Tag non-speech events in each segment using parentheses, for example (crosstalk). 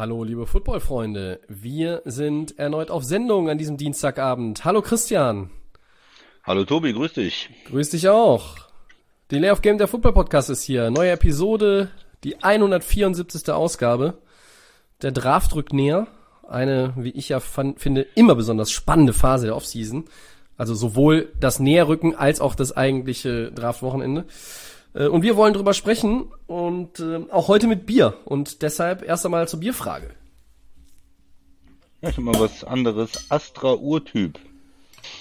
Hallo, liebe Footballfreunde. Wir sind erneut auf Sendung an diesem Dienstagabend. Hallo Christian. Hallo Tobi, grüß dich. Grüß dich auch. Die Lay of Game der Football Podcast ist hier. Neue Episode, die 174. Ausgabe. Der Draft rückt näher. Eine, wie ich ja fand, finde, immer besonders spannende Phase der Offseason. Also sowohl das Näherrücken als auch das eigentliche Draftwochenende. Und wir wollen drüber sprechen und äh, auch heute mit Bier. Und deshalb erst einmal zur Bierfrage. Ja, schon mal was anderes. Astra Urtyp.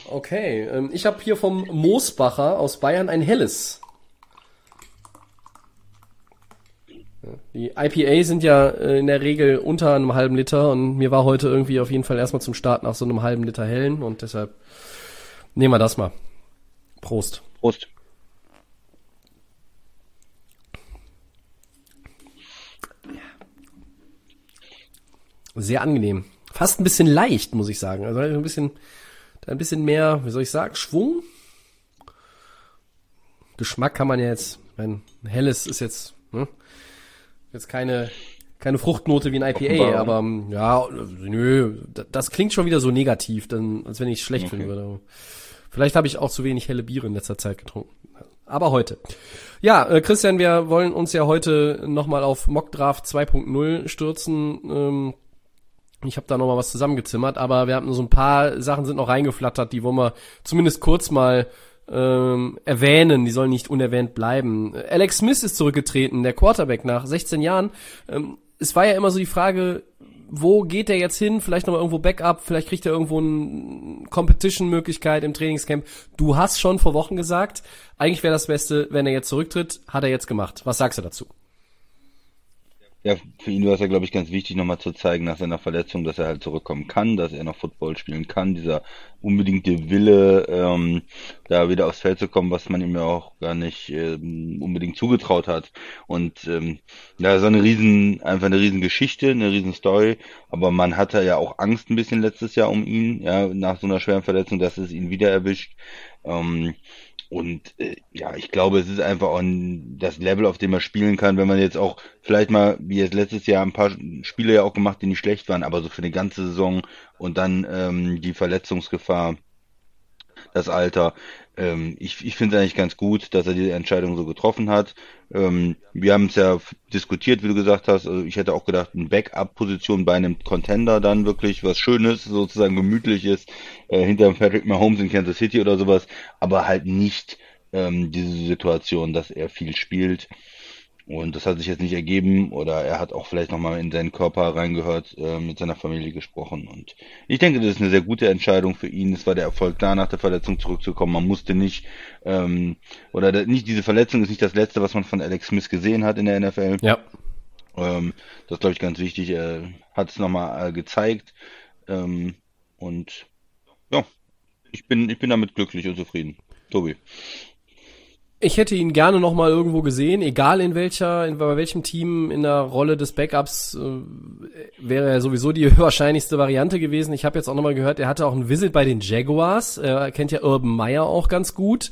Okay, ähm, ich habe hier vom Moosbacher aus Bayern ein helles. Die IPA sind ja äh, in der Regel unter einem halben Liter und mir war heute irgendwie auf jeden Fall erstmal zum Start nach so einem halben Liter hellen und deshalb nehmen wir das mal. Prost. Prost. Sehr angenehm. Fast ein bisschen leicht, muss ich sagen. Also ein bisschen, ein bisschen mehr, wie soll ich sagen, Schwung. Geschmack kann man ja jetzt, ein helles ist jetzt, ne? Jetzt keine, keine Fruchtnote wie ein IPA, Offenbar, aber ähm, ja, nö, da- das klingt schon wieder so negativ, dann, als wenn ich es schlecht Okay. finden würde. Vielleicht habe ich auch zu wenig helle Biere in letzter Zeit getrunken. Aber heute. Ja, äh, Christian, wir wollen uns ja heute nochmal auf Mockdraft 2.0 stürzen. Ähm, ich habe da noch mal was zusammengezimmert, aber wir haben so ein paar Sachen sind noch reingeflattert, die wollen wir zumindest kurz mal ähm, erwähnen. Die sollen nicht unerwähnt bleiben. Alex Smith ist zurückgetreten, der Quarterback nach 16 Jahren. Ähm, es war ja immer so die Frage, wo geht er jetzt hin? Vielleicht noch mal irgendwo Backup, vielleicht kriegt er irgendwo eine Competition-Möglichkeit im Trainingscamp. Du hast schon vor Wochen gesagt, eigentlich wäre das Beste, wenn er jetzt zurücktritt. Hat er jetzt gemacht. Was sagst du dazu? Ja, für ihn war es ja, glaube ich, ganz wichtig, nochmal zu zeigen nach seiner Verletzung, dass er halt zurückkommen kann, dass er noch Football spielen kann. Dieser unbedingte Wille, ähm, da wieder aufs Feld zu kommen, was man ihm ja auch gar nicht ähm, unbedingt zugetraut hat. Und ähm, ja, so eine riesen, einfach eine riesen Geschichte, eine riesen Story. Aber man hatte ja auch Angst ein bisschen letztes Jahr um ihn, ja, nach so einer schweren Verletzung, dass es ihn wieder erwischt. Ähm, und äh, ja, ich glaube, es ist einfach auch ein, das Level, auf dem er spielen kann, wenn man jetzt auch vielleicht mal, wie jetzt letztes Jahr, ein paar Spiele ja auch gemacht, die nicht schlecht waren, aber so für eine ganze Saison und dann ähm, die Verletzungsgefahr, das Alter. Ähm, ich ich finde es eigentlich ganz gut, dass er diese Entscheidung so getroffen hat. Ähm, wir haben es ja diskutiert, wie du gesagt hast. Also ich hätte auch gedacht, eine Backup-Position bei einem Contender dann wirklich was Schönes, sozusagen gemütliches, äh, hinter Patrick Mahomes in Kansas City oder sowas, aber halt nicht ähm, diese Situation, dass er viel spielt. Und das hat sich jetzt nicht ergeben oder er hat auch vielleicht nochmal in seinen Körper reingehört, äh, mit seiner Familie gesprochen. Und ich denke, das ist eine sehr gute Entscheidung für ihn. Es war der Erfolg da, nach der Verletzung zurückzukommen. Man musste nicht, ähm, oder nicht diese Verletzung ist nicht das Letzte, was man von Alex Smith gesehen hat in der NFL. Ja. Ähm, das glaube ich ganz wichtig. Er hat es nochmal äh, gezeigt. Ähm, und ja, ich bin, ich bin damit glücklich und zufrieden. Tobi. Ich hätte ihn gerne noch mal irgendwo gesehen, egal in welcher, in bei welchem Team in der Rolle des Backups äh, wäre er sowieso die (laughs) wahrscheinlichste Variante gewesen. Ich habe jetzt auch noch mal gehört, er hatte auch ein Visit bei den Jaguars. Er kennt ja Urban Meyer auch ganz gut.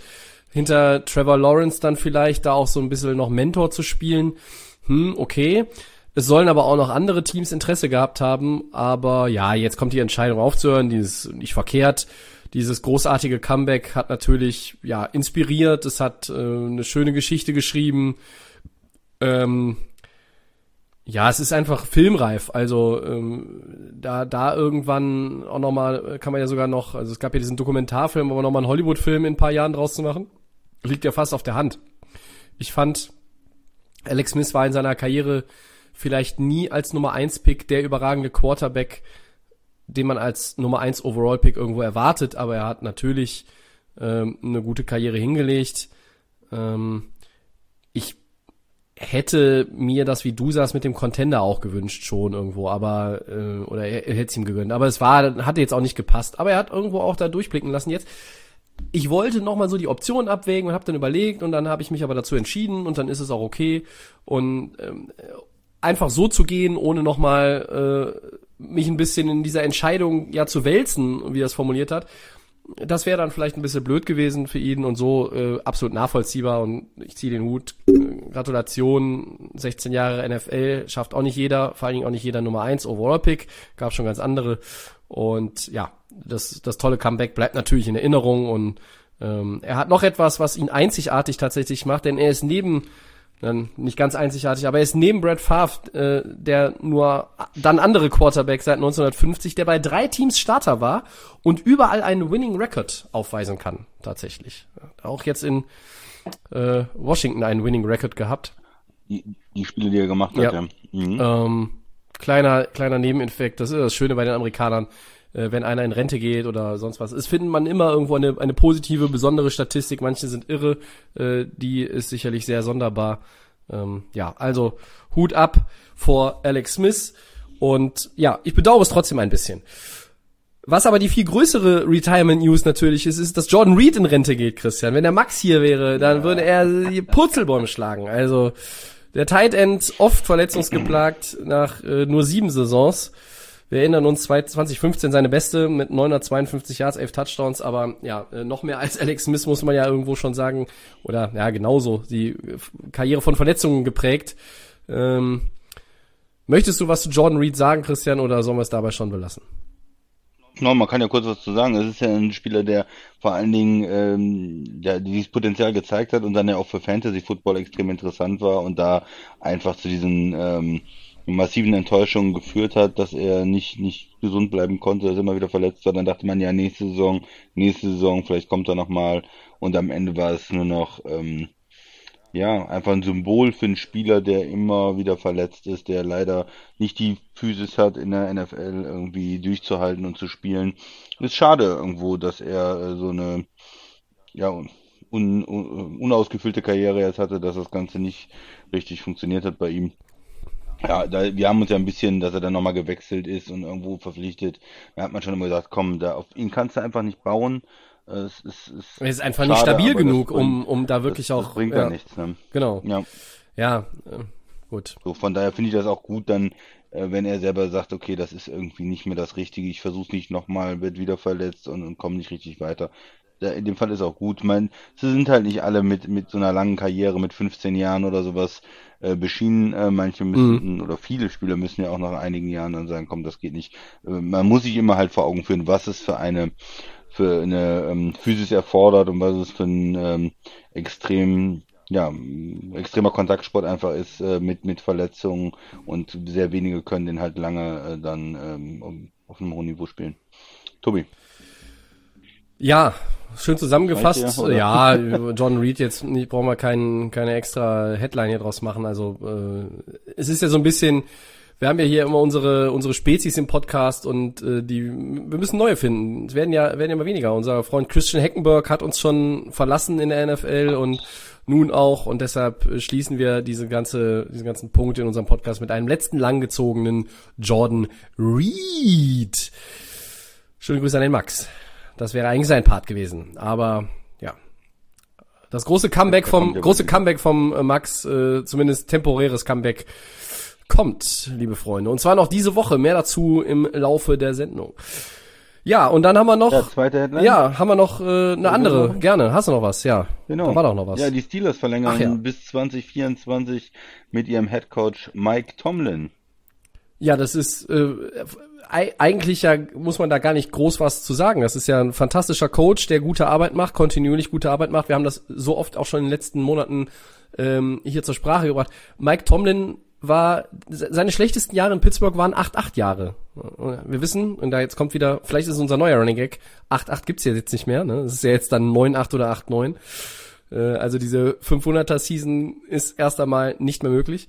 Hinter Trevor Lawrence dann vielleicht da auch so ein bisschen noch Mentor zu spielen. Hm, okay. Es sollen aber auch noch andere Teams Interesse gehabt haben. Aber ja, jetzt kommt die Entscheidung aufzuhören. Die ist nicht verkehrt. Dieses großartige Comeback hat natürlich ja inspiriert. Es hat äh, eine schöne Geschichte geschrieben. Ähm, ja, es ist einfach filmreif. Also ähm, da da irgendwann auch noch mal kann man ja sogar noch. Also es gab ja diesen Dokumentarfilm, aber noch mal einen Hollywood-Film in ein paar Jahren draus zu machen, liegt ja fast auf der Hand. Ich fand Alex Smith war in seiner Karriere vielleicht nie als Nummer 1 Pick der überragende Quarterback, den man als Nummer 1 Overall Pick irgendwo erwartet, aber er hat natürlich ähm, eine gute Karriere hingelegt. Ähm, ich hätte mir das, wie du sagst, mit dem Contender auch gewünscht schon irgendwo, aber äh, oder er, er hätte es ihm gegönnt. Aber es war, hatte jetzt auch nicht gepasst. Aber er hat irgendwo auch da durchblicken lassen. Jetzt, ich wollte nochmal so die Optionen abwägen und habe dann überlegt und dann habe ich mich aber dazu entschieden und dann ist es auch okay. Und ähm, einfach so zu gehen, ohne nochmal äh, mich ein bisschen in dieser Entscheidung ja zu wälzen, wie er es formuliert hat, das wäre dann vielleicht ein bisschen blöd gewesen für ihn und so äh, absolut nachvollziehbar und ich ziehe den Hut. Gratulation, 16 Jahre NFL, schafft auch nicht jeder, vor allen Dingen auch nicht jeder Nummer 1 Overall-Pick, gab schon ganz andere und ja, das, das tolle Comeback bleibt natürlich in Erinnerung und ähm, er hat noch etwas, was ihn einzigartig tatsächlich macht, denn er ist neben dann nicht ganz einzigartig, aber er ist neben Brad Favre, äh, der nur dann andere Quarterback seit 1950, der bei drei Teams Starter war und überall einen Winning Record aufweisen kann, tatsächlich. Auch jetzt in äh, Washington einen Winning Record gehabt. Die, die Spiele, die er gemacht hat, Ja. ja. Mhm. Ähm, kleiner, kleiner Nebeneffekt, das ist das Schöne bei den Amerikanern, äh, wenn einer in Rente geht oder sonst was. Es findet man immer irgendwo eine, eine positive, besondere Statistik. Manche sind irre, äh, die ist sicherlich sehr sonderbar. Ähm, ja, also Hut ab vor Alex Smith. Und ja, ich bedauere es trotzdem ein bisschen. Was aber die viel größere Retirement News natürlich ist, ist, dass Jordan Reed in Rente geht, Christian. Wenn der Max hier wäre, dann würde er die Purzelbäume schlagen. Also der Tight End oft verletzungsgeplagt nach äh, nur sieben Saisons. Wir erinnern uns 2015 seine beste mit 952 Yards, 11 Touchdowns, aber ja, äh, noch mehr als Alex Smith muss man ja irgendwo schon sagen. Oder ja, genauso. Die äh, Karriere von Verletzungen geprägt. Ähm, möchtest du was zu Jordan Reed sagen, Christian, oder sollen wir es dabei schon belassen? No, man kann ja kurz was zu sagen. Es ist ja ein Spieler, der vor allen Dingen ähm, ja, dieses Potenzial gezeigt hat und dann ja auch für Fantasy Football extrem interessant war und da einfach zu diesen ähm, massiven Enttäuschungen geführt hat, dass er nicht nicht gesund bleiben konnte, dass er immer wieder verletzt war. Dann dachte man ja nächste Saison, nächste Saison, vielleicht kommt er noch mal und am Ende war es nur noch ähm, ja, einfach ein Symbol für einen Spieler, der immer wieder verletzt ist, der leider nicht die Physis hat, in der NFL irgendwie durchzuhalten und zu spielen. Ist schade irgendwo, dass er äh, so eine ja, un, un, unausgefüllte Karriere jetzt hatte, dass das Ganze nicht richtig funktioniert hat bei ihm. Ja, da, wir haben uns ja ein bisschen, dass er dann nochmal gewechselt ist und irgendwo verpflichtet. Da hat man schon immer gesagt, komm, da auf ihn kannst du einfach nicht bauen. Es ist, es Er ist einfach schade, nicht stabil genug, bringt- um, um da wirklich das, auch. Das bringt ja, nichts, ne? Genau. Ja. Ja, äh, gut. So, von daher finde ich das auch gut, dann, äh, wenn er selber sagt, okay, das ist irgendwie nicht mehr das Richtige, ich versuche nicht nochmal, wird wieder verletzt und, und komme nicht richtig weiter. In dem Fall ist auch gut. Ich meine, sie sind halt nicht alle mit, mit so einer langen Karriere, mit 15 Jahren oder sowas äh, beschienen. Äh, manche müssen, oder viele Spieler müssen ja auch nach einigen Jahren dann sagen, komm, das geht nicht. Äh, man muss sich immer halt vor Augen führen, was es für eine für eine ähm, Physis erfordert und was es für ein ähm, extrem ja, extremer Kontaktsport einfach ist äh, mit, mit Verletzungen und sehr wenige können den halt lange äh, dann ähm, auf einem hohen Niveau spielen. Tobi. Ja, schön zusammengefasst. Dir, ja, John Reed jetzt nicht, brauchen wir kein, keine extra Headline hier draus machen. Also äh, es ist ja so ein bisschen, wir haben ja hier immer unsere unsere Spezies im Podcast und äh, die wir müssen neue finden. Es werden ja werden ja immer weniger. Unser Freund Christian Heckenberg hat uns schon verlassen in der NFL und nun auch und deshalb schließen wir diese ganze diesen ganzen Punkt in unserem Podcast mit einem letzten langgezogenen Jordan Reed. Schöne Grüße an den Max. Das wäre eigentlich sein Part gewesen. Aber ja. Das große Comeback vom, ja große. Comeback vom äh, Max, äh, zumindest temporäres Comeback, kommt, liebe Freunde. Und zwar noch diese Woche. Mehr dazu im Laufe der Sendung. Ja, und dann haben wir noch, Ja, ja, zweite Headline. haben wir noch äh, eine andere. Gerne. Hast du noch was? Ja. Genau. Da war doch noch was. Ja, die Steelers verlängern Ach ja. bis 2024 mit ihrem Headcoach Mike Tomlin. Ja, das ist äh, eigentlich ja muss man da gar nicht groß was zu sagen. Das ist ja ein fantastischer Coach, der gute Arbeit macht, kontinuierlich gute Arbeit macht. Wir haben das so oft auch schon in den letzten Monaten ähm, hier zur Sprache gebracht. Mike Tomlin war se- seine schlechtesten Jahre in Pittsburgh waren 8-8 Jahre. Wir wissen, und da jetzt kommt wieder, vielleicht ist unser neuer Running Gag, 8-8 gibt's ja jetzt nicht mehr, ne? Das ist ja jetzt dann 9-8 oder 8-9. Äh, also diese 500er Season ist erst einmal nicht mehr möglich.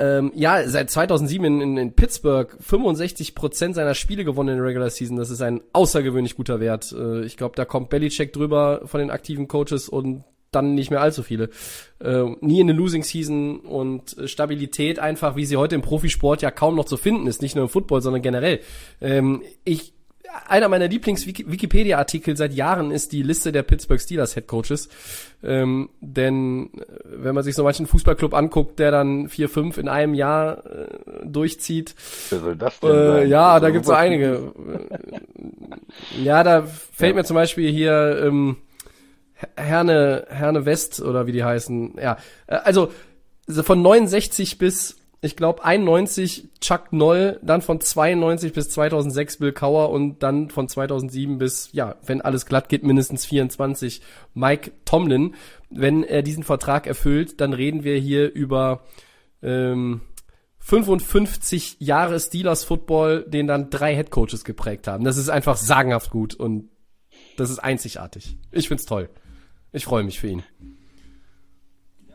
Ähm, ja, seit 2007 in, in, Pittsburgh 65 Prozent seiner Spiele gewonnen in der Regular Season. Das ist ein außergewöhnlich guter Wert. Äh, ich glaube, da kommt Belichick drüber von den aktiven Coaches und dann nicht mehr allzu viele. Äh, nie in eine Losing Season und Stabilität einfach, wie sie heute im Profisport ja kaum noch zu finden ist, nicht nur im Football, sondern generell. Ähm, ich einer meiner Lieblings-Wikipedia-Artikel seit Jahren ist die Liste der Pittsburgh Steelers Head Coaches. Ähm, denn äh, wenn man sich so manchen Fußballclub anguckt, der dann vier, fünf in einem Jahr äh, durchzieht. Wer soll das denn Äh, ja, da gibt's so einige. ja, da fällt mir zum Beispiel hier ähm, Herne, Herne West oder wie die heißen. Ja, äh, also so von 69 bis ich glaube 91 Chuck Noll, dann von 92 bis 2006 Bill Cower und dann von 2007 bis, ja, wenn alles glatt geht, mindestens 24 Mike Tomlin. Wenn er diesen Vertrag erfüllt, dann reden wir hier über ähm, 55 Jahre Steelers Football, den dann drei Headcoaches geprägt haben. Das ist einfach sagenhaft gut und das ist einzigartig. Ich find's toll. Ich freue mich für ihn.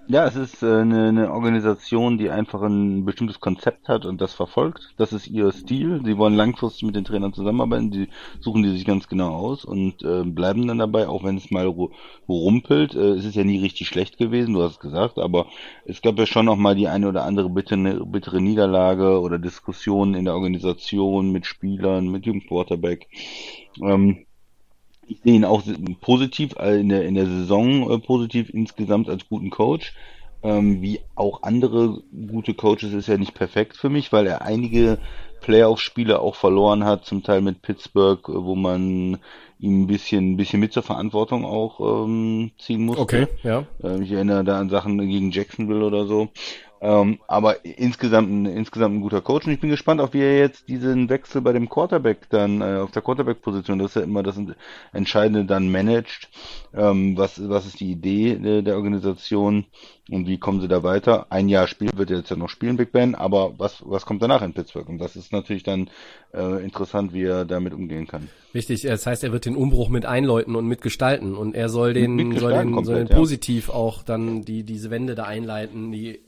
Ja, es ist äh, eine, eine Organisation, die einfach ein bestimmtes Konzept hat und das verfolgt. Das ist ihr Stil. Sie wollen langfristig mit den Trainern zusammenarbeiten. Die suchen die sich ganz genau aus und äh, bleiben dann dabei, auch wenn es mal ru rumpelt. Äh, es ist ja nie richtig schlecht gewesen, du hast es gesagt, aber es gab ja schon noch mal die eine oder andere bittere, bittere Niederlage oder Diskussion in der Organisation mit Spielern, mit dem Quarterback. Ähm, ich sehe ihn auch positiv äh, in der, in der Saison äh, positiv insgesamt als guten Coach. Ähm, wie auch andere gute Coaches ist er nicht perfekt für mich, weil er einige Playoff-Spiele auch verloren hat, zum Teil mit Pittsburgh, äh, wo man ihm ein bisschen, ein bisschen mit zur Verantwortung auch ähm, ziehen musste. Okay, ja. Äh, ich erinnere da an Sachen gegen Jacksonville oder so. Ähm, aber insgesamt, ein- insgesamt ein guter Coach und ich bin gespannt, auch wie er jetzt diesen Wechsel bei dem Quarterback dann äh, auf der Quarterback-Position, das ist ja immer das Entscheidende, dann managt. Ähm, was, was ist die Idee der, der Organisation und wie kommen sie da weiter? Ein Jahr spielen wird er jetzt ja noch spielen, Big Ben, aber was, was kommt danach in Pittsburgh? Und das ist natürlich dann äh, interessant, wie er damit umgehen kann. Richtig, das heißt, er wird den Umbruch mit einläuten und mitgestalten und er soll den, soll den, soll den komplett, ja. positiv auch dann die, diese Wende da einleiten, die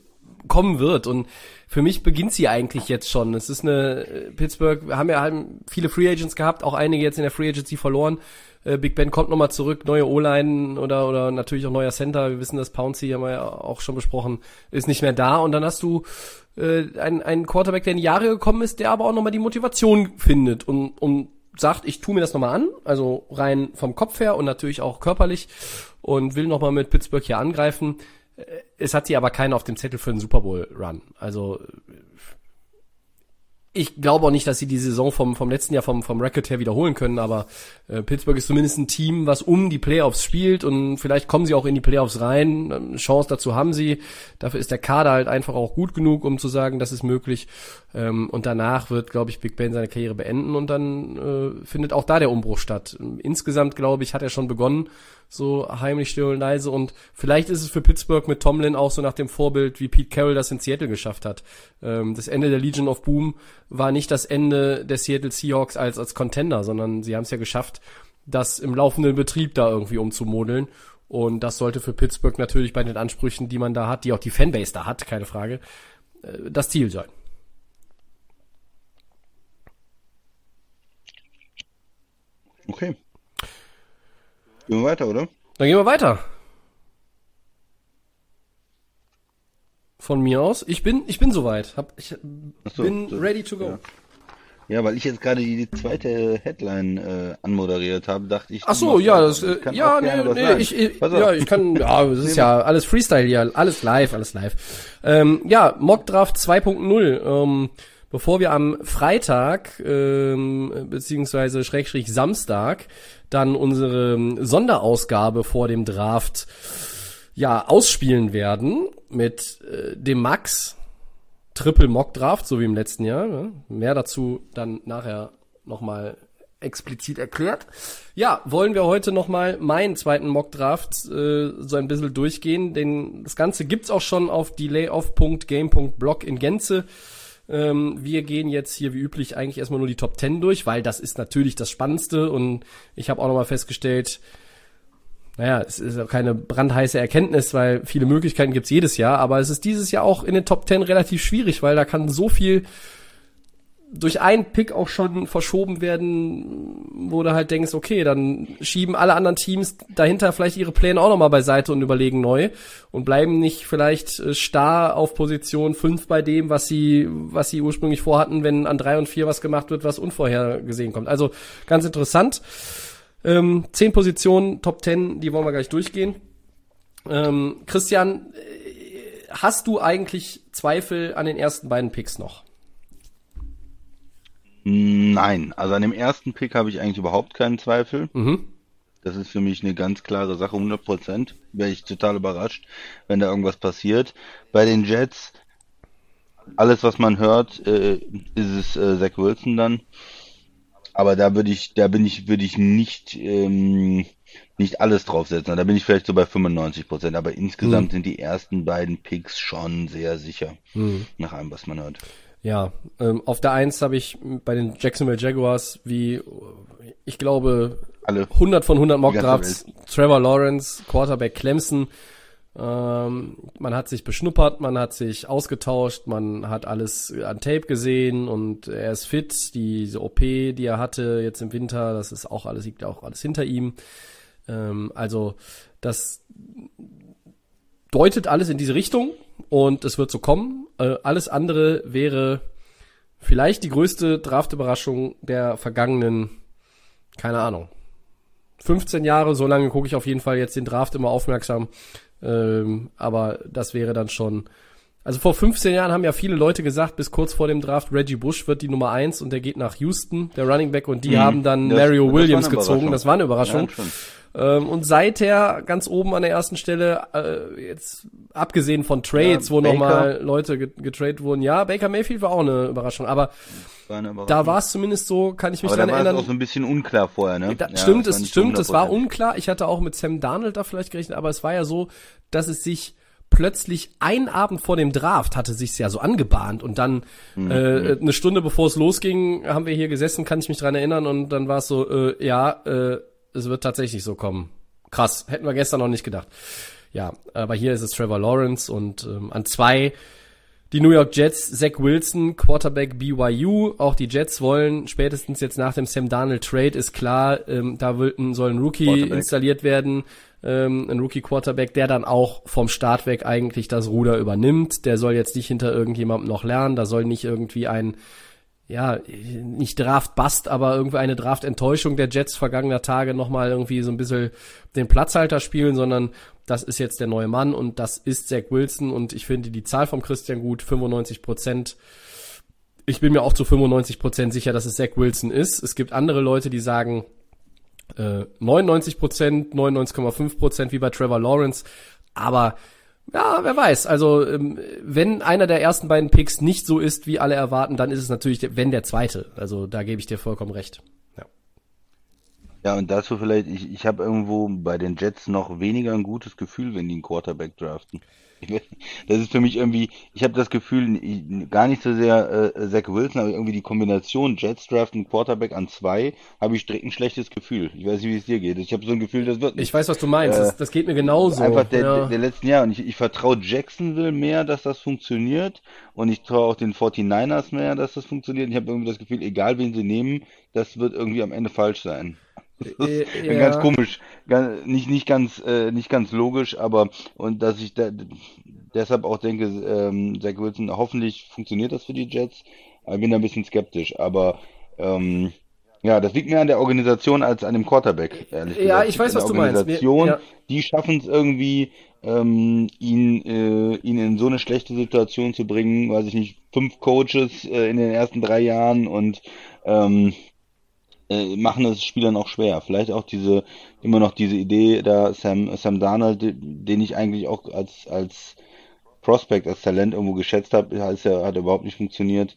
kommen wird und für mich beginnt sie eigentlich jetzt schon. Es ist eine, äh, Pittsburgh, wir haben ja halt viele Free Agents gehabt, auch einige jetzt in der Free Agency verloren. Äh, Big Ben kommt nochmal zurück, neue O-Line oder, oder natürlich auch neuer Center. Wir wissen, das Pouncy haben wir ja auch schon besprochen, ist nicht mehr da. Und dann hast du äh, einen, einen Quarterback, der in die Jahre gekommen ist, der aber auch nochmal die Motivation findet und, und sagt, ich tue mir das nochmal an, also rein vom Kopf her und natürlich auch körperlich und will nochmal mit Pittsburgh hier angreifen. Es hat sie aber keiner auf dem Zettel für einen Super Bowl Run. Also ich glaube auch nicht, dass sie die Saison vom, vom letzten Jahr vom, vom Record her wiederholen können, aber äh, Pittsburgh ist zumindest ein Team, was um die Playoffs spielt und vielleicht kommen sie auch in die Playoffs rein. Ähm, Chance dazu haben sie. Dafür ist der Kader halt einfach auch gut genug, um zu sagen, das ist möglich. Ähm, und danach wird, glaube ich, Big Ben seine Karriere beenden und dann äh, findet auch da der Umbruch statt. Insgesamt, glaube ich, hat er schon begonnen, so heimlich still und leise und vielleicht ist es für Pittsburgh mit Tomlin auch so nach dem Vorbild, wie Pete Carroll das in Seattle geschafft hat. Ähm, das Ende der Legion of Boom war nicht das Ende der Seattle Seahawks als, als Contender, sondern sie haben es ja geschafft, das im laufenden Betrieb da irgendwie umzumodeln. Und das sollte für Pittsburgh natürlich bei den Ansprüchen, die man da hat, die auch die Fanbase da hat, keine Frage, äh, das Ziel sein. Okay. Gehen wir weiter, oder? Dann gehen wir weiter. Von mir aus. Ich bin, ich bin soweit. Hab, ich so, bin so, ready to go. ja. Ja, weil ich jetzt gerade die zweite Headline äh, anmoderiert habe, dachte ich. Ach so, ja, das. äh, ja, nee, nee, sagen. ich, ich, ja, ich kann, ja, (laughs) es ist ja alles Freestyle hier, alles live, alles live. Ähm, ja, Mockdraft 2.0. Ähm, bevor wir am Freitag ähm, beziehungsweise Schrägstrich Samstag dann unsere Sonderausgabe vor dem Draft ja ausspielen werden mit äh, dem Max Triple Mock Draft, so wie im letzten Jahr. Ne? Mehr dazu dann nachher nochmal explizit erklärt. Ja, wollen wir heute nochmal meinen zweiten Mock Draft äh, so ein bisschen durchgehen, denn das Ganze gibt's auch schon auf delayoff.game.blog in Gänze. Ähm, wir gehen jetzt hier wie üblich eigentlich erstmal nur die Top 10 durch, weil das ist natürlich das Spannendste. Und ich habe auch nochmal festgestellt, naja, es ist auch keine brandheiße Erkenntnis, weil viele Möglichkeiten gibt's jedes Jahr, aber es ist dieses Jahr auch in den Top 10 relativ schwierig, weil da kann so viel durch einen Pick auch schon verschoben werden, wo du halt denkst, okay, dann schieben alle anderen Teams dahinter vielleicht ihre Pläne auch nochmal beiseite und überlegen neu und bleiben nicht vielleicht äh, starr auf Position 5 bei dem, was sie, was sie ursprünglich vorhatten, wenn an 3 und 4 was gemacht wird, was unvorhergesehen kommt. Also ganz interessant. Ähm, zehn Positionen, Top 10, die wollen wir gleich durchgehen. Ähm, Christian, äh, hast du eigentlich Zweifel an den ersten beiden Picks noch? Nein, also an dem ersten Pick habe ich eigentlich überhaupt keinen Zweifel. Mhm. Das ist für mich eine ganz klare Sache, 100 Prozent. Wäre ich total überrascht, wenn da irgendwas passiert. Bei den Jets, alles was man hört, äh, ist es äh, Zach Wilson dann. Aber da würde ich, da bin ich, würde ich nicht, ähm, nicht alles draufsetzen. Da bin ich vielleicht so bei 95 Prozent. Aber insgesamt Mhm. sind die ersten beiden Picks schon sehr sicher. Mhm. Nach allem, was man hört. Ja, ähm, auf der Eins habe ich bei den Jacksonville Jaguars wie, ich glaube, Alle. 100 von 100 Mock Die ganze Drafts. Trevor Lawrence, Quarterback Clemson. Ähm, man hat sich beschnuppert, man hat sich ausgetauscht, man hat alles an Tape gesehen und er ist fit. Diese OP, die er hatte jetzt im Winter, das ist auch alles, liegt auch alles hinter ihm. Ähm, also, das deutet alles in diese Richtung und es wird so kommen. Äh, alles andere wäre vielleicht die größte Draft-Überraschung der vergangenen, keine Ahnung, 15 Jahre. So lange gucke ich auf jeden Fall jetzt den Draft immer aufmerksam. Ähm, aber das wäre dann schon. Also vor 15 Jahren haben ja viele Leute gesagt, bis kurz vor dem Draft, Reggie Bush wird die Nummer eins und der geht nach Houston, der Running Back, und die Mhm. haben dann Das- Mario Williams gezogen. Das war eine Überraschung. Ja. Ähm, und seither ganz oben an der ersten Stelle, äh, jetzt abgesehen von Trades, Ja, wo nochmal Leute get- getradet wurden, ja, Baker Mayfield war auch eine Überraschung, aber War eine Überraschung. da war es zumindest so, kann ich mich Aber da dran war erinnern. auch so ein bisschen unklar vorher, ne? Da, Ja, stimmt, es stimmt, es war 100%. unklar. Ich hatte auch mit Sam Darnold da vielleicht gerechnet, aber es war ja so, dass es sich plötzlich ein Abend vor dem Draft hatte sich's ja so angebahnt und dann Mhm. äh, eine Stunde bevor es losging, haben wir hier gesessen, kann ich mich dran erinnern und dann war es so, äh, ja, äh, es wird tatsächlich so kommen. Krass, hätten wir gestern noch nicht gedacht. Ja, aber hier ist es Trevor Lawrence und ähm, an zwei die New York Jets, Zach Wilson, Quarterback BYU. Auch die Jets wollen spätestens jetzt nach dem Sam Darnold Trade ist klar, ähm, da will, soll ein Rookie installiert werden, ähm, ein Rookie Quarterback, der dann auch vom Start weg eigentlich das Ruder übernimmt. Der soll jetzt nicht hinter irgendjemandem noch lernen, da soll nicht irgendwie ein ja, nicht Draft-Bust, aber irgendwie eine Draft-Enttäuschung der Jets vergangener Tage nochmal irgendwie so ein bisschen den Platzhalter spielen, sondern das ist jetzt der neue Mann und das ist Zach Wilson und ich finde die Zahl vom Christian gut, 95 Prozent. Ich bin mir auch zu 95 Prozent sicher, dass es Zach Wilson ist. Es gibt andere Leute, die sagen äh, 99 Prozent, 99,5 Prozent wie bei Trevor Lawrence, aber ja, wer weiß. Also, ähm, wenn einer der ersten beiden Picks nicht so ist, wie alle erwarten, dann ist es natürlich, wenn der zweite. Also, da gebe ich dir vollkommen recht. Ja. Ja, und dazu vielleicht, ich, ich habe irgendwo bei den Jets noch weniger ein gutes Gefühl, wenn die einen Quarterback draften. (laughs) Das ist für mich irgendwie, ich habe das Gefühl, ich- gar nicht so sehr äh, Zach Wilson, aber irgendwie die Kombination Jets draften Quarterback an zwei, habe ich direkt ein schlechtes Gefühl. Ich weiß nicht, wie es dir geht. Ich habe so ein Gefühl, das wird nicht. Ich weiß, was du meinst. Äh, das, das geht mir genauso. Einfach der, ja. der, der letzten Jahre. Und ich, ich vertraue Jacksonville mehr, dass das funktioniert. Und ich traue auch den 49ers mehr, dass das funktioniert. Und ich habe irgendwie das Gefühl, egal wen sie nehmen, das wird irgendwie am Ende falsch sein. Äh, (laughs) ganz ja. komisch. Ganz, nicht, nicht ganz, äh, nicht ganz logisch, aber, und dass ich da, deshalb auch denke, ähm, Zach Wilson, hoffentlich funktioniert das für die Jets. Ich bin da ein bisschen skeptisch, aber, ähm, ja, das liegt mehr an der Organisation als an dem Quarterback, ehrlich Ja, gesagt. ich weiß, was du meinst. Wir- Organisation, ja. die schaffen es irgendwie, ähm, ihn, äh, ihn in so eine schlechte Situation zu bringen, weiß ich nicht, fünf Coaches äh, in den ersten drei Jahren und ähm, äh, machen es Spielern auch schwer. Vielleicht auch diese, immer noch diese Idee, da Sam, Sam Darnold, den ich eigentlich auch als, als Prospect, als Talent irgendwo geschätzt habe, hat, ja, hat überhaupt nicht funktioniert.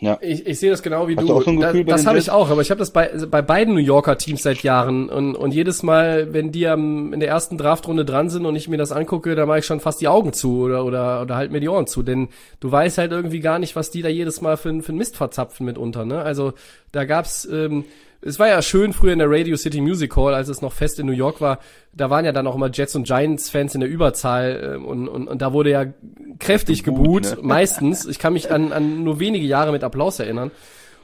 Ja. Ich, ich sehe das genau wie Hast du. du so bei das habe ich auch, aber ich habe das bei, bei beiden New Yorker Teams seit Jahren und, und jedes Mal, wenn die am, in der ersten Draftrunde dran sind und ich mir das angucke, da mache ich schon fast die Augen zu oder, oder, oder halt mir die Ohren zu, denn du weißt halt irgendwie gar nicht, was die da jedes Mal für, ein- für ein Mist verzapfen mitunter. Ne? Also da gab's ähm, es war ja schön früher in der Radio City Music Hall, als es noch fest in New York war. Da waren ja dann auch immer Jets und Giants Fans in der Überzahl äh, und, und, und da wurde ja kräftig gebuht, ne? (laughs) meistens. Ich kann mich an, an nur wenige Jahre mit Applaus erinnern.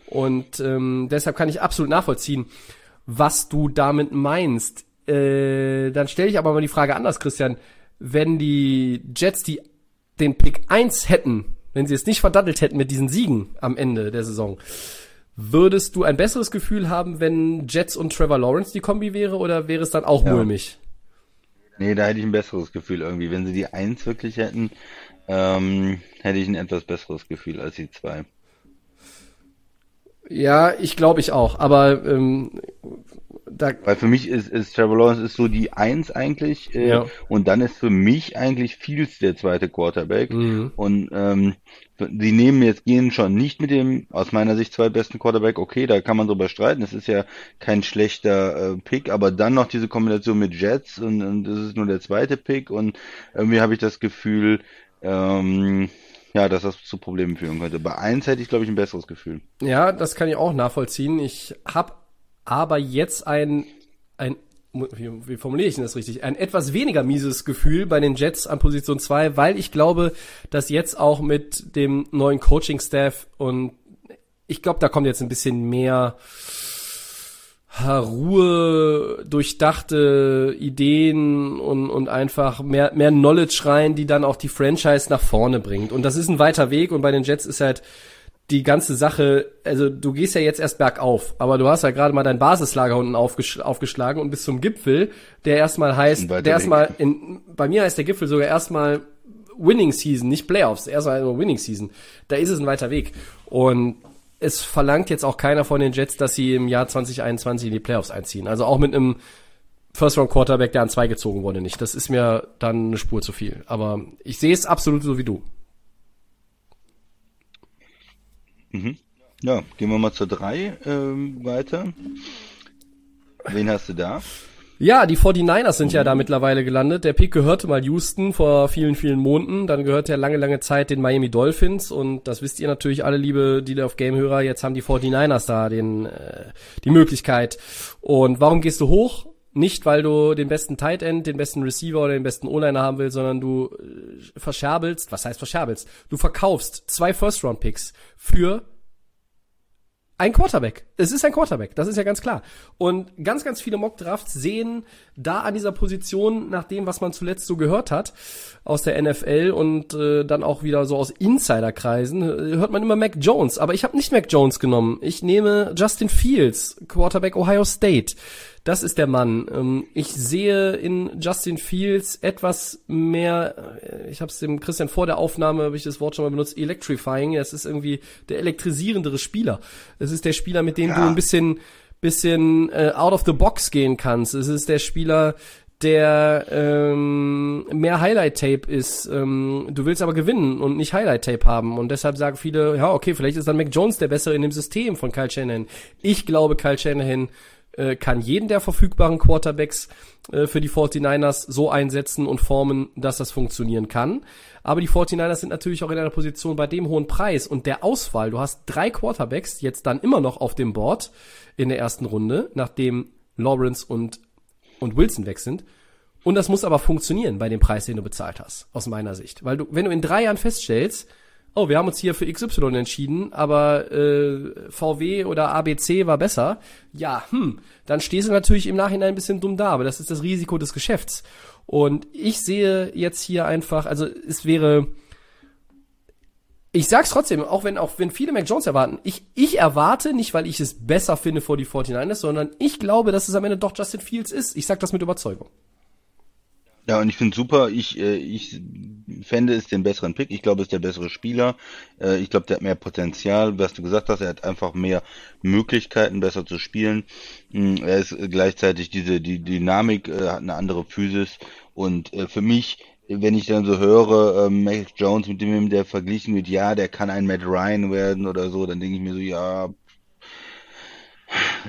Und ähm, deshalb kann ich absolut nachvollziehen, was du damit meinst. Äh, dann stelle ich aber mal die Frage anders, Christian. Wenn die Jets die den Pick 1 hätten, wenn sie es nicht verdattelt hätten mit diesen Siegen am Ende der Saison, Würdest du ein besseres Gefühl haben, wenn Jets und Trevor Lawrence die Kombi wäre oder wäre es dann auch ja. mulmig? Nee, da hätte ich ein besseres Gefühl irgendwie. Wenn sie die Eins wirklich hätten, ähm, hätte ich ein etwas besseres Gefühl als die zwei. Ja, ich glaube ich auch, aber ähm, da Weil für mich ist, ist Trevor Lawrence ist so die Eins eigentlich äh, ja. und dann ist für mich eigentlich Fields der zweite Quarterback mhm. und ähm, die nehmen jetzt gehen schon nicht mit dem aus meiner Sicht zwei besten Quarterback. Okay, da kann man drüber streiten. Es ist ja kein schlechter äh, Pick, aber dann noch diese Kombination mit Jets und, und das ist nur der zweite Pick und irgendwie habe ich das Gefühl, ähm, ja, dass das zu Problemen führen könnte. Bei eins hätte ich glaube ich ein besseres Gefühl. Ja, das kann ich auch nachvollziehen. Ich habe aber jetzt ein ein wie, wie formuliere ich denn das richtig? Ein etwas weniger mieses Gefühl bei den Jets an Position 2, weil ich glaube, dass jetzt auch mit dem neuen Coaching-Staff und ich glaube, da kommt jetzt ein bisschen mehr Ruhe, durchdachte Ideen und, und einfach mehr, mehr Knowledge rein, die dann auch die Franchise nach vorne bringt. Und das ist ein weiter Weg und bei den Jets ist halt die ganze Sache, also du gehst ja jetzt erst bergauf, aber du hast ja gerade mal dein Basislager unten aufgesch aufgeschlagen und bis zum Gipfel, der erstmal heißt, der erstmal in, bei mir heißt der Gipfel sogar erstmal Winning Season, nicht Playoffs, erstmal nur Winning Season. Da ist es ein weiter Weg. Und es verlangt jetzt auch keiner von den Jets, dass sie im Jahr 2021 in die Playoffs einziehen. Also auch mit einem First Round Quarterback, der an zwei gezogen wurde, nicht. Das ist mir dann eine Spur zu viel. Aber ich sehe es absolut so wie du. Mhm. Ja, gehen wir mal zur 3 ähm, weiter. Wen hast du da? Ja, die 49ers sind ja da mittlerweile gelandet. Der Pick gehörte mal Houston vor vielen, vielen Monaten. Dann gehörte er lange, lange Zeit den Miami Dolphins. Und das wisst ihr natürlich alle, liebe Dealer of Game-Hörer. Jetzt haben die 49ers da den, äh, die Möglichkeit. Und warum gehst du hoch? Nicht, weil du den besten Tight End, den besten Receiver oder den besten O-Liner haben willst, sondern du äh, verscherbelst, was heißt verscherbelst? Du verkaufst zwei First-Round-Picks für ein Quarterback. Es ist ein Quarterback, das ist ja ganz klar. Und ganz, ganz viele Mock-Drafts sehen da an dieser Position, nach dem, was man zuletzt so gehört hat aus der NFL und äh, dann auch wieder so aus Insiderkreisen, äh, hört man immer Mac Jones. Aber ich habe nicht Mac Jones genommen. Ich nehme Justin Fields, Quarterback Ohio State. Das ist der Mann. Ähm, ich sehe in Justin Fields etwas mehr, äh, ich habe es dem Christian vor der Aufnahme, habe ich das Wort schon mal benutzt, electrifying. Es ist irgendwie der elektrisierendere Spieler. Es ist der Spieler, mit dem ja. du ein bisschen bisschen äh, out of the box gehen kannst. Es ist der Spieler, der ähm, mehr Highlight-Tape ist. Ähm, du willst aber gewinnen und nicht Highlight-Tape haben. Und deshalb sagen viele, ja, okay, vielleicht ist dann Mac Jones der Bessere in dem System von Kyle Shanahan. Ich glaube, Kyle Shanahan äh, kann jeden der verfügbaren Quarterbacks äh, für die 49ers so einsetzen und formen, dass das funktionieren kann. Aber die 49ers sind natürlich auch in einer Position bei dem hohen Preis und der Auswahl. Du hast drei Quarterbacks jetzt dann immer noch auf dem Board in der ersten Runde, nachdem Lawrence und, und Wilson weg sind. Und das muss aber funktionieren bei dem Preis, den du bezahlt hast, aus meiner Sicht. Weil du, wenn du in drei Jahren feststellst, oh, wir haben uns hier für XY entschieden, aber äh, VW oder ABC war besser, ja, hm, dann stehst du natürlich im Nachhinein ein bisschen dumm da, aber das ist das Risiko des Geschäfts. Und ich sehe jetzt hier einfach, also es wäre, ich sag's trotzdem, auch wenn, auch wenn viele Mac Jones erwarten, ich, ich erwarte nicht, weil ich es besser finde vor die 49ers, sondern ich glaube, dass es am Ende doch Justin Fields ist. Ich sag das mit Überzeugung. Ja, und ich finde super, ich, äh, ich fände es den besseren Pick. Ich glaube, ist der bessere Spieler. Äh, ich glaube, der hat mehr Potenzial. Was du gesagt hast, er hat einfach mehr Möglichkeiten, besser zu spielen. Mm, er ist gleichzeitig diese, die Dynamik, äh, hat eine andere Physis. Und äh, für mich, wenn ich dann so höre, äh, Mac Jones, mit dem der verglichen wird, ja, der kann ein Matt Ryan werden oder so, dann denke ich mir so, ja,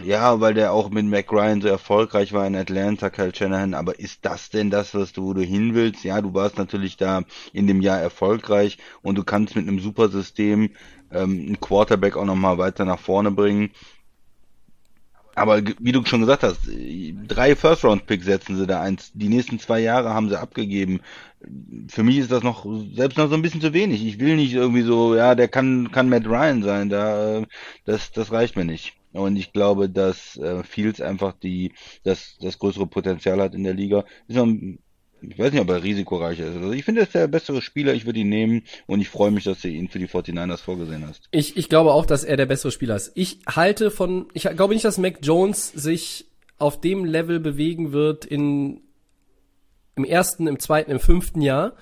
ja, weil der auch mit Mac Ryan so erfolgreich war in Atlanta, Kyle Shanahan. Aber ist das denn das, was du, wo du hin willst? Ja, du warst natürlich da in dem Jahr erfolgreich und du kannst mit einem super System ähm, einen Quarterback auch nochmal weiter nach vorne bringen. Aber wie du schon gesagt hast, drei First-Round-Picks setzen sie da eins. Die nächsten zwei Jahre haben sie abgegeben. Für mich ist das noch selbst noch so ein bisschen zu wenig. Ich will nicht irgendwie so, ja, der kann kann Matt Ryan sein. Da das das reicht mir nicht. Und ich glaube, dass äh, Fields einfach die das das größere Potenzial hat in der Liga. Ist noch ich weiß nicht, ob er risikoreicher ist. Also ich finde, er ist der bessere Spieler. Ich würde ihn nehmen und ich freue mich, dass du ihn für die 49ers vorgesehen hast. Ich, ich glaube auch, dass er der bessere Spieler ist. Ich halte von, ich glaube nicht, dass Mac Jones sich auf dem Level bewegen wird in, im ersten, im zweiten, im fünften Jahr,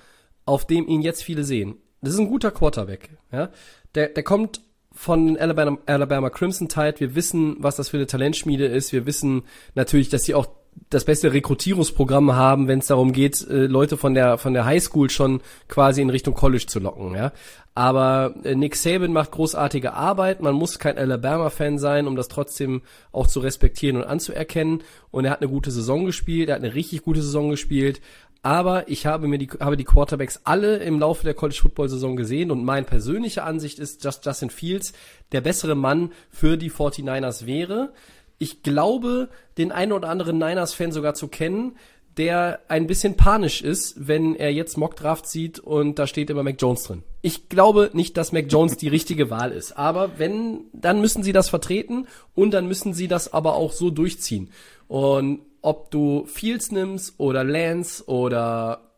auf dem ihn jetzt viele sehen. Das ist ein guter Quarterback, ja. Der, der kommt von Alabama, Alabama Crimson Tide. Wir wissen, was das für eine Talentschmiede ist. Wir wissen natürlich, dass sie auch das beste Rekrutierungsprogramm haben, wenn es darum geht, äh, Leute von der von der Highschool schon quasi in Richtung College zu locken, ja. Aber äh, Nick Saban macht großartige Arbeit. Man muss kein Alabama-Fan sein, um das trotzdem auch zu respektieren und anzuerkennen. Und er hat eine gute Saison gespielt. Er hat eine richtig gute Saison gespielt. Aber ich habe mir die, habe die Quarterbacks alle im Laufe der College Football Saison gesehen und meine persönliche Ansicht ist, dass Justin Fields der bessere Mann für die 49ers wäre ich glaube, den einen oder anderen Niners-Fan sogar zu kennen, der ein bisschen panisch ist, wenn er jetzt Mockdraft sieht und da steht immer Mac Jones drin. Ich glaube nicht, dass Mac Jones die richtige Wahl ist. Aber wenn, dann müssen sie das vertreten und dann müssen sie das aber auch so durchziehen. Und ob du Fields nimmst oder Lance oder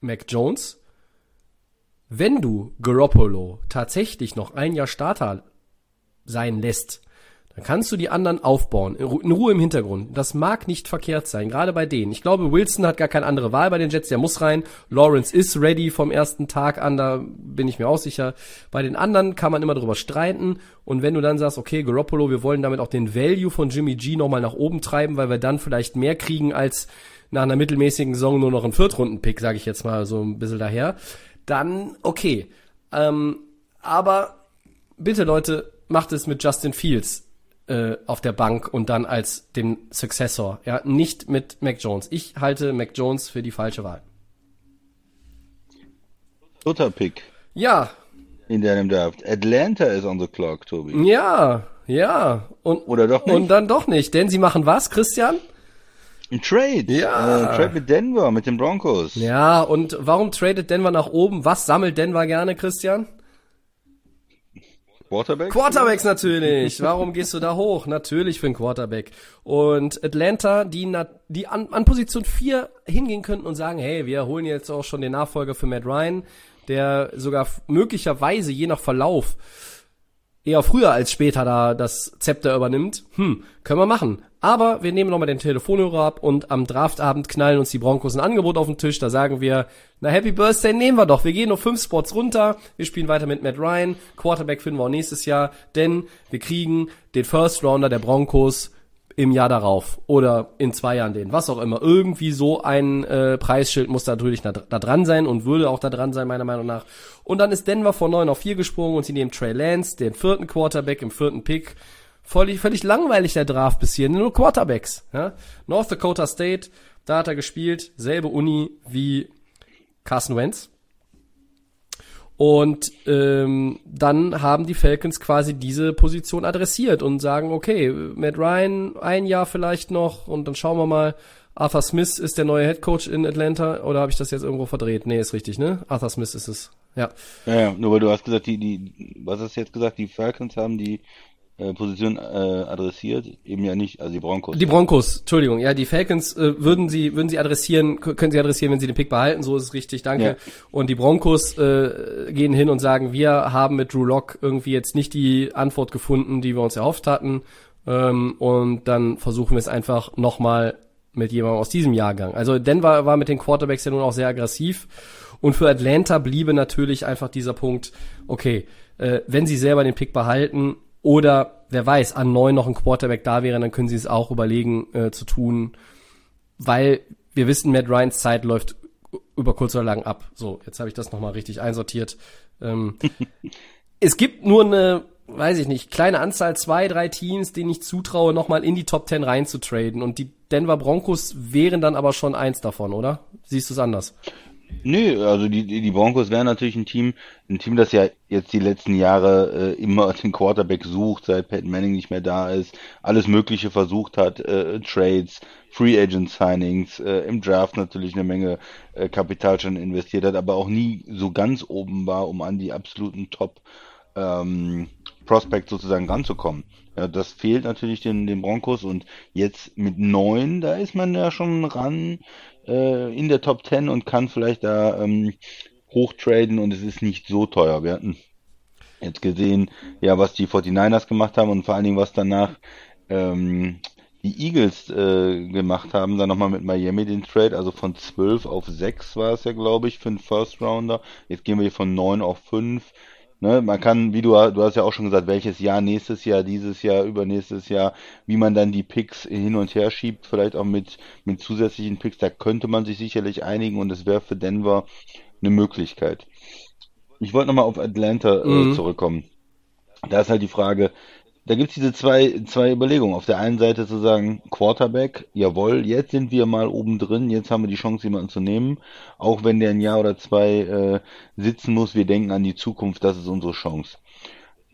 Mac Jones, wenn du Garoppolo tatsächlich noch ein Jahr Starter sein lässt, dann kannst du die anderen aufbauen, in Ruhe im Hintergrund. Das mag nicht verkehrt sein, gerade bei denen. Ich glaube, Wilson hat gar keine andere Wahl bei den Jets, der muss rein. Lawrence ist ready vom ersten Tag an, da bin ich mir auch sicher. Bei den anderen kann man immer drüber streiten. Und wenn du dann sagst, okay, Garoppolo, wir wollen damit auch den Value von Jimmy G nochmal nach oben treiben, weil wir dann vielleicht mehr kriegen als nach einer mittelmäßigen Saison nur noch einen Viertrunden-Pick, sage ich jetzt mal so ein bisschen daher, dann okay. Ähm, aber bitte Leute, macht es mit Justin Fields äh, auf der Bank und dann als dem Successor. Ja, nicht mit Mac Jones. Ich halte Mac Jones für die falsche Wahl. Dritter Pick. Ja. In deinem Draft. Atlanta is on the clock, Tobi. Ja, ja. Und, Oder doch nicht? Und dann doch nicht, denn sie machen was, Christian? Ein Trade. Ja. Äh, Trade mit Denver, mit den Broncos. Ja, und warum tradet Denver nach oben? Was sammelt Denver gerne, Christian? Quarterbacks? Quarterbacks natürlich. Warum gehst du da hoch? Natürlich für einen Quarterback. Und Atlanta, die, die an, an Position 4 hingehen könnten und sagen, hey, wir holen jetzt auch schon den Nachfolger für Matt Ryan, der sogar möglicherweise je nach Verlauf eher früher als später da das Zepter übernimmt. Hm, können wir machen. Aber wir nehmen nochmal den Telefonhörer ab und am Draftabend knallen uns die Broncos ein Angebot auf den Tisch. Da sagen wir, na Happy Birthday nehmen wir doch. Wir gehen nur fünf Spots runter. Wir spielen weiter mit Matt Ryan. Quarterback finden wir auch nächstes Jahr. Denn wir kriegen den First Rounder der Broncos im Jahr darauf oder in zwei Jahren den, was auch immer. Irgendwie so ein äh, Preisschild muss da natürlich da, da dran sein und würde auch da dran sein, meiner Meinung nach. Und dann ist Denver von 9 auf 4 gesprungen und sie nehmen Trey Lance, den vierten Quarterback im vierten Pick. Völlig, völlig langweilig der Draft bis hier, nur Quarterbacks. Ja? North Dakota State, da hat er gespielt, selbe Uni wie Carson Wentz. Und ähm, dann haben die Falcons quasi diese Position adressiert und sagen, okay, Matt Ryan ein Jahr vielleicht noch und dann schauen wir mal. Arthur Smith ist der neue Head Coach in Atlanta oder habe ich das jetzt irgendwo verdreht? Nee, ist richtig, ne? Arthur Smith ist es. Ja. Ja, ja nur weil du hast gesagt, die, die, was hast du jetzt gesagt, die Falcons haben die Position äh, adressiert, eben ja nicht, also die Broncos. Die Broncos, Entschuldigung, ja, die Falcons äh, würden sie würden sie adressieren, können sie adressieren, wenn sie den Pick behalten, so ist es richtig, danke. Ja. Und die Broncos äh, gehen hin und sagen, wir haben mit Drew Lock irgendwie jetzt nicht die Antwort gefunden, die wir uns erhofft hatten. Ähm, und dann versuchen wir es einfach nochmal mit jemandem aus diesem Jahrgang. Also Denver war mit den Quarterbacks ja nun auch sehr aggressiv. Und für Atlanta bliebe natürlich einfach dieser Punkt, okay, äh, wenn sie selber den Pick behalten, oder wer weiß, an neun noch ein Quarterback da wäre, dann können sie es auch überlegen äh, zu tun, weil wir wissen, Matt Ryans Zeit läuft über kurz oder lang ab. So, jetzt habe ich das nochmal richtig einsortiert. Ähm, (laughs) es gibt nur eine, weiß ich nicht, kleine Anzahl, zwei, drei Teams, denen ich zutraue, nochmal in die Top Ten reinzutraden. Und die Denver Broncos wären dann aber schon eins davon, oder? Siehst du es anders? Nö, also die, die Broncos wären natürlich ein Team, ein Team, das ja jetzt die letzten Jahre äh, immer (laughs) den Quarterback sucht, seit Peyton Manning nicht mehr da ist, alles Mögliche versucht hat, äh, Trades, Free Agent Signings, äh, im Draft natürlich eine Menge äh, Kapital schon investiert hat, aber auch nie so ganz oben war, um an die absoluten Top ähm, Prospects sozusagen ranzukommen. Ja, das fehlt natürlich den, den Broncos und jetzt mit neun, da ist man ja schon ran äh, in der Top 10 und kann vielleicht da ähm, hochtraden und es ist nicht so teuer. Wir hatten jetzt gesehen, ja, was die 49ers gemacht haben und vor allen Dingen, was danach ähm, die Eagles äh, gemacht haben, dann nochmal mit Miami den Trade, also von 12 auf 6 war es ja, glaube ich, für einen First Rounder. Jetzt gehen wir hier von 9 auf 5. Ne, man kann, wie du, du hast ja auch schon gesagt, welches Jahr, nächstes Jahr, dieses Jahr, übernächstes Jahr, wie man dann die Picks hin und her schiebt, vielleicht auch mit, mit zusätzlichen Picks, da könnte man sich sicherlich einigen und es wäre für Denver eine Möglichkeit. Ich wollte nochmal auf Atlanta äh, Mhm. zurückkommen. Da ist halt die Frage, da gibt's diese zwei, zwei Überlegungen. Auf der einen Seite zu sagen, Quarterback, jawohl, jetzt sind wir mal oben drin, jetzt haben wir die Chance, jemanden zu nehmen. Auch wenn der ein Jahr oder zwei äh, sitzen muss, wir denken an die Zukunft, das ist unsere Chance.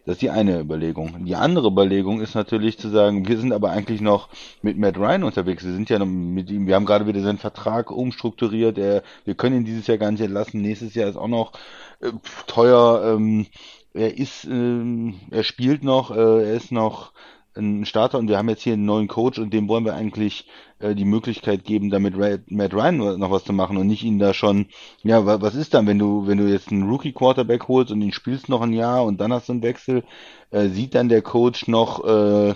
Das ist die eine Überlegung. Die andere Überlegung ist natürlich zu sagen, wir sind aber eigentlich noch mit Matt Ryan unterwegs. Wir sind ja noch mit ihm, wir haben gerade wieder seinen Vertrag umstrukturiert. Er, wir können ihn dieses Jahr gar nicht entlassen. Nächstes Jahr ist auch noch äh, teuer. Ähm, er ist, ähm, er spielt noch, äh, er ist noch ein Starter und wir haben jetzt hier einen neuen Coach und dem wollen wir eigentlich äh, die Möglichkeit geben, damit Matt Ryan noch was zu machen und nicht ihn da schon, ja, wa- was ist dann, wenn du, wenn du jetzt einen Rookie Quarterback holst und ihn spielst noch ein Jahr und dann hast du einen Wechsel, äh, sieht dann der Coach noch, äh,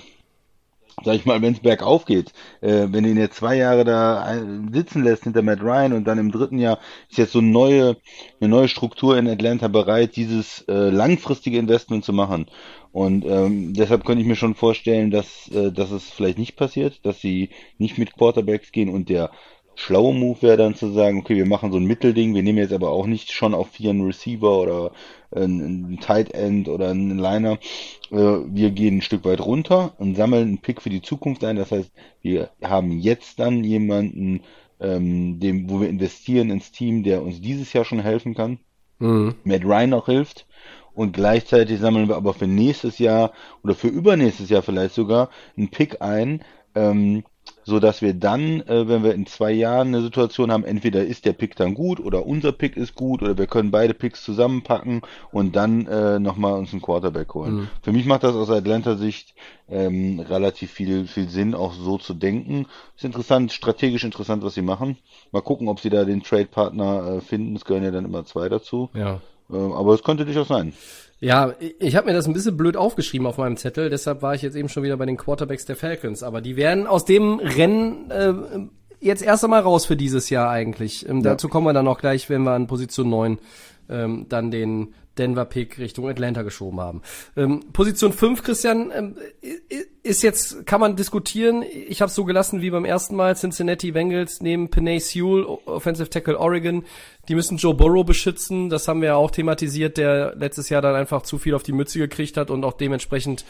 sag ich mal, wenn es bergauf geht, äh, wenn du ihn jetzt zwei Jahre da ein- sitzen lässt hinter Matt Ryan und dann im dritten Jahr ist jetzt so eine neue, eine neue Struktur in Atlanta bereit, dieses äh, langfristige Investment zu machen. Und ähm, deshalb könnte ich mir schon vorstellen, dass, äh, dass es vielleicht nicht passiert, dass sie nicht mit Quarterbacks gehen und der schlaue Move wäre dann zu sagen, okay, wir machen so ein Mittelding, wir nehmen jetzt aber auch nicht schon auf vier einen Receiver oder einen, einen Tight End oder einen Liner. Äh, wir gehen ein Stück weit runter und sammeln einen Pick für die Zukunft ein. Das heißt, wir haben jetzt dann jemanden, ähm, dem, wo wir investieren ins Team, der uns dieses Jahr schon helfen kann. Mhm. Matt Ryan auch hilft. Und gleichzeitig sammeln wir aber für nächstes Jahr oder für übernächstes Jahr vielleicht sogar einen Pick ein, ähm, so dass wir dann, äh, wenn wir in zwei Jahren eine Situation haben, entweder ist der Pick dann gut oder unser Pick ist gut oder wir können beide Picks zusammenpacken und dann äh, nochmal uns einen Quarterback holen. Mhm. Für mich macht das aus Atlanta-Sicht ähm, relativ viel, viel Sinn, auch so zu denken. Ist interessant, strategisch interessant, was sie machen. Mal gucken, ob sie da den Trade-Partner äh, finden. Es gehören ja dann immer zwei dazu. Ja. Ähm, aber es könnte durchaus sein. Ja, ich- habe mir das ein bisschen blöd aufgeschrieben auf meinem Zettel, deshalb war ich jetzt eben schon wieder bei den Quarterbacks der Falcons. Aber die werden aus dem Rennen äh, jetzt erst einmal raus für dieses Jahr eigentlich. Ähm, Dazu kommen wir dann auch gleich, wenn wir an Position 9 ähm, dann den Denver Pick Richtung Atlanta geschoben haben. Ähm, Position 5, Christian, ähm, ist jetzt, kann man diskutieren. Ich habe es so gelassen wie beim ersten Mal. Cincinnati Bengals neben Penay Sewell, Offensive Tackle Oregon. Die müssen Joe Burrow beschützen. Das haben wir ja auch thematisiert, der letztes Jahr dann einfach zu viel auf die Mütze gekriegt hat und auch dementsprechend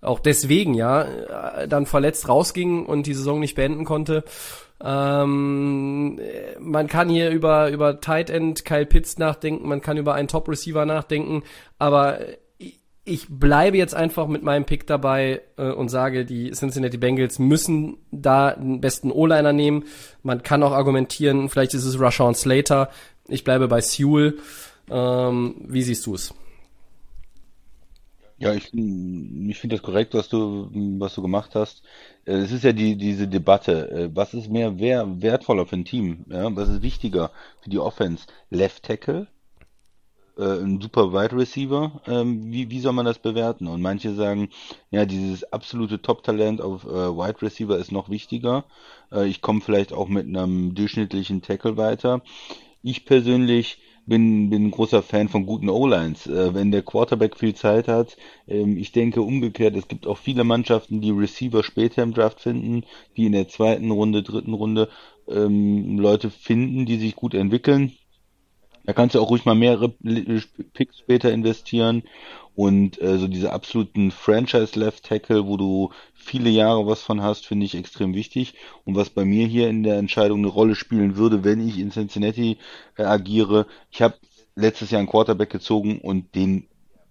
auch deswegen ja äh, dann verletzt rausging und die Saison nicht beenden konnte. Ähm, äh, man kann hier über über Tight End Kyle Pitts nachdenken, man kann über einen Top Receiver nachdenken, aber ich- ich bleibe jetzt einfach mit meinem Pick dabei äh, und sage, die Cincinnati Bengals müssen da den besten O-Liner nehmen. Man kann auch argumentieren, vielleicht ist es Rashawn Slater. Ich bleibe bei Sewell. Ähm, wie siehst du es? Ja, ich, ich finde das korrekt, was du, was du gemacht hast. Äh, Es ist ja die, diese Debatte, äh, was ist mehr wer, wertvoller für ein Team? Ja? Was ist wichtiger für die Offense? Left Tackle? Äh, ein super Wide Receiver? Ähm, wie, wie soll man das bewerten? Und manche sagen, ja, dieses absolute Top-Talent auf äh, Wide Receiver ist noch wichtiger. Äh, ich komme vielleicht auch mit einem durchschnittlichen Tackle weiter. Ich persönlich bin, bin ein großer Fan von guten O-Lines. Äh, wenn der Quarterback viel Zeit hat, ähm, ich denke umgekehrt, es gibt auch viele Mannschaften, die Receiver später im Draft finden, die in der zweiten Runde, dritten Runde ähm, Leute finden, die sich gut entwickeln. Da kannst du auch ruhig mal mehrere Picks später investieren und äh, so diese absoluten Franchise-Left-Tackle, wo du viele Jahre was von hast, finde ich extrem wichtig. Und was bei mir hier in der Entscheidung eine Rolle spielen würde, wenn ich in Cincinnati äh, agiere, ich habe letztes Jahr einen Quarterback gezogen und den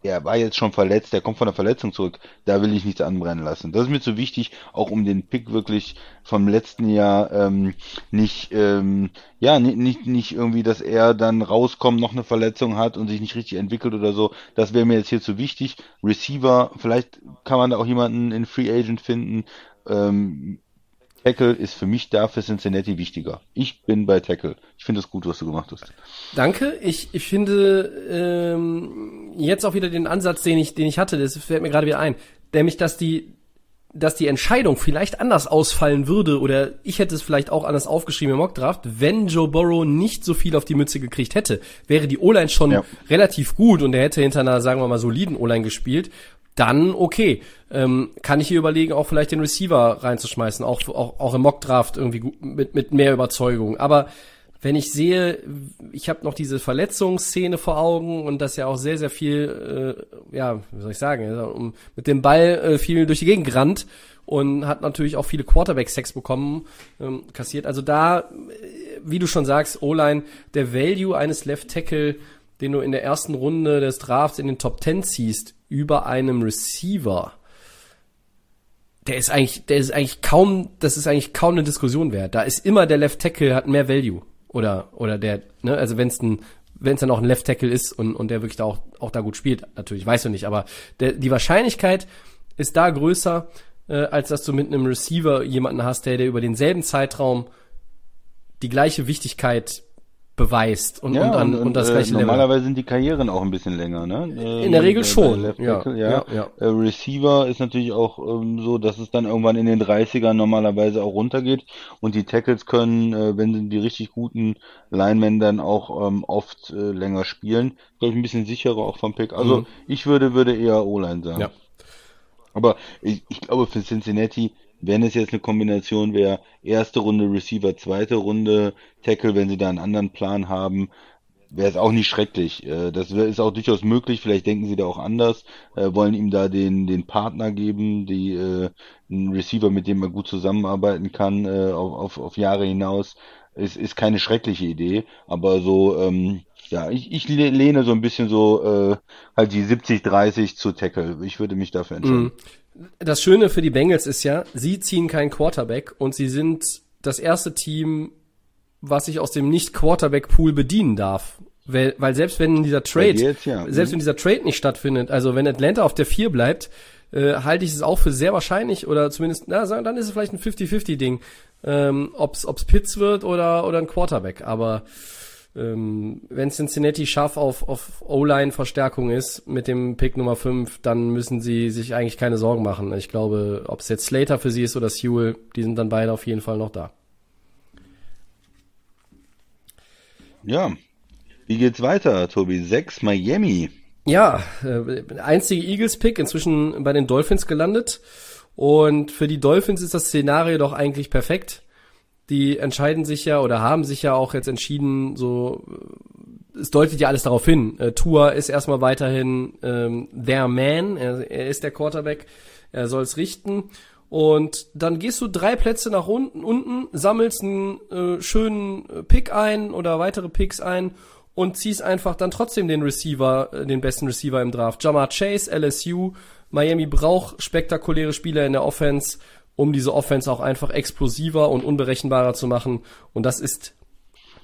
er war jetzt schon verletzt, der kommt von der Verletzung zurück, da will ich nichts anbrennen lassen. Das ist mir zu wichtig, auch um den Pick wirklich vom letzten Jahr ähm, nicht, ähm, ja, nicht, nicht, nicht irgendwie, dass er dann rauskommt, noch eine Verletzung hat und sich nicht richtig entwickelt oder so. Das wäre mir jetzt hier zu wichtig. Receiver, vielleicht kann man da auch jemanden in Free Agent finden. Ähm, Tackle ist für mich da für Cincinnati wichtiger. Ich bin bei Tackle. Ich finde es gut, was du gemacht hast. Danke. Ich, ich finde ähm, jetzt auch wieder den Ansatz, den ich, den ich hatte, das fällt mir gerade wieder ein, nämlich, dass die, dass die Entscheidung vielleicht anders ausfallen würde oder ich hätte es vielleicht auch anders aufgeschrieben im Mockdraft, wenn Joe Burrow nicht so viel auf die Mütze gekriegt hätte, wäre die O-Line schon ja. relativ gut und er hätte hinter einer, sagen wir mal, soliden O-Line gespielt dann okay. Ähm, kann ich hier überlegen, auch vielleicht den Receiver reinzuschmeißen, auch, auch, auch im Mockdraft irgendwie mit, mit mehr Überzeugung. Aber wenn ich sehe, ich habe noch diese Verletzungsszene vor Augen und das ja auch sehr, sehr viel, äh, ja, wie soll ich sagen, mit dem Ball äh, viel durch die Gegend gerannt und hat natürlich auch viele Quarterback-Sex bekommen, ähm, kassiert. Also da, äh, wie du schon sagst, O-Line, der Value eines Left Tackle, den du in der ersten Runde des Drafts in den Top 10 ziehst, über einem Receiver, der ist eigentlich, der ist eigentlich kaum, das ist eigentlich kaum eine Diskussion wert. Da ist immer der Left Tackle hat mehr Value oder oder der, ne, also wenn es ein wenn es dann auch ein Left Tackle ist und und der wirklich da auch auch da gut spielt, natürlich weißt du nicht, aber der, die Wahrscheinlichkeit ist da größer, äh, als dass du mit einem Receiver jemanden hast, der der über denselben Zeitraum die gleiche Wichtigkeit beweist und, ja, und, dann, und, und das äh, gleiche Level. Normalerweise sind die Karrieren auch ein bisschen länger, ne? In der Regel äh, schon. Ja, ja, ja. ja. Äh, Receiver ist natürlich auch ähm, so, dass es dann irgendwann in den 30ern normalerweise auch runtergeht und die Tackles können, äh, wenn sie die richtig guten Linemen dann auch ähm, oft äh, länger spielen. Glaube ich ein bisschen sicherer auch vom Pick. Also mhm. ich würde würde eher O-Line sagen. Ja. Aber ich, ich glaube für Cincinnati wenn es jetzt eine Kombination wäre, erste Runde Receiver, zweite Runde Tackle, wenn sie da einen anderen Plan haben, wäre es auch nicht schrecklich. Äh, das ist auch durchaus möglich, vielleicht denken sie da auch anders, äh, wollen ihm da den, den Partner geben, die äh, einen Receiver, mit dem man gut zusammenarbeiten kann, auf, auf, auf Jahre hinaus. Es ist keine schreckliche Idee, aber so, ähm, ja, ich, ich lehne so ein bisschen so äh, halt die 70-30 zu Tackle. Ich würde mich dafür entscheiden. Mm das Schöne für die Bengals ist ja, sie ziehen keinen Quarterback und sie sind das erste Team, was sich aus dem Nicht-Quarterback-Pool bedienen darf. Weil, weil selbst wenn dieser Trade, jetzt, ja. selbst wenn dieser Trade nicht stattfindet, also wenn Atlanta auf der 4 bleibt, äh, halte ich es auch für sehr wahrscheinlich oder zumindest, na, dann ist es vielleicht ein 50-50-Ding, ähm, ob's, ob's Pitts wird oder, oder ein Quarterback. Aber ähm, wenn Cincinnati scharf auf, auf O-Line-Verstärkung ist mit dem Pick Nummer 5, dann müssen sie sich eigentlich keine Sorgen machen. Ich glaube, ob es jetzt Slater für sie ist oder Sewell, die sind dann beide auf jeden Fall noch da. Ja, wie geht's weiter, Tobi? 6 Miami. Ja, äh, einzige Eagles-Pick, inzwischen bei den Dolphins gelandet. Und für die Dolphins ist das Szenario doch eigentlich perfekt die entscheiden sich ja oder haben sich ja auch jetzt entschieden, so es deutet ja alles darauf hin. Äh, Tua ist erstmal weiterhin ähm, der Man, er, er ist der Quarterback, er soll es richten. Und dann gehst du drei Plätze nach unten, unten sammelst einen äh, schönen Pick ein oder weitere Picks ein und ziehst einfach dann trotzdem den Receiver, äh, den besten Receiver im Draft. Jamar Chase, LSU, Miami braucht spektakuläre Spieler in der Offense um diese Offense auch einfach explosiver und unberechenbarer zu machen. Und das ist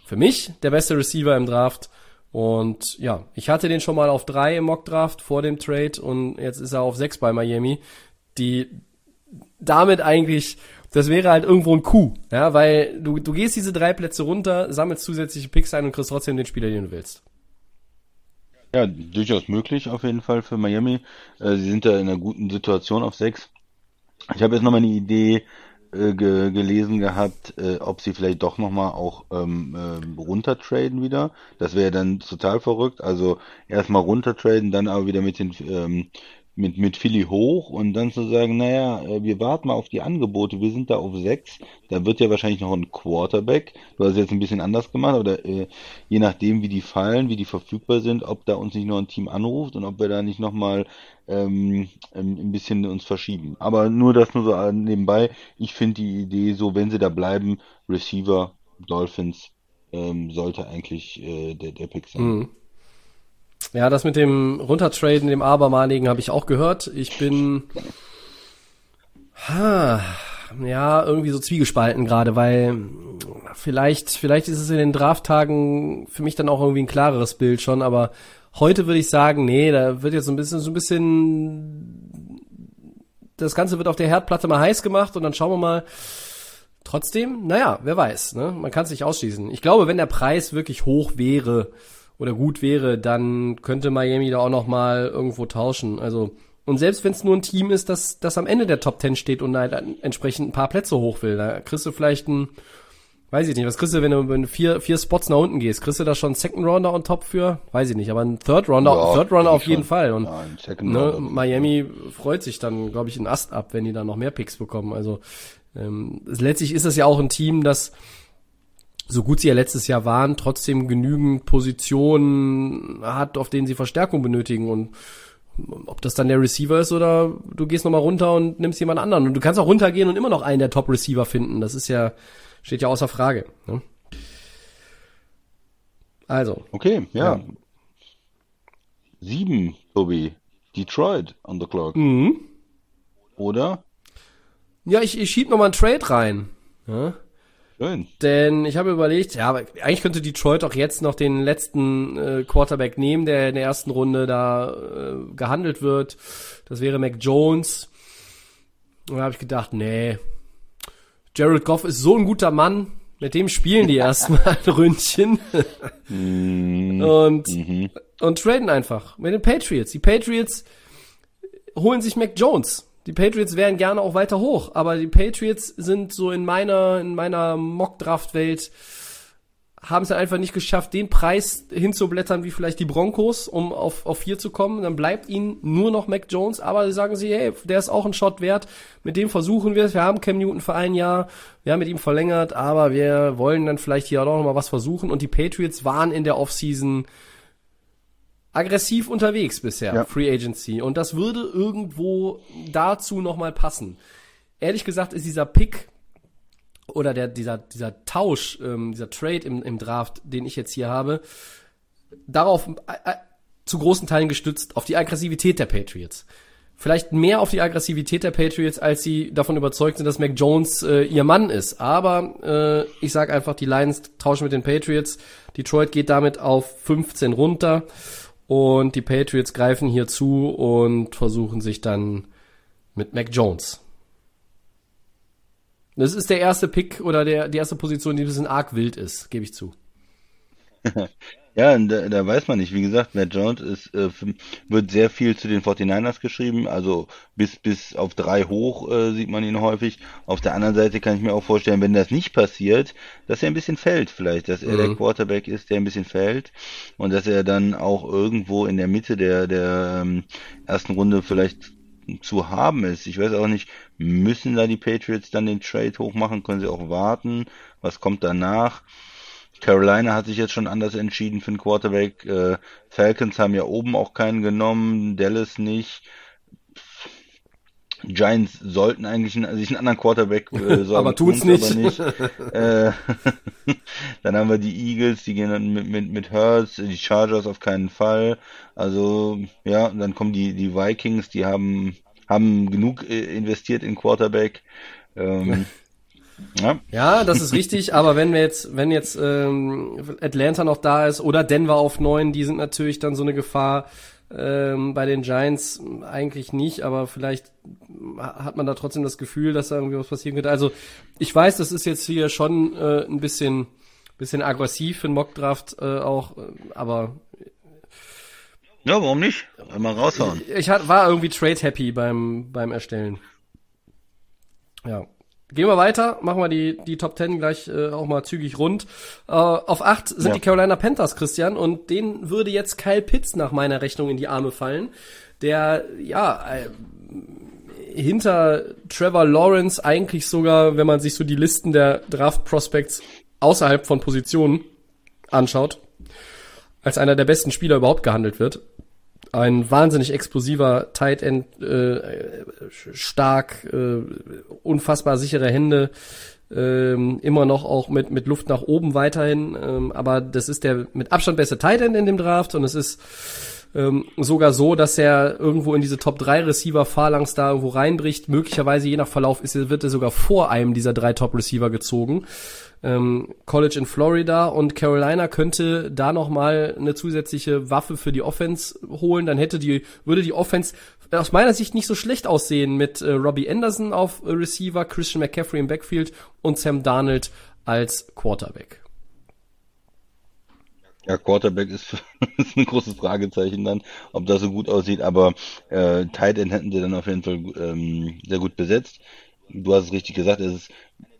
für mich der beste Receiver im Draft. Und ja, ich hatte den schon mal auf drei im Mock-Draft vor dem Trade und jetzt ist er auf sechs bei Miami. Die damit eigentlich, das wäre halt irgendwo ein Coup, ja, weil du, du gehst diese drei Plätze runter, sammelst zusätzliche Picks ein und kriegst trotzdem den Spieler, den du willst. Ja, durchaus möglich auf jeden Fall für Miami. Äh, sie sind da in einer guten Situation auf sechs. Ich habe jetzt nochmal eine Idee äh, ge gelesen gehabt, äh, ob sie vielleicht doch nochmal auch ähm, äh, runtertraden wieder. Das wäre dann total verrückt. Also erstmal runtertraden, dann aber wieder mit den ähm, mit, mit Philly hoch und dann zu sagen, naja, äh, wir warten mal auf die Angebote, wir sind da auf sechs, da wird ja wahrscheinlich noch ein Quarterback. Du hast es jetzt ein bisschen anders gemacht, oder äh, je nachdem, wie die fallen, wie die verfügbar sind, ob da uns nicht noch ein Team anruft und ob wir da nicht nochmal ähm, ähm, ein bisschen uns verschieben. Aber nur das nur so nebenbei. Ich finde die Idee so, wenn sie da bleiben, Receiver, Dolphins, ähm, sollte eigentlich äh, der, der Pick sein. Mhm. Ja, das mit dem Runtertraden, dem Abermaligen habe ich auch gehört. Ich bin ha, ja irgendwie so zwiegespalten gerade, weil vielleicht vielleicht ist es in den Drafttagen für mich dann auch irgendwie ein klareres Bild schon, aber heute würde ich sagen, nee, da wird jetzt so ein bisschen so ein bisschen das Ganze wird auf der Herdplatte mal heiß gemacht und dann schauen wir mal. Trotzdem, naja, wer weiß, ne? Man kann es nicht ausschließen. Ich glaube, wenn der Preis wirklich hoch wäre, oder gut wäre, dann könnte Miami da auch noch mal irgendwo tauschen. Also und selbst wenn es nur ein Team ist, das, das am Ende der Top 10 steht und halt entsprechend ein paar Plätze hoch will, da kriegst du vielleicht ein, weiß ich nicht, was kriegst du, wenn du, wenn du vier, vier Spots nach unten gehst? Kriegst du da schon einen Second Rounder on top für? Weiß ich nicht, aber ein Third Rounder, ja, Third Rounder auf jeden schon. Fall. Und ja, ne, Miami freut sich dann, glaube ich, einen Ast ab, wenn die dann noch mehr Picks bekommen. Also ähm, letztlich ist es ja auch ein Team, das so gut sie ja letztes Jahr waren, trotzdem genügend Positionen hat, auf denen sie Verstärkung benötigen und ob das dann der Receiver ist oder du gehst nochmal runter und nimmst jemand anderen. Und du kannst auch runtergehen und immer noch einen der Top-Receiver finden. Das ist ja, steht ja außer Frage. Ne? Also. Okay, ja. ja. Sieben, Tobi. Detroit on the clock. Mhm. Oder? Ja, ich, ich schieb nochmal einen Trade rein. Ja? Schön. Denn ich habe überlegt, ja, eigentlich könnte Detroit auch jetzt noch den letzten äh, Quarterback nehmen, der in der ersten Runde da äh, gehandelt wird. Das wäre Mac Jones. Und da habe ich gedacht, nee, Jared Goff ist so ein guter Mann, mit dem spielen die (laughs) erstmal ein Ründchen. Mhm. und, mhm. und traden einfach mit den Patriots. Die Patriots holen sich Mac Jones die Patriots wären gerne auch weiter hoch, aber die Patriots sind so in meiner, in meiner Mock-Draft-Welt, haben es einfach nicht geschafft, den Preis hinzublättern wie vielleicht die Broncos, um auf, auf vier zu kommen. Dann bleibt ihnen nur noch Mac Jones, aber sagen sie, hey, der ist auch ein Shot wert. Mit dem versuchen wir es. Wir haben Cam Newton für ein Jahr. Wir haben mit ihm verlängert, aber wir wollen dann vielleicht hier auch noch mal was versuchen. Und die Patriots waren in der Offseason aggressiv unterwegs bisher, ja. Free Agency. Und das würde irgendwo dazu nochmal passen. Ehrlich gesagt ist dieser Pick oder der, dieser, dieser Tausch, ähm, dieser Trade im, im Draft, den ich jetzt hier habe, darauf äh, äh, zu großen Teilen gestützt auf die Aggressivität der Patriots. Vielleicht mehr auf die Aggressivität der Patriots, als sie davon überzeugt sind, dass Mac Jones äh, ihr Mann ist. Aber äh, ich sage einfach, die Lions tauschen mit den Patriots. Detroit geht damit auf 15 runter. Und die Patriots greifen hier zu und versuchen sich dann mit Mac Jones. Das ist der erste Pick oder der, die erste Position, die ein bisschen arg wild ist, gebe ich zu. (laughs) Ja, da, da weiß man nicht. Wie gesagt, Matt Jones ist, äh, wird sehr viel zu den 49ers geschrieben. Also bis, bis auf drei hoch äh, sieht man ihn häufig. Auf der anderen Seite kann ich mir auch vorstellen, wenn das nicht passiert, dass er ein bisschen fällt vielleicht. Dass er mhm. der Quarterback ist, der ein bisschen fällt. Und dass er dann auch irgendwo in der Mitte der, der ähm, ersten Runde vielleicht zu haben ist. Ich weiß auch nicht, müssen da die Patriots dann den Trade hochmachen? Können sie auch warten? Was kommt danach? Carolina hat sich jetzt schon anders entschieden für einen Quarterback. Äh, Falcons haben ja oben auch keinen genommen, Dallas nicht. Giants sollten eigentlich einen, sich einen anderen Quarterback äh, (laughs) sorgen, aber tut's nicht. Aber nicht. äh, (laughs) dann haben wir die Eagles, die gehen dann mit, mit, mit Hurts, die Chargers auf keinen Fall. Also ja, dann kommen die die Vikings, die haben haben genug äh, investiert in Quarterback. Ähm, (laughs) ja. ja, das ist richtig, (laughs) aber wenn wir jetzt, wenn jetzt ähm, Atlanta noch da ist oder Denver auf neun, die sind natürlich dann so eine Gefahr. Ähm, bei den Giants eigentlich nicht, aber vielleicht hat man da trotzdem das Gefühl, dass da irgendwie was passieren könnte. Also ich weiß, das ist jetzt hier schon äh, ein bisschen, bisschen aggressiv für den Mockdraft äh, auch, äh, aber ja, warum nicht? Mal raushauen. Ich, ich war irgendwie trade happy beim beim Erstellen. Ja. Gehen wir weiter, machen wir die, die Top 10 gleich äh, auch mal zügig rund. Äh, auf 8 sind ja. die Carolina Panthers, Christian, und denen würde jetzt Kyle Pitts nach meiner Rechnung in die Arme fallen. der ja äh, hinter Trevor Lawrence eigentlich sogar, wenn man sich so die Listen der Draft Prospects außerhalb von Positionen anschaut, als einer der besten Spieler überhaupt gehandelt wird. Ein wahnsinnig explosiver Tight End, äh, stark, äh, unfassbar sichere Hände, ähm, immer noch auch mit, mit Luft nach oben weiterhin. Ähm, aber das ist der mit Abstand beste Tight End in dem Draft und es ist ähm, sogar so, dass er irgendwo in diese Top 3 Receiver Phalanx da irgendwo reinbricht. Möglicherweise je nach Verlauf ist, wird er sogar vor einem dieser drei Top Receiver gezogen. Ähm, College in Florida und Carolina könnte da noch mal eine zusätzliche Waffe für die Offense holen. Dann hätte die würde die Offense aus meiner Sicht nicht so schlecht aussehen mit äh, Robbie Anderson auf äh, Receiver, Christian McCaffrey im Backfield und Sam Darnold als Quarterback. Ja, Quarterback ist, (laughs) ist ein großes Fragezeichen dann, ob das so gut aussieht, aber äh, Tight End hätten sie dann auf jeden Fall ähm, sehr gut besetzt. Du hast es richtig gesagt, es ist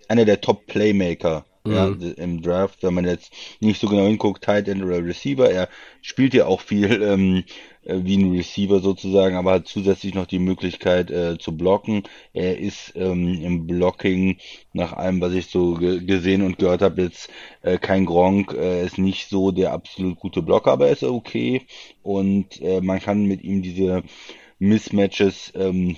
einer der Top-Playmaker mhm. ja, im Draft, wenn man jetzt nicht so genau hinguckt, Tight End oder Receiver. Er spielt ja auch viel (laughs) ähm, äh, wie ein Receiver sozusagen, aber hat zusätzlich noch die Möglichkeit äh, zu blocken. Er ist ähm, im Blocking nach allem, was ich so gesehen und gehört habe, jetzt äh, kein Gronk, äh, ist nicht so der absolut gute Blocker, aber er ist okay und äh, man kann mit ihm diese Mismatches ähm,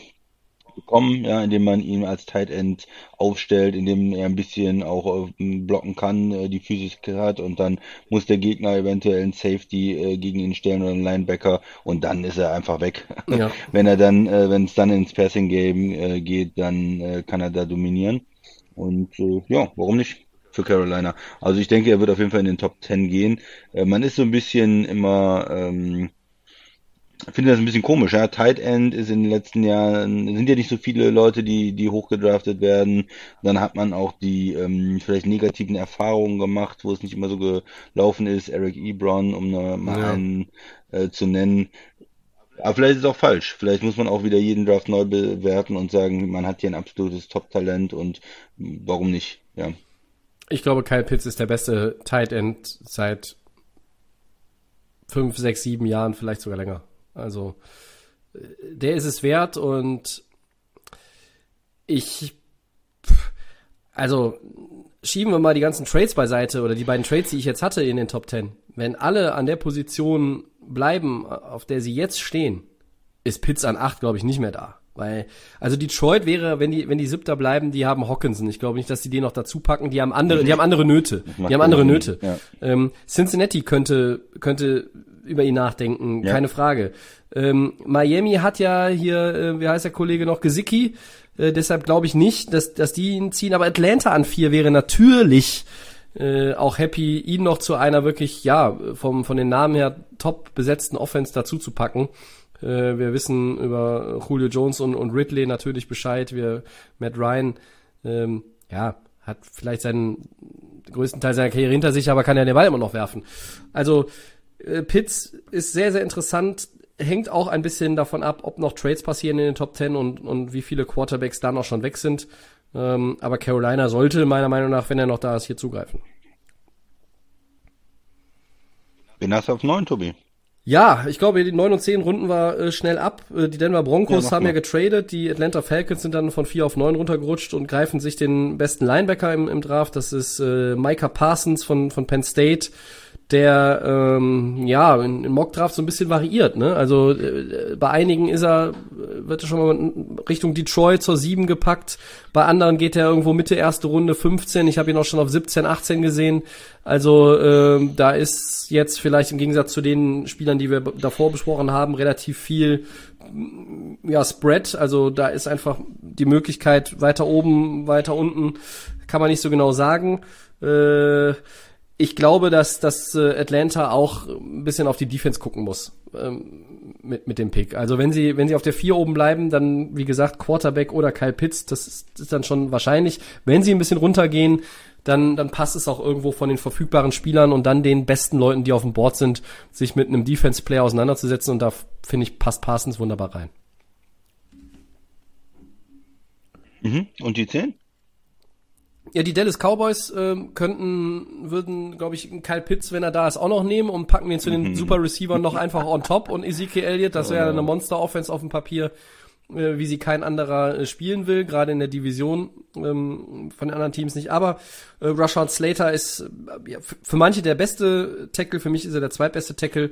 bekommen, ja, indem man ihn als Tight End aufstellt, indem er ein bisschen auch äh, blocken kann, äh, die Physik hat und dann muss der Gegner eventuell einen Safety äh, gegen ihn stellen oder einen Linebacker und dann ist er einfach weg. Ja. (laughs) wenn er dann, wenn es dann ins Passing Game geht, dann kann er da dominieren und ja, warum nicht? für Carolina. Also ich denke, er wird auf jeden Fall in den Top 10 gehen. Man ist so ein bisschen immer ähm, finde das ein bisschen komisch, ja. Tight End ist in den letzten Jahren, sind ja nicht so viele Leute, die, die hochgedraftet werden. Dann hat man auch die ähm, vielleicht negativen Erfahrungen gemacht, wo es nicht immer so gelaufen ist. Eric Ebron, um mal ja. einen äh, zu nennen. Aber vielleicht ist es auch falsch. Vielleicht muss man auch wieder jeden Draft neu bewerten und sagen, man hat hier ein absolutes Top-Talent und warum nicht, ja. Ich glaube, Kyle Pitts ist der beste Tight End seit fünf, sechs, sieben Jahren, vielleicht sogar länger. Also der ist es wert und ich, also schieben wir mal die ganzen Trades beiseite oder die beiden Trades, die ich jetzt hatte in den Top 10. Wenn alle an der Position bleiben, auf der sie jetzt stehen, ist Pitts an 8, glaube ich, nicht mehr da. Weil, also Detroit wäre, wenn die, wenn die Siebter bleiben, die haben Hawkinson. Ich glaube nicht, dass die den noch dazu packen. Die haben andere, die haben andere Nöte. Die haben andere Nöte. Ja. Ähm, Cincinnati könnte, könnte über ihn nachdenken, ja. keine Frage. Ähm, Miami hat ja hier, äh, wie heißt der Kollege noch, Gesicki, äh, deshalb glaube ich nicht, dass, dass die ihn ziehen, aber Atlanta an vier wäre natürlich äh, auch happy, ihn noch zu einer wirklich, ja, vom, von den Namen her top besetzten Offense dazu zu packen. Äh, wir wissen über Julio Jones und, und Ridley natürlich Bescheid, wir, Matt Ryan, ähm, ja, hat vielleicht seinen größten Teil seiner Karriere hinter sich, aber kann ja den Ball immer noch werfen. Also Pitts ist sehr, sehr interessant. Hängt auch ein bisschen davon ab, ob noch Trades passieren in den Top 10 und, und wie viele Quarterbacks da noch schon weg sind. Ähm, aber Carolina sollte meiner Meinung nach, wenn er noch da ist, hier zugreifen. Bin hast auf 9, Tobi. Ja, ich glaube, die 9 und 10 Runden war äh, schnell ab. Äh, die Denver Broncos ja, haben mal. ja getradet. Die Atlanta Falcons sind dann von 4 auf 9 runtergerutscht und greifen sich den besten Linebacker im, im Draft. Das ist äh, Micah Parsons von, von Penn State der ähm, ja in, in Mockdraft so ein bisschen variiert. Ne? Also äh, bei einigen ist er, wird er schon mal Richtung Detroit zur 7 gepackt, bei anderen geht er irgendwo Mitte erste Runde 15. Ich habe ihn auch schon auf 17, 18 gesehen. Also äh, da ist jetzt vielleicht im Gegensatz zu den Spielern, die wir davor besprochen haben, relativ viel ja Spread. Also da ist einfach die Möglichkeit weiter oben, weiter unten, kann man nicht so genau sagen. Äh, ich glaube, dass, dass äh, Atlanta auch ein bisschen auf die Defense gucken muss ähm, mit, mit dem Pick. Also wenn sie, wenn sie auf der 4 oben bleiben, dann, wie gesagt, Quarterback oder Kyle Pitts, das ist, das ist dann schon wahrscheinlich. Wenn sie ein bisschen runtergehen, dann, dann passt es auch irgendwo von den verfügbaren Spielern und dann den besten Leuten, die auf dem Board sind, sich mit einem Defense-Player auseinanderzusetzen und da finde ich, passt Parsons wunderbar rein. Mhm. Und die 10? Ja, die Dallas Cowboys äh, könnten, würden, glaube ich, Kyle Pitts, wenn er da ist, auch noch nehmen und packen den zu den Mhm. Super Receivern noch einfach on top und Ezekiel Elliott, das wäre eine Monster-Offense auf dem Papier, äh, wie sie kein anderer äh, spielen will, gerade in der Division ähm, von den anderen Teams nicht. Aber äh, Rashad Slater ist äh, ja, für manche der beste Tackle, für mich ist er der zweitbeste Tackle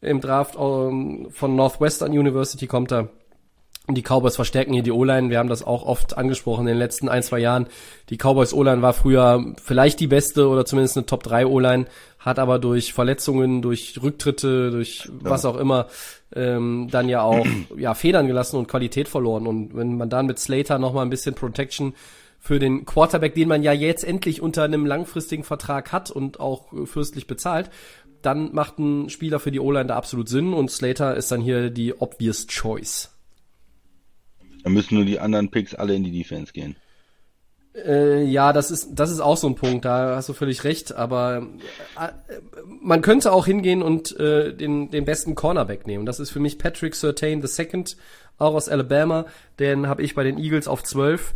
im Draft ähm, von Northwestern University kommt er. Und die Cowboys verstärken hier die O-Line. Wir haben das auch oft angesprochen in den letzten ein, zwei Jahren. Die Cowboys O-Line war früher vielleicht die beste oder zumindest eine Top 3 O-Line, hat aber durch Verletzungen, durch Rücktritte, durch was auch immer, ähm, dann ja auch ja, Federn gelassen und Qualität verloren. Und wenn man dann mit Slater nochmal ein bisschen Protection für den Quarterback, den man ja jetzt endlich unter einem langfristigen Vertrag hat und auch fürstlich bezahlt, dann macht ein Spieler für die O-Line da absolut Sinn und Slater ist dann hier die obvious choice. Da müssen nur die anderen Picks alle in die Defense gehen. Äh, ja, das ist, das ist auch so ein Punkt, da hast du völlig recht, aber äh, man könnte auch hingehen und äh, den, den besten Cornerback nehmen. Das ist für mich Patrick Surtain II, auch aus Alabama, den habe ich bei den Eagles auf 12.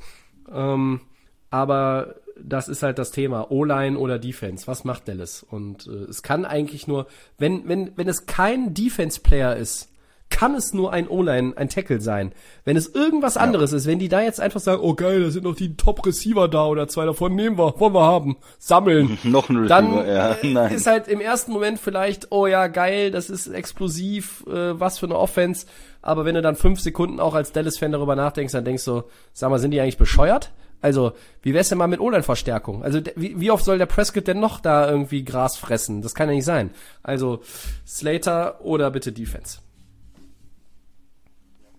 Ähm, aber das ist halt das Thema, O-Line oder Defense, was macht Dallas? Und äh, es kann eigentlich nur, wenn, wenn, wenn es kein Defense-Player ist, kann es nur ein O-Line, ein Tackle sein. Wenn es irgendwas anderes ist, wenn die da jetzt einfach sagen, oh geil, da sind noch die Top-Receiver da oder zwei davon nehmen wir, wollen wir haben, sammeln. (laughs) Noch ein Receiver, Dann ja, äh, nein. ist halt im ersten Moment vielleicht, oh ja, geil, das ist explosiv, äh, was für eine Offense. Aber wenn du dann fünf Sekunden auch als Dallas-Fan darüber nachdenkst, dann denkst du, sag mal, sind die eigentlich bescheuert? Also, wie wär's denn mal mit O-Line-Verstärkung? Also, wie, wie oft soll der Prescott denn noch da irgendwie Gras fressen? Das kann ja nicht sein. Also, Slater oder bitte Defense.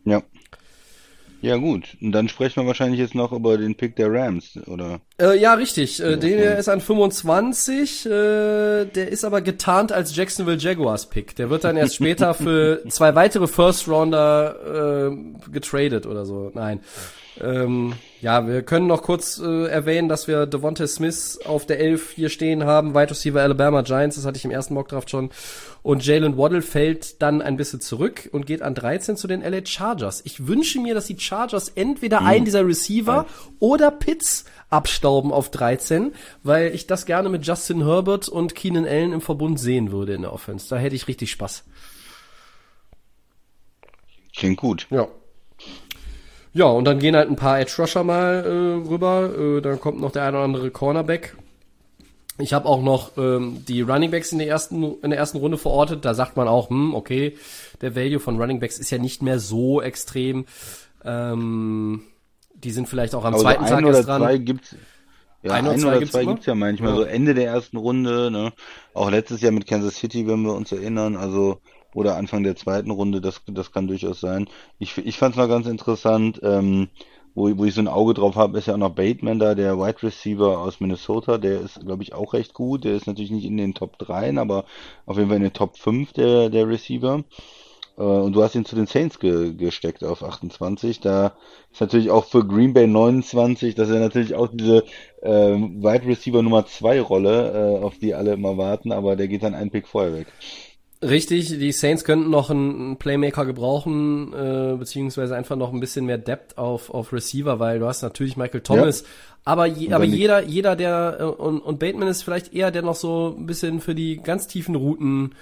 Ja. Ja, gut. Und dann sprechen wir wahrscheinlich jetzt noch über den Pick der Rams, oder? Äh, ja, richtig. Äh, der ist an 25. Äh, der ist aber getarnt als Jacksonville Jaguars Pick. Der wird dann erst (laughs) später für zwei weitere First Rounder äh, getradet oder so. Nein. Ähm, ja, wir können noch kurz äh, erwähnen, dass wir Devonta Smith auf der 11 hier stehen haben, Wide Receiver Alabama Giants, das hatte ich im ersten Mockdraft schon. Und Jalen Waddle fällt dann ein bisschen zurück und geht an 13 zu den LA Chargers. Ich wünsche mir, dass die Chargers entweder einen dieser Receiver oder Pitts abstauben auf 13, weil ich das gerne mit Justin Herbert und Keenan Allen im Verbund sehen würde in der Offense. Da hätte ich richtig Spaß. Klingt gut. Ja. Ja, und dann gehen halt ein paar Edge Rusher mal äh, rüber. Äh, dann kommt noch der eine oder andere Cornerback. Ich habe auch noch ähm, die Running Backs in der ersten in der ersten Runde verortet. Da sagt man auch, hm, okay, der Value von Running Backs ist ja nicht mehr so extrem. Ähm, die sind vielleicht auch am Aber zweiten ein Tag oder erst dran. zwei gibt's. Ja, Ein ein, oder zwei immer? gibt's ja manchmal. Ja. So Ende der ersten Runde, ne? Auch letztes Jahr mit Kansas City, wenn wir uns erinnern, also oder Anfang der zweiten Runde, das, das kann durchaus sein. Ich, ich fand's mal ganz interessant, ähm, wo, wo ich so ein Auge drauf habe, ist ja auch noch Bateman da, der Wide Receiver aus Minnesota, der ist, glaube ich, auch recht gut. Der ist natürlich nicht in den Top 3, aber auf jeden Fall in den Top 5 der, der Receiver. Äh, Und du hast ihn zu den Saints ge gesteckt auf 28. Da ist natürlich auch für Green Bay 29, das ist ja natürlich auch diese ähm, Wide Receiver Nummer 2 Rolle, äh, auf die alle immer warten, aber der geht dann einen Pick vorher weg. Richtig, die Saints könnten noch einen Playmaker gebrauchen, äh, beziehungsweise einfach noch ein bisschen mehr Depth auf, auf Receiver, weil du hast natürlich Michael Thomas, aber, je, aber nicht- jeder, jeder, der, äh, und, und Bateman ist vielleicht eher der noch so ein bisschen für die ganz tiefen Routen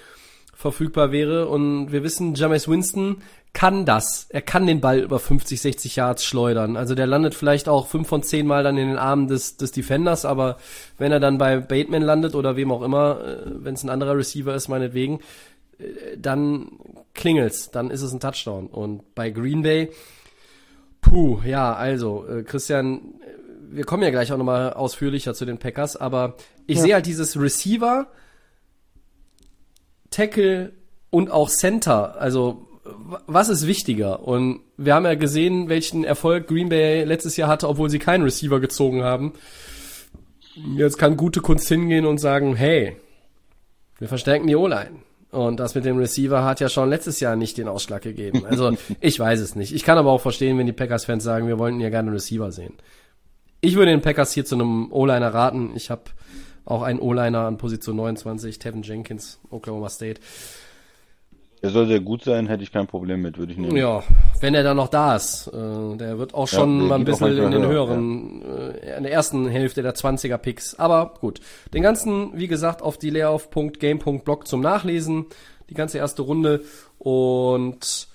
verfügbar wäre und wir wissen, Jameis Winston kann das. Er kann den Ball über 50, 60 Yards schleudern. Also der landet vielleicht auch fünf von zehn Mal dann in den Armen des, des Defenders, aber wenn er dann bei Bateman landet oder wem auch immer, äh, wenn es ein anderer Receiver ist, meinetwegen, äh, dann klingelt's, dann ist es ein Touchdown. Und bei Green Bay, puh, ja, also, äh, Christian, äh, wir kommen ja gleich auch nochmal ausführlicher zu den Packers, aber ich sehe halt dieses Receiver, Tackle und auch Center, also was ist wichtiger? Und wir haben ja gesehen, welchen Erfolg Green Bay letztes Jahr hatte, obwohl sie keinen Receiver gezogen haben. Jetzt kann gute Kunst hingehen und sagen, hey, wir verstärken die O-Line. Und das mit dem Receiver hat ja schon letztes Jahr nicht den Ausschlag gegeben. Also (laughs) ich weiß es nicht. Ich kann aber auch verstehen, wenn die Packers-Fans sagen, wir wollten ja gerne einen Receiver sehen. Ich würde den Packers hier zu einem O-Liner raten. Ich habe auch einen O-Liner an Position 29, Tevin Jenkins, Oklahoma State. Er soll sehr gut sein, hätte ich kein Problem mit, würde ich nehmen. Ja, wenn er dann noch da ist. Äh, der wird auch schon der mal ein bisschen in den höheren, äh, in der ersten Hälfte der 20er Picks. Aber gut. Den ganzen, wie gesagt, auf die Layoff.game.blog zum Nachlesen. Die ganze erste Runde. Und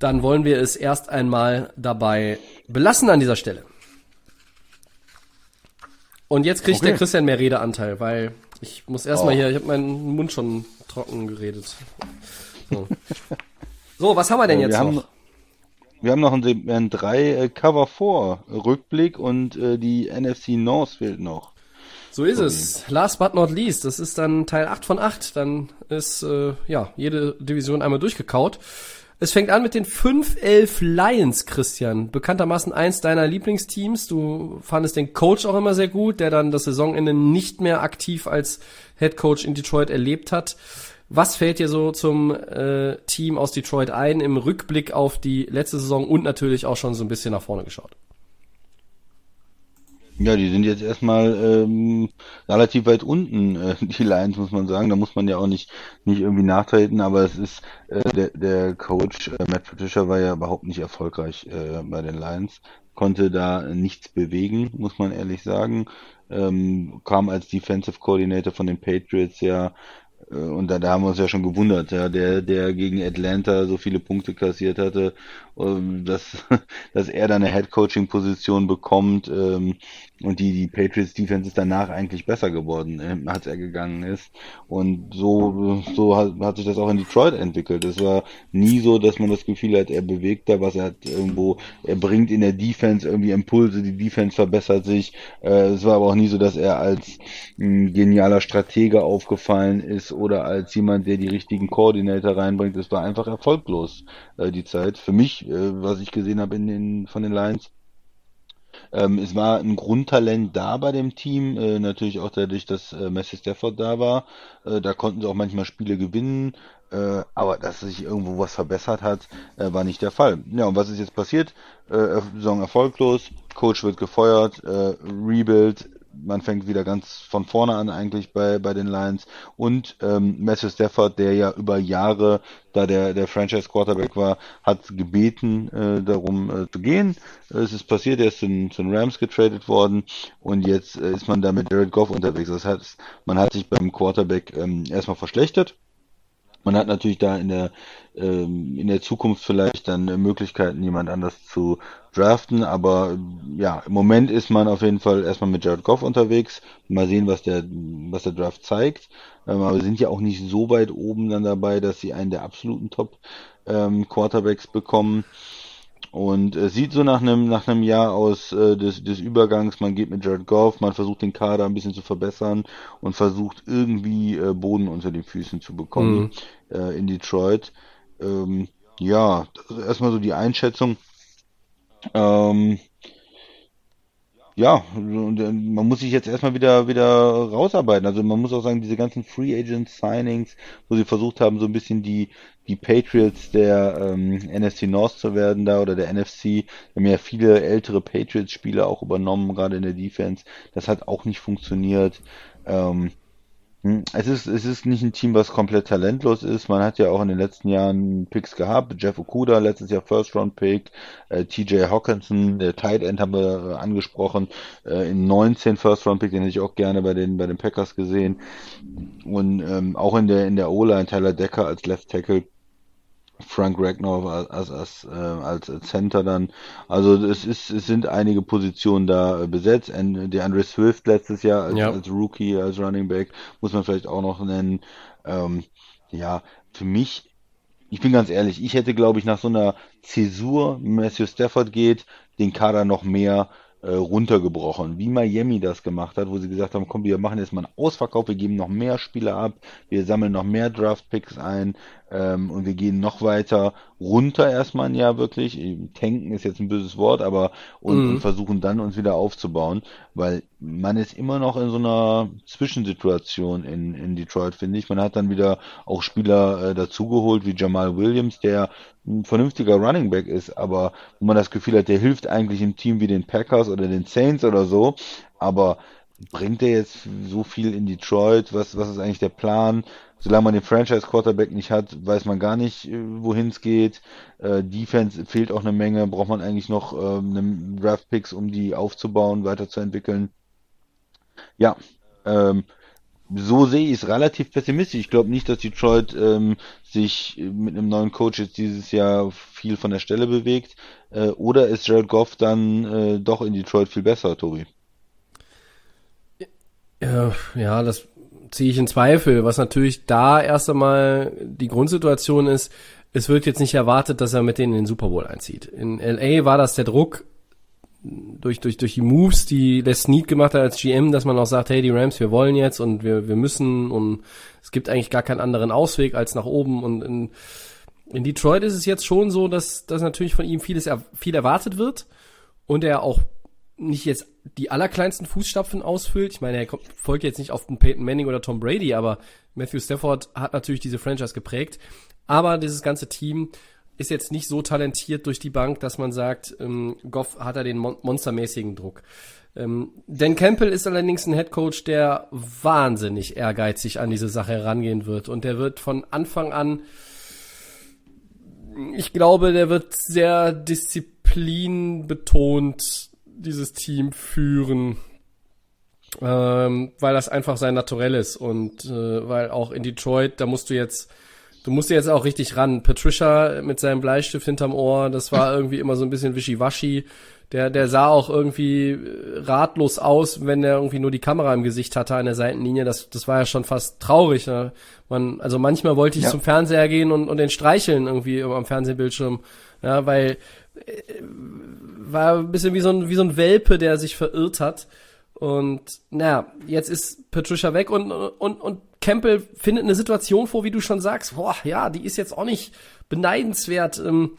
dann wollen wir es erst einmal dabei belassen an dieser Stelle. Und jetzt kriegt Okay. der Christian mehr Redeanteil, weil ich muss erstmal Oh. hier, ich habe meinen Mund schon trocken geredet. So, so was haben wir denn Äh, jetzt wir haben, noch? wir haben noch ein Segment 3 äh, Cover 4 Rückblick und äh, die NFC North fehlt noch. So ist es. Last but not least, das ist dann Teil 8 von 8. Dann ist äh, ja jede Division einmal durchgekaut. Es fängt an mit den 5-11 Lions, Christian. Bekanntermaßen eins deiner Lieblingsteams. Du fandest den Coach auch immer sehr gut, der dann das Saisonende nicht mehr aktiv als Head Coach in Detroit erlebt hat. Was fällt dir so zum äh, Team aus Detroit ein im Rückblick auf die letzte Saison und natürlich auch schon so ein bisschen nach vorne geschaut? Ja, die sind jetzt erstmal ähm, relativ weit unten, äh, (laughs) die Lions, muss man sagen. Da muss man ja auch nicht, nicht irgendwie nachtreten, aber es ist, äh, der, der Coach äh, Matt Patricia war ja überhaupt nicht erfolgreich äh, bei den Lions, konnte da nichts bewegen, muss man ehrlich sagen. Ähm, kam als Defensive Coordinator von den Patriots ja äh, und da, da haben wir uns ja schon gewundert, ja, der, der gegen Atlanta so viele Punkte kassiert hatte, dass, (laughs) dass er dann eine Head-Coaching-Position bekommt ähm, und die, die Patriots Defense ist danach eigentlich besser geworden, ähm, als er gegangen ist. Und so, so hat, hat sich das auch in Detroit entwickelt. Es war nie so, dass man das Gefühl hat, er bewegt da was, er hat irgendwo, er bringt in der Defense irgendwie Impulse, die Defense verbessert sich. Äh, es war aber auch nie so, dass er als ein genialer Stratege aufgefallen ist oder als jemand, der die richtigen Koordinator reinbringt. Es war einfach erfolglos, äh, die Zeit. Für mich, äh, was ich gesehen habe in den, von den Lions. Ähm, es war ein Grundtalent da bei dem Team, äh, natürlich auch dadurch, dass äh, Messi Stafford da war. Äh, da konnten sie auch manchmal Spiele gewinnen, äh, aber dass sich irgendwo was verbessert hat, äh, war nicht der Fall. Ja, und was ist jetzt passiert? Äh, Saison erfolglos, Coach wird gefeuert, Rebuild, man fängt wieder ganz von vorne an eigentlich bei, bei den Lions und ähm, Matthew Stafford, der ja über Jahre da der, der Franchise Quarterback war, hat gebeten äh, darum äh, zu gehen. Es ist passiert, er ist zu, den- zu den Rams getradet worden und jetzt äh, ist man da mit Jared Goff unterwegs. Das heißt, man hat sich beim Quarterback ähm, erstmal verschlechtert. Man hat natürlich da in der ähm, in der Zukunft vielleicht dann äh, Möglichkeiten, jemand anders zu draften, aber ja, im Moment ist man auf jeden Fall erstmal mit Jared Goff unterwegs. Mal sehen, was der was der Draft zeigt. Ähm, aber sind ja auch nicht so weit oben dann dabei, dass sie einen der absoluten Top ähm, Quarterbacks bekommen. Und es sieht so nach einem nach einem Jahr aus äh, des, des Übergangs. Man geht mit Jared Goff, man versucht den Kader ein bisschen zu verbessern und versucht irgendwie äh, Boden unter den Füßen zu bekommen äh, in Detroit. Ähm, ja, erstmal so die Einschätzung. Ähm, ja, äh, man muss sich jetzt erstmal wieder wieder rausarbeiten. Also man muss auch sagen, diese ganzen Free Agent Signings, wo sie versucht haben, so ein bisschen die die Patriots der ähm, NFC North zu werden da oder der NFC, haben ja viele ältere Patriots-Spieler auch übernommen, gerade in der Defense. Das hat auch nicht funktioniert. Ähm, hm, Es ist, es ist nicht ein Team, was komplett talentlos ist. Man hat ja auch in den letzten Jahren Picks gehabt. Jeff Okuda, letztes Jahr First Round Pick. Äh, TJ Hawkinson, der Tight End haben wir äh, angesprochen. Äh, in 19 First Round Pick, den hätte ich auch gerne bei den, bei den Packers gesehen. Und ähm, auch in der, in der O-Line Tyler Decker als Left Tackle. Frank Ragnar als, als, als, äh, als Center dann. Also es ist, es sind einige Positionen da äh, besetzt. Und der Andre Swift letztes Jahr als, Ja. als Rookie, als Running Back, muss man vielleicht auch noch nennen. Ähm, ja, für mich, ich bin ganz ehrlich, ich hätte, glaube ich, nach so einer Zäsur, Matthew Stafford geht, den Kader noch mehr äh, runtergebrochen, wie Miami das gemacht hat, wo sie gesagt haben, komm, wir machen jetzt mal einen Ausverkauf, wir geben noch mehr Spieler ab, wir sammeln noch mehr Draft-Picks ein ähm, und wir gehen noch weiter runter erstmal ein Jahr wirklich. Tanken ist jetzt ein böses Wort, aber und, Mhm. und versuchen dann uns wieder aufzubauen, weil man ist immer noch in so einer Zwischensituation in, in Detroit, finde ich. Man hat dann wieder auch Spieler äh, dazugeholt, wie Jamal Williams, der ein vernünftiger Running Back ist, aber wo man das Gefühl hat, der hilft eigentlich im Team wie den Packers oder den Saints oder so, aber bringt er jetzt so viel in Detroit? Was, was ist eigentlich der Plan? Solange man den Franchise Quarterback nicht hat, weiß man gar nicht, äh, wohin es geht. Äh, Defense fehlt auch eine Menge, braucht man eigentlich noch ähm, eine Draft Picks, um die aufzubauen, weiterzuentwickeln. Ja, ähm, so sehe ich es relativ pessimistisch. Ich glaube nicht, dass Detroit ähm, sich mit einem neuen Coach jetzt dieses Jahr viel von der Stelle bewegt. Äh, oder ist Jared Goff dann äh, doch in Detroit viel besser, Tobi? Ja, das ziehe ich in Zweifel. Was natürlich da erst einmal die Grundsituation ist, es wird jetzt nicht erwartet, dass er mit denen in den Super Bowl einzieht. In LA war das der Druck durch, durch, durch die Moves, die Les Snead gemacht hat als GM, dass man auch sagt, hey, die Rams, wir wollen jetzt und wir, wir müssen und es gibt eigentlich gar keinen anderen Ausweg als nach oben und in, in Detroit ist es jetzt schon so, dass, dass natürlich von ihm vieles, viel erwartet wird und er auch nicht jetzt die allerkleinsten Fußstapfen ausfüllt. Ich meine, er folgt jetzt nicht auf den Peyton Manning oder Tom Brady, aber Matthew Stafford hat natürlich diese Franchise geprägt. Aber dieses ganze Team ist jetzt nicht so talentiert durch die Bank, dass man sagt, ähm, Goff hat er den mon monstermäßigen Druck. Ähm, Dan Campbell ist allerdings ein Headcoach, der wahnsinnig ehrgeizig an diese Sache herangehen wird. Und der wird von Anfang an, ich glaube, der wird sehr disziplinbetont dieses Team führen, ähm, weil das einfach sein Naturell ist und äh, weil auch in Detroit, da musst du jetzt, du musst jetzt auch richtig ran. Patricia mit seinem Bleistift hinterm Ohr, das war irgendwie immer so ein bisschen wischiwaschi. Der, der sah auch irgendwie äh, ratlos aus, wenn er irgendwie nur die Kamera im Gesicht hatte an der Seitenlinie. Das, das war ja schon fast traurig. Ne? Man, also manchmal wollte ich ja. zum Fernseher gehen und, und den streicheln irgendwie am Fernsehbildschirm. Ja, weil war ein bisschen wie so ein, wie so ein Welpe, der sich verirrt hat. Und naja, jetzt ist Patricia weg und, und, und Campbell findet eine Situation vor, wie du schon sagst, boah, ja, die ist jetzt auch nicht beneidenswert. Ähm,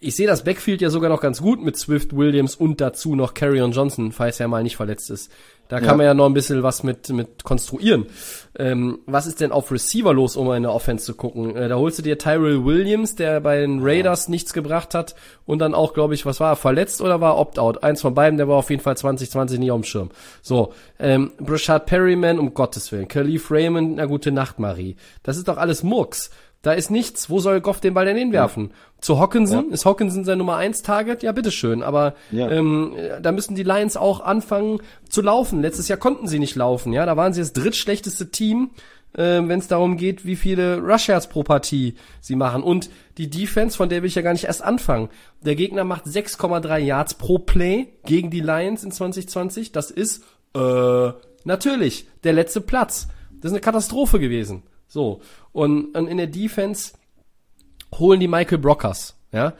ich sehe das Backfield ja sogar noch ganz gut mit Swift, Williams und dazu noch Carrion Johnson, falls er mal nicht verletzt ist. Da kann ja. man ja noch ein bisschen was mit, mit konstruieren. Ähm, was ist denn auf Receiver los, um in der Offense zu gucken? Äh, da holst du dir Tyrell Williams, der bei den Raiders ja. nichts gebracht hat und dann auch, glaube ich, was war er, verletzt oder war Opt-out? Eins von beiden, der war auf jeden Fall 2020 nicht auf dem Schirm. So, ähm, Brashard Perryman, um Gottes Willen. Khalif Raymond, na gute Nacht, Marie. Das ist doch alles Murks. Da ist nichts. Wo soll Goff den Ball denn hinwerfen? Ja. Zu Hawkinson? Ja. Ist Hawkinson sein Nummer 1 Target? Ja, bitteschön. Aber ja. ähm, da müssen die Lions auch anfangen zu laufen. Letztes Jahr konnten sie nicht laufen. Ja, da waren sie das drittschlechteste Team, äh, wenn es darum geht, wie viele Rush Yards pro Partie sie machen. Und die Defense, von der will ich ja gar nicht erst anfangen. Der Gegner macht 6,3 Yards pro Play gegen die Lions in 2020. Das ist äh, natürlich der letzte Platz. Das ist eine Katastrophe gewesen. So. Und, und in der Defense holen die Michael Brockers, ja.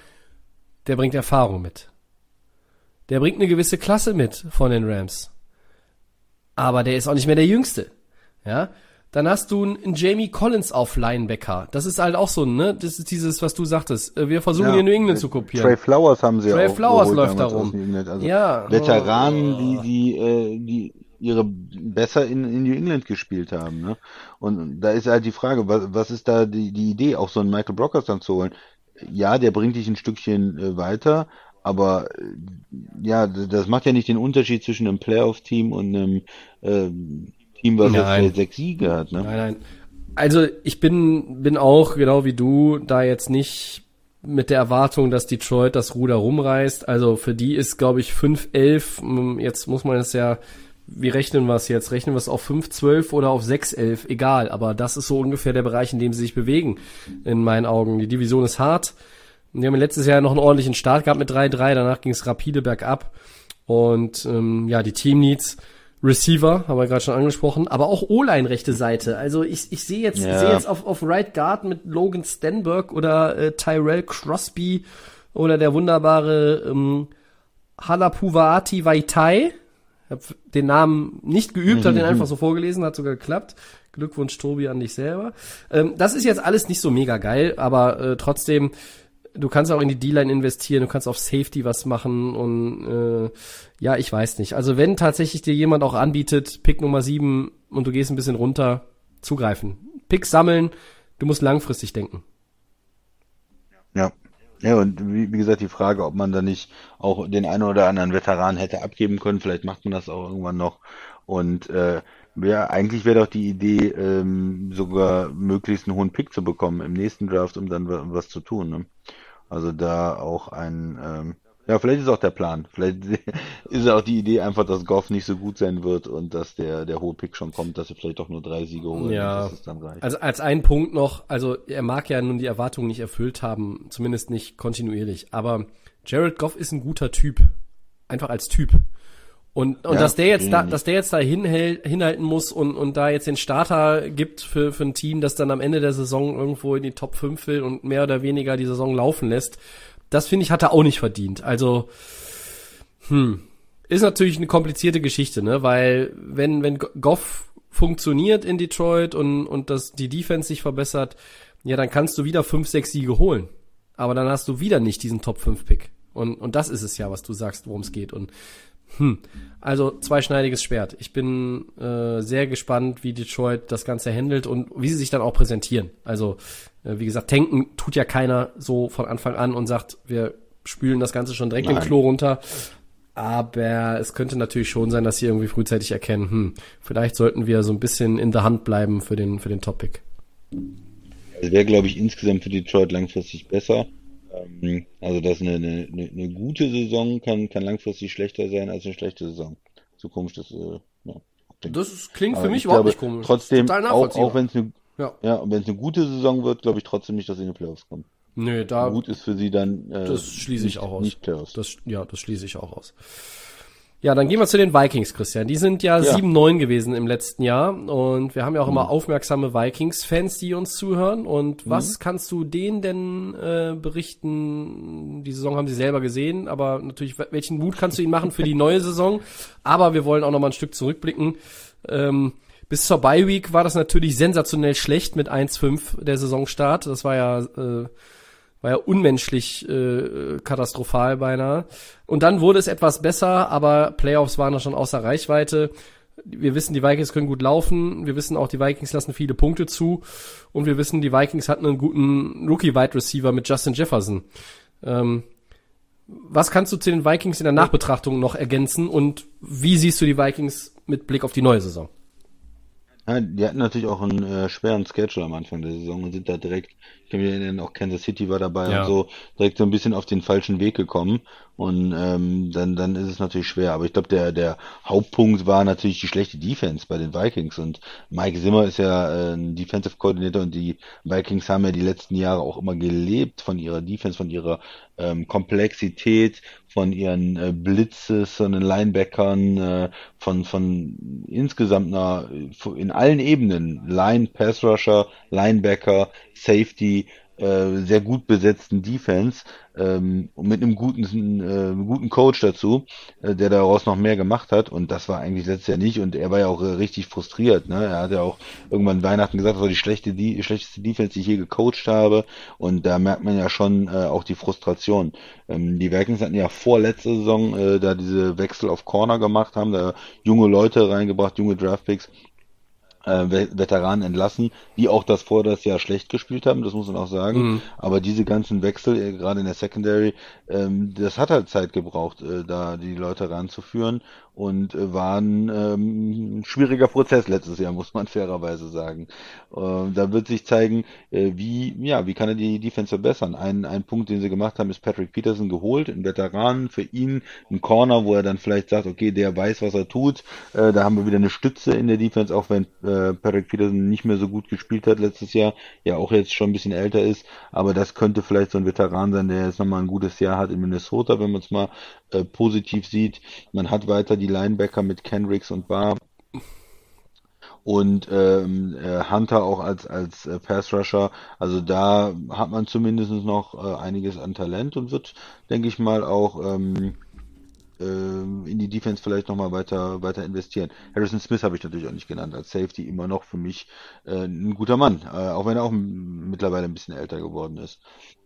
Der bringt Erfahrung mit. Der bringt eine gewisse Klasse mit von den Rams. Aber der ist auch nicht mehr der Jüngste, ja. Dann hast du einen Jamie Collins auf Linebacker. Das ist halt auch so, ne? Das ist dieses, was du sagtest. Äh, wir versuchen ja, hier New England zu kopieren. Trey Flowers haben sie Trey auch. Trey Flowers läuft da rum. Also ja. Veteranen, oh. die, die, äh, die ihre besser in, in New England gespielt haben. Ne? Und da ist halt die Frage, was, was ist da die, die Idee, auch so einen Michael Brockers dann zu holen? Ja, der bringt dich ein Stückchen äh, weiter, aber äh, ja, das macht ja nicht den Unterschied zwischen einem Playoff-Team und einem äh, Team, was nein. jetzt sechs Siege hat. Ne? Nein, nein. Also ich bin, bin auch, genau wie du, da jetzt nicht mit der Erwartung, dass Detroit das Ruder rumreißt. Also für die ist, glaube ich, 5-11, jetzt muss man es ja wie rechnen wir es jetzt? Rechnen wir es auf 5,12 oder auf 6,11? Egal, aber das ist so ungefähr der Bereich, in dem sie sich bewegen, in meinen Augen. Die Division ist hart. Die haben letztes Jahr noch einen ordentlichen Start gehabt mit 3-3, danach ging es rapide bergab. Und ähm, ja, die Team Needs, Receiver, haben wir gerade schon angesprochen, aber auch O-Line rechte Seite. Also ich, ich sehe jetzt, ja. sehe jetzt auf, auf Right Guard mit Logan Stenberg oder äh, Tyrell Crosby oder der wunderbare ähm, Halapuvaati Vaitai habe den Namen nicht geübt, habe den mhm. einfach so vorgelesen, hat sogar geklappt. Glückwunsch, Tobi, an dich selber. Ähm, das ist jetzt alles nicht so mega geil, aber äh, trotzdem, du kannst auch in die D-Line investieren, du kannst auf Safety was machen und äh, ja, ich weiß nicht. Also wenn tatsächlich dir jemand auch anbietet, Pick Nummer 7 und du gehst ein bisschen runter, zugreifen. Pick sammeln, du musst langfristig denken. Ja, ja, und wie, wie gesagt, die Frage, ob man da nicht auch den einen oder anderen Veteran hätte abgeben können, vielleicht macht man das auch irgendwann noch. Und äh, ja, eigentlich wäre doch die Idee, ähm, sogar möglichst einen hohen Pick zu bekommen im nächsten Draft, um dann was zu tun. Ne? Also da auch ein, ähm, ja, vielleicht ist auch der Plan. Vielleicht (laughs) ist auch die Idee einfach, dass Goff nicht so gut sein wird und dass der, der hohe Pick schon kommt, dass er vielleicht doch nur drei Siege holen, ja. Also als ein Punkt noch, also er mag ja nun die Erwartungen nicht erfüllt haben, zumindest nicht kontinuierlich, aber Jared Goff ist ein guter Typ. Einfach als Typ. Und, und ja, dass der jetzt da, dass der jetzt da hinhält, hinhalten muss und, und da jetzt den Starter gibt für, für ein Team, das dann am Ende der Saison irgendwo in die Top 5 will und mehr oder weniger die Saison laufen lässt, das finde ich, hat er auch nicht verdient. Also, hm, ist natürlich eine komplizierte Geschichte, ne, weil wenn, wenn Goff funktioniert in Detroit und, und das, die Defense sich verbessert, ja, dann kannst du wieder 5, 6 Siege holen. Aber dann hast du wieder nicht diesen Top 5 Pick. Und, und das ist es ja, was du sagst, worum es geht. Und hm, also zweischneidiges Schwert. Ich bin äh, sehr gespannt, wie Detroit das Ganze handelt und wie sie sich dann auch präsentieren. Also, äh, wie gesagt, tanken tut ja keiner so von Anfang an und sagt, wir spülen das Ganze schon direkt Nein. den Klo runter. Aber es könnte natürlich schon sein, dass sie irgendwie frühzeitig erkennen, hm, vielleicht sollten wir so ein bisschen in der Hand bleiben für den, für den Topic. Es wäre, glaube ich, insgesamt für Detroit langfristig besser. Ähm, also dass eine, eine, eine gute Saison kann, kann langfristig schlechter sein als eine schlechte Saison. So komisch das, äh, ja. Das klingt Aber für mich überhaupt nicht komisch. Trotzdem, auch, auch wenn es eine, ja. ja, eine gute Saison wird, glaube ich trotzdem nicht, dass sie in die Playoffs kommen. Nö, da. Gut ist für sie dann. Äh, das schließe ich nicht, auch aus. Nicht Playoffs. Das, ja, das schließe ich auch aus. Ja, dann gehen wir zu den Vikings, Christian. Die sind ja, ja. 7-9 gewesen im letzten Jahr und wir haben ja auch mhm. immer aufmerksame Vikings-Fans, die uns zuhören. Und mhm. was kannst du denen denn äh, berichten? Die Saison haben sie selber gesehen, aber natürlich, welchen Mut kannst du ihnen machen für die (laughs) neue Saison? Aber wir wollen auch noch mal ein Stück zurückblicken. Ähm, bis zur Bye Week war das natürlich sensationell schlecht mit 1-5 der Saisonstart. Das war ja äh, war ja unmenschlich äh, katastrophal beinahe. Und dann wurde es etwas besser, aber Playoffs waren da schon außer Reichweite. Wir wissen, die Vikings können gut laufen. Wir wissen auch, die Vikings lassen viele Punkte zu. Und wir wissen, die Vikings hatten einen guten Rookie-Wide Receiver mit Justin Jefferson. Ähm, was kannst du zu den Vikings in der Nachbetrachtung noch ergänzen und wie siehst du die Vikings mit Blick auf die neue Saison? Ja, die hatten natürlich auch einen äh, schweren Schedule am Anfang der Saison und sind da direkt, ich kann mich erinnern, auch Kansas City war dabei ja. und so, direkt so ein bisschen auf den falschen Weg gekommen. Und ähm, dann, dann ist es natürlich schwer. Aber ich glaube, der, der Hauptpunkt war natürlich die schlechte Defense bei den Vikings. Und Mike Zimmer ist ja äh, ein Defensive Coordinator und die Vikings haben ja die letzten Jahre auch immer gelebt von ihrer Defense, von ihrer ähm, Komplexität, von ihren äh, Blitzes, von den Linebackern, äh, von, von insgesamt einer, in allen Ebenen, Line, Pass Rusher, Linebacker, Safety, äh, sehr gut besetzten Defense ähm, mit einem guten, äh, guten Coach dazu, äh, der daraus noch mehr gemacht hat. Und das war eigentlich letztes Jahr nicht. Und er war ja auch äh, richtig frustriert. Ne? Er hat ja auch irgendwann Weihnachten gesagt, das war die schlechte, die schlechteste Defense, die ich je gecoacht habe. Und da merkt man ja schon äh, auch die Frustration. Ähm, die Vikings hatten ja vor letzter Saison äh, da diese Wechsel auf Corner gemacht, haben da junge Leute reingebracht, junge Draftpicks äh, Veteranen entlassen, die auch das vor das Jahr schlecht gespielt haben, das muss man auch sagen. Mhm. Aber diese ganzen Wechsel, äh, gerade in der Secondary, ähm, das hat halt Zeit gebraucht, äh, da die Leute ranzuführen und äh, war ein ähm, schwieriger Prozess letztes Jahr, (laughs) muss man fairerweise sagen. Äh, da wird sich zeigen, äh, wie, ja, wie kann er die Defense verbessern. Ein, ein Punkt, den sie gemacht haben, ist Patrick Peterson geholt, ein Veteran für ihn, ein Corner, wo er dann vielleicht sagt, okay, der weiß, was er tut. Äh, da haben wir wieder eine Stütze in der Defense, auch wenn äh, Patrick Peterson nicht mehr so gut gespielt hat letztes Jahr, ja auch jetzt schon ein bisschen älter ist, aber das könnte vielleicht so ein Veteran sein, der jetzt nochmal ein gutes Jahr hat in Minnesota, wenn man es mal äh, positiv sieht. Man hat weiter die Linebacker mit Kendricks und Barr und ähm, äh, Hunter auch als als äh, Pass Rusher. Also da hat man zumindest noch äh, einiges an Talent und wird, denke ich mal, auch ähm, äh, in die Defense vielleicht nochmal weiter weiter investieren. Harrison Smith habe ich natürlich auch nicht genannt als Safety immer noch für mich äh, ein guter Mann, äh, auch wenn er auch mittlerweile ein bisschen älter geworden ist.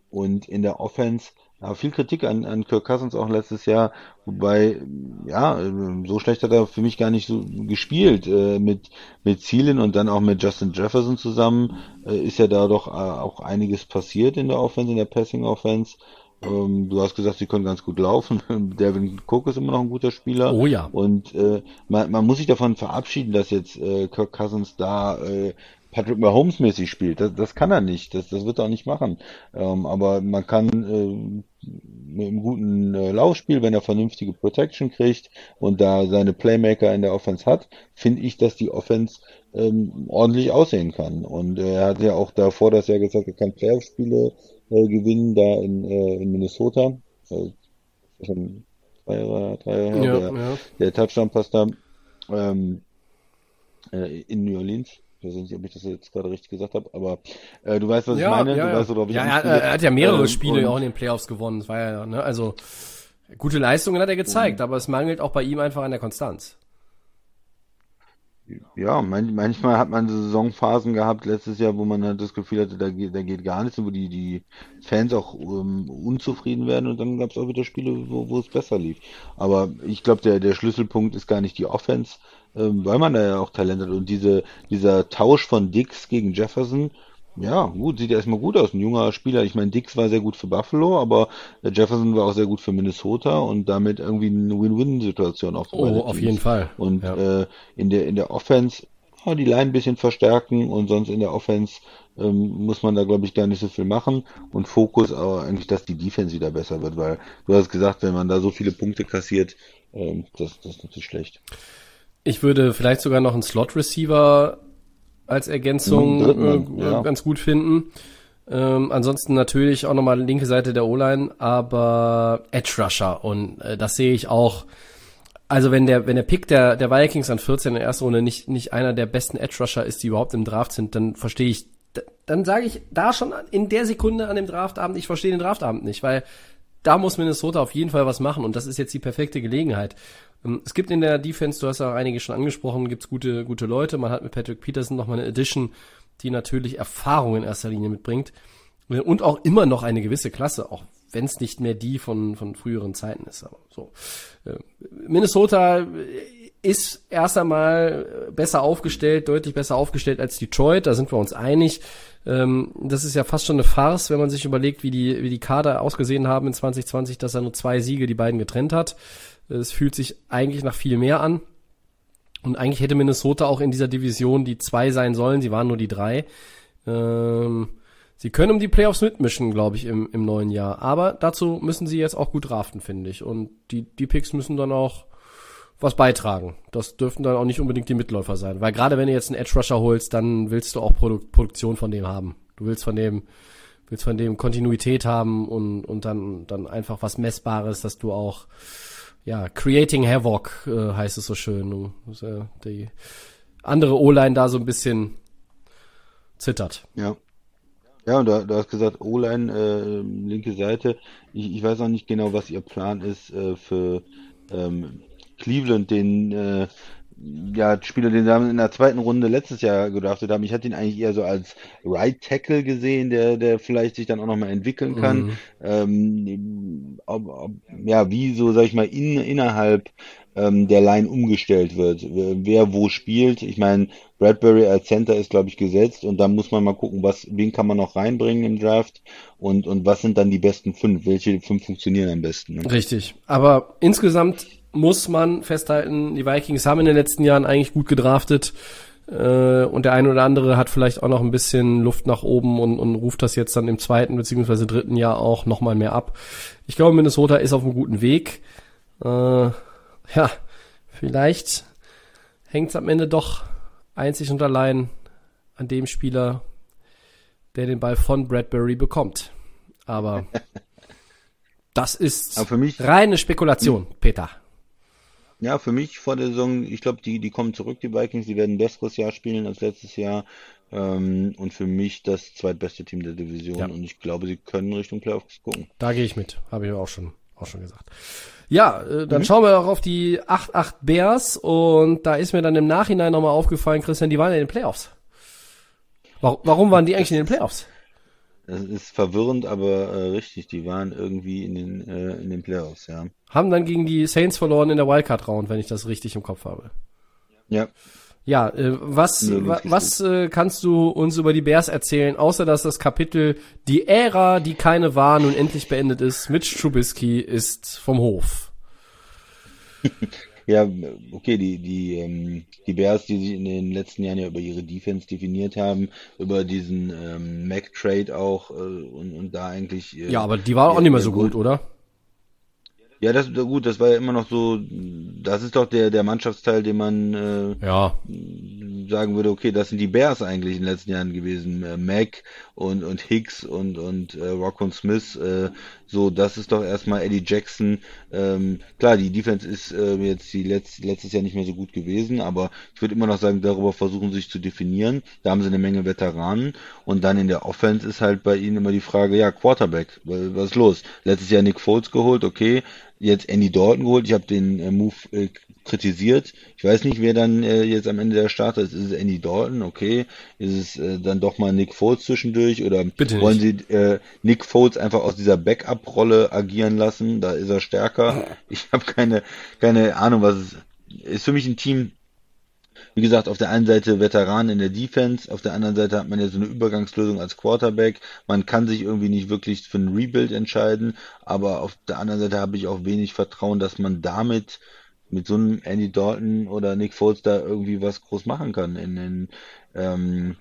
Und in der Offense ja, viel Kritik an, an Kirk Cousins auch letztes Jahr, wobei, ja, so schlecht hat er für mich gar nicht so gespielt. Äh, mit, mit Zielen und dann auch mit Justin Jefferson zusammen äh, ist ja da doch äh, auch einiges passiert in der Offense, in der Passing Offense. Ähm, du hast gesagt, sie können ganz gut laufen. (laughs) Devin Cook ist immer noch ein guter Spieler. Oh ja. Und äh, man, man muss sich davon verabschieden, dass jetzt äh, Kirk Cousins da äh, Patrick Mahomes mäßig spielt. Das, das kann er nicht. Das, das wird er auch nicht machen. Ähm, aber man kann äh, mit einem guten äh, Laufspiel, wenn er vernünftige Protection kriegt und da seine Playmaker in der Offense hat, finde ich, dass die Offense ähm, ordentlich aussehen kann. Und äh, er hat ja auch davor das Jahr gesagt, er kann Playoff-Spiele äh, gewinnen, da in, äh, in Minnesota. Äh, schon drei Jahre, drei Jahre Ja, der, ja. der Touchdown-Pass da ähm, äh, in New Orleans. Ich weiß nicht, ob ich das jetzt gerade richtig gesagt habe, aber äh, du weißt, was ich meine. du weißt, worauf ich ja, er, er hat ja mehrere Ähm, Spiele auch in den Playoffs gewonnen. Das war ja, ne, also gute Leistungen hat er gezeigt, aber es mangelt auch bei ihm einfach an der Konstanz. Ja, man, manchmal hat man so Saisonphasen gehabt letztes Jahr, wo man halt das Gefühl hatte, da geht, da geht gar nichts wo die, die Fans auch ähm, unzufrieden werden und dann gab es auch wieder Spiele, wo, wo es besser lief. Aber ich glaube, der, der Schlüsselpunkt ist gar nicht die Offense, ähm, weil man da ja auch Talent hat und diese, dieser Tausch von Dix gegen Jefferson, ja, gut, sieht ja erstmal gut aus. Ein junger Spieler. Ich meine, Dix war sehr gut für Buffalo, aber der Jefferson war auch sehr gut für Minnesota und damit irgendwie eine Win-Win-Situation für Oh, auf jeden Fall. Und Ja. äh, in der in der Offense ja, die Line ein bisschen verstärken und sonst in der Offense ähm, muss man da glaube ich gar nicht so viel machen und Fokus aber eigentlich, dass die Defense wieder besser wird, weil du hast gesagt, wenn man da so viele Punkte kassiert, ähm, das, das ist natürlich schlecht. Ich würde vielleicht sogar noch einen Slot-Receiver als Ergänzung dritten, äh, ja. ganz gut finden. Ähm, ansonsten natürlich auch nochmal linke Seite der O-Line, aber Edge Rusher und äh, das sehe ich auch. Also wenn der wenn der Pick der der Vikings an 14 in der ersten Runde nicht nicht einer der besten Edge Rusher ist, die überhaupt im Draft sind, dann verstehe ich dann sage ich da schon in der Sekunde an dem Draftabend, ich verstehe den Draftabend nicht, weil da muss Minnesota auf jeden Fall was machen und das ist jetzt die perfekte Gelegenheit. Ähm, Es gibt in der Defense, du hast ja einige schon angesprochen, gibt's gute, gute Leute. Man hat mit Patrick Peterson nochmal eine Edition, die natürlich Erfahrung in erster Linie mitbringt Äh, und auch immer noch eine gewisse Klasse, auch wenn es nicht mehr die von, von früheren Zeiten ist. Aber so. Äh, Minnesota ist erst einmal besser aufgestellt, deutlich besser aufgestellt als Detroit, da sind wir uns einig. Ähm, das ist ja fast schon eine Farce, wenn man sich überlegt, wie die, wie die Kader ausgesehen haben in 2020, dass er nur zwei Siege die beiden getrennt hat. Es fühlt sich eigentlich nach viel mehr an. Und eigentlich hätte Minnesota auch in dieser Division die zwei sein sollen, sie waren nur die drei. Ähm, sie können um die Playoffs mitmischen, glaube ich, im, im neuen Jahr. Aber dazu müssen sie jetzt auch gut draften, finde ich. Und die, die Picks müssen dann auch was beitragen. Das dürften dann auch nicht unbedingt die Mitläufer sein. Weil gerade wenn du jetzt einen Edge Rusher holst, dann willst du auch Produ Produktion von dem haben. Du willst von dem, willst von dem Kontinuität haben und, und dann, dann einfach was Messbares, dass du auch, ja, creating havoc, äh, heißt es so schön. Äh, die andere O-Line da so ein bisschen zittert. Ja. Ja, und du, du hast gesagt, O-Line, äh, linke Seite. Ich, ich weiß noch nicht genau, was ihr Plan ist äh, für ähm, Cleveland, den äh, ja, Spieler, den sie in der zweiten Runde letztes Jahr gedraftet haben. Ich hatte ihn eigentlich eher so als Right Tackle gesehen, der, der vielleicht sich dann auch nochmal entwickeln kann. Ähm, ob, ob, ja, wie so, sag ich mal, in, innerhalb ähm, der Line umgestellt wird, wer, wer wo spielt. Ich meine, Bradbury als Center ist, glaube ich, gesetzt und da muss man mal gucken, was, wen kann man noch reinbringen im Draft und, und was sind dann die besten fünf? Welche fünf funktionieren am besten? Ne? Richtig. Aber insgesamt muss man festhalten, die Vikings haben in den letzten Jahren eigentlich gut gedraftet. Äh, und der eine oder andere hat vielleicht auch noch ein bisschen Luft nach oben und, und ruft das jetzt dann im zweiten beziehungsweise dritten Jahr auch nochmal mehr ab. Ich glaube, Minnesota ist auf einem guten Weg. Äh, ja, vielleicht hängt es am Ende doch einzig und allein an dem Spieler, der den Ball von Bradbury bekommt. Aber (laughs) das ist Aber reine Spekulation, Peter. Ja, für mich vor der Saison, ich glaube, die, die kommen zurück, die Vikings, die werden ein besseres Jahr spielen als letztes Jahr. Ähm, und für mich das zweitbeste Team der Division. Ja. Und ich glaube, sie können Richtung Playoffs gucken. Da gehe ich mit, habe ich auch schon, auch schon gesagt. Ja, äh, Mhm. dann schauen wir auch auf die 8-8 Bears und da ist mir dann im Nachhinein nochmal aufgefallen, Christian, die waren ja in den Playoffs. Warum, warum waren die eigentlich in den Playoffs? Das ist verwirrend, aber äh, richtig, die waren irgendwie in den, äh, in den Playoffs, ja. Haben dann gegen die Saints verloren in der Wildcard-Round, wenn ich das richtig im Kopf habe. Ja, Ja, äh, was, wa, was äh, kannst du uns über die Bears erzählen, außer dass das Kapitel Die Ära, die keine war, nun endlich beendet ist. Mitch Trubisky ist vom Hof. (laughs) Ja, okay, die, die, ähm, die Bears, die sich in den letzten Jahren ja über ihre Defense definiert haben, über diesen ähm, Mac-Trade auch äh, und, und da eigentlich. Äh, ja, aber die war auch nicht mehr so gut, gut, oder? Ja, das gut, das war ja immer noch so, das ist doch der, der Mannschaftsteil, den man äh, ja. sagen würde, okay, das sind die Bears eigentlich in den letzten Jahren gewesen. Äh, Mac und, und Hicks und, und äh, Rockon Smith, äh, so, das ist doch erstmal Eddie Jackson. Ähm, klar, die Defense ist äh, jetzt die letzt, letztes Jahr nicht mehr so gut gewesen, aber ich würde immer noch sagen, darüber versuchen sich zu definieren. Da haben sie eine Menge Veteranen und dann in der Offense ist halt bei ihnen immer die Frage, ja, Quarterback, was ist los? Letztes Jahr Nick Foles geholt, okay, jetzt Andy Dalton geholt. Ich habe den äh, Move äh, kritisiert. Ich weiß nicht, wer dann äh, jetzt am Ende der Starter ist. Ist es Andy Dalton? Okay. Ist es äh, dann doch mal Nick Foles zwischendurch? Oder Bitte wollen Sie äh, Nick Foles einfach aus dieser Backup-Rolle agieren lassen? Da ist er stärker. Ich (laughs) habe keine, keine Ahnung, was es ist. für mich ein Team, wie gesagt, auf der einen Seite Veteran in der Defense, auf der anderen Seite hat man ja so eine Übergangslösung als Quarterback. Man kann sich irgendwie nicht wirklich für ein Rebuild entscheiden, aber auf der anderen Seite habe ich auch wenig Vertrauen, dass man damit mit so einem Andy Dalton oder Nick Foles da irgendwie was groß machen kann. In den, ähm,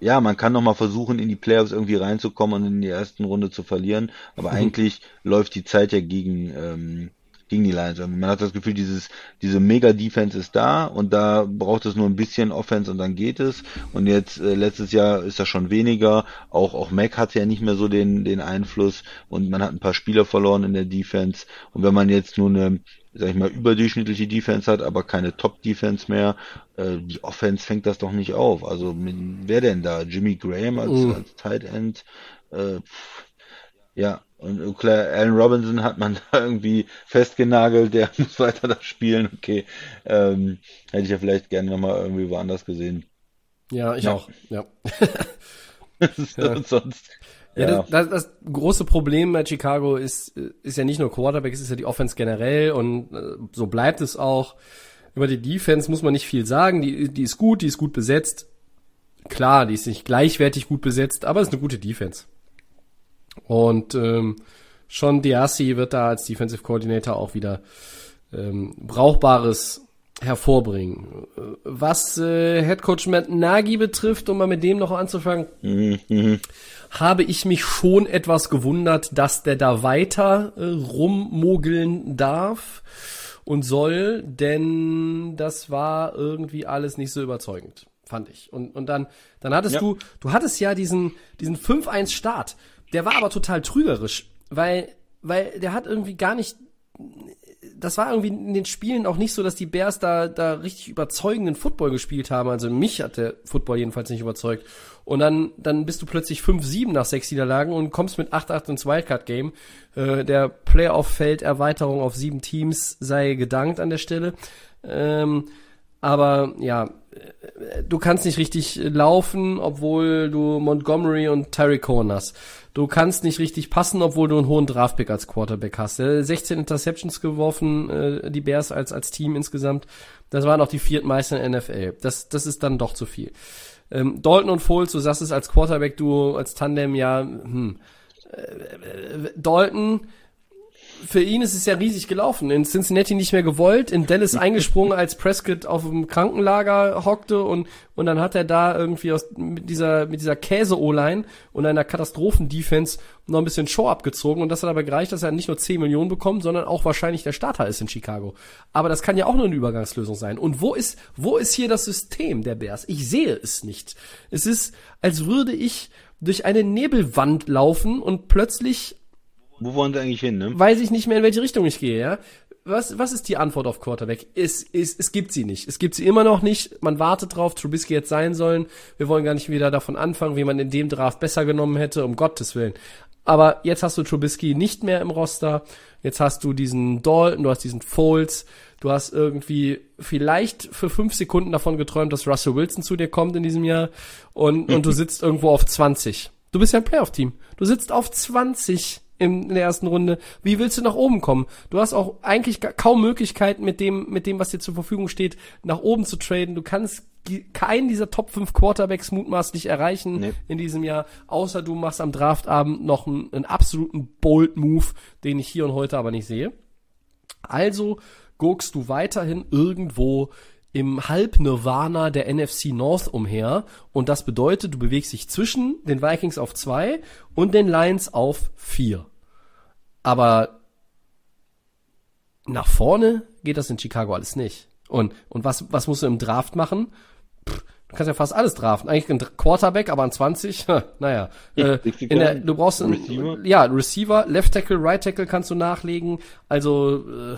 ja, man kann noch mal versuchen, in die Playoffs irgendwie reinzukommen und in die ersten Runde zu verlieren, aber mhm. eigentlich läuft die Zeit ja gegen ähm, gegen die Lions. Man hat das Gefühl, dieses, diese Mega-Defense ist da und da braucht es nur ein bisschen Offense und dann geht es. Und jetzt, äh, letztes Jahr ist das schon weniger. Auch, auch Mac hat ja nicht mehr so den, den Einfluss und man hat ein paar Spieler verloren in der Defense. Und wenn man jetzt nur eine, sag ich mal, überdurchschnittliche Defense hat, aber keine Top-Defense mehr, äh, die Offense fängt das doch nicht auf. Also, mit, wer denn da? Jimmy Graham als, uh. als Tight End? Äh, ja, und klar, Allen Robinson hat man (laughs) da irgendwie festgenagelt, der (laughs) muss weiter das spielen. Okay, ähm, hätte ich ja vielleicht gerne nochmal irgendwie woanders gesehen. Ja, ich ja. auch, ja. (laughs) ja. Sonst. Ja, ja. Das, das, das, große Problem bei Chicago ist, ist ja nicht nur Quarterback, es ist ja die Offense generell und äh, so bleibt es auch. Über die Defense muss man nicht viel sagen. Die, die ist gut, die ist gut besetzt. Klar, die ist nicht gleichwertig gut besetzt, aber es ist eine gute Defense. Und ähm, Sean Diassi wird da als Defensive Coordinator auch wieder ähm, Brauchbares hervorbringen. Was äh, Head Coach Matt Nagy betrifft, um mal mit dem noch anzufangen, mhm. Habe ich mich schon etwas gewundert, dass der da weiter äh, rummogeln darf und soll, denn das war irgendwie alles nicht so überzeugend, fand ich. Und, und dann, dann hattest ja. du, du hattest ja diesen, diesen 5-1 Start der war aber total trügerisch, weil, weil der hat irgendwie gar nicht, das war irgendwie in den Spielen auch nicht so, dass die Bears da, da richtig überzeugenden Football gespielt haben. Also mich hat der Football jedenfalls nicht überzeugt. Und dann, dann bist du plötzlich 5-7 nach sechs Niederlagen und kommst mit 8-8 ins Wildcard-Game. Äh, der Playoff-Feld-Erweiterung auf sieben Teams sei gedankt an der Stelle. Ähm, aber ja, du kannst nicht richtig laufen, obwohl du Montgomery und Terry Cohen hast. Du kannst nicht richtig passen, obwohl du einen hohen Draftpick als Quarterback hast. 16 Interceptions geworfen, äh, die Bears als, als Team insgesamt. Das waren auch die viertmeisten in der NFL. Das, das ist dann doch zu viel. Ähm, Dalton und Foles, du sagst es als Quarterback-Duo, als Tandem, ja, hm. Äh, äh Dalton für ihn ist es ja riesig gelaufen. In Cincinnati nicht mehr gewollt, in Dallas (laughs) eingesprungen, als Prescott auf dem Krankenlager hockte und, und dann hat er da irgendwie aus, mit dieser, mit dieser Käse-O-Line und einer Katastrophen-Defense noch ein bisschen Show abgezogen und das hat aber gereicht, dass er nicht nur 10 Millionen bekommt, sondern auch wahrscheinlich der Starter ist in Chicago. Aber das kann ja auch nur eine Übergangslösung sein. Und wo ist, wo ist hier das System der Bears? Ich sehe es nicht. Es ist, als würde ich durch eine Nebelwand laufen und plötzlich wo wollen sie eigentlich hin, ne? Weiß ich nicht mehr, in welche Richtung ich gehe, ja. Was, was ist die Antwort auf Quarterback? Es, es, es gibt sie nicht. Es gibt sie immer noch nicht. Man wartet drauf, Trubisky jetzt sein sollen. Wir wollen gar nicht wieder davon anfangen, wie man in dem Draft besser genommen hätte, um Gottes Willen. Aber jetzt hast du Trubisky nicht mehr im Roster. Jetzt hast du diesen Dalton, du hast diesen Foles. Du hast irgendwie vielleicht für fünf Sekunden davon geträumt, dass Russell Wilson zu dir kommt in diesem Jahr. Und, und du (laughs) sitzt irgendwo auf 20. Du bist ja ein Playoff-Team. Du sitzt auf 20 in der ersten Runde. Wie willst du nach oben kommen? Du hast auch eigentlich kaum Möglichkeiten mit dem, mit dem, was dir zur Verfügung steht, nach oben zu traden. Du kannst keinen dieser Top 5 Quarterbacks mutmaßlich erreichen nee. in diesem Jahr, außer du machst am Draftabend noch einen, einen absoluten Bold Move, den ich hier und heute aber nicht sehe. Also guckst du weiterhin irgendwo im Halbnirvana der NFC North umher und das bedeutet, du bewegst dich zwischen den Vikings auf zwei und den Lions auf vier. Aber nach vorne geht das in Chicago alles nicht. Und, und was, was musst du im Draft machen? Pff, du kannst ja fast alles draften. Eigentlich ein Quarterback, aber an 20, (laughs) naja. Äh, in der, du brauchst einen, Receiver. ja, Receiver, Left Tackle, Right Tackle kannst du nachlegen. Also, äh,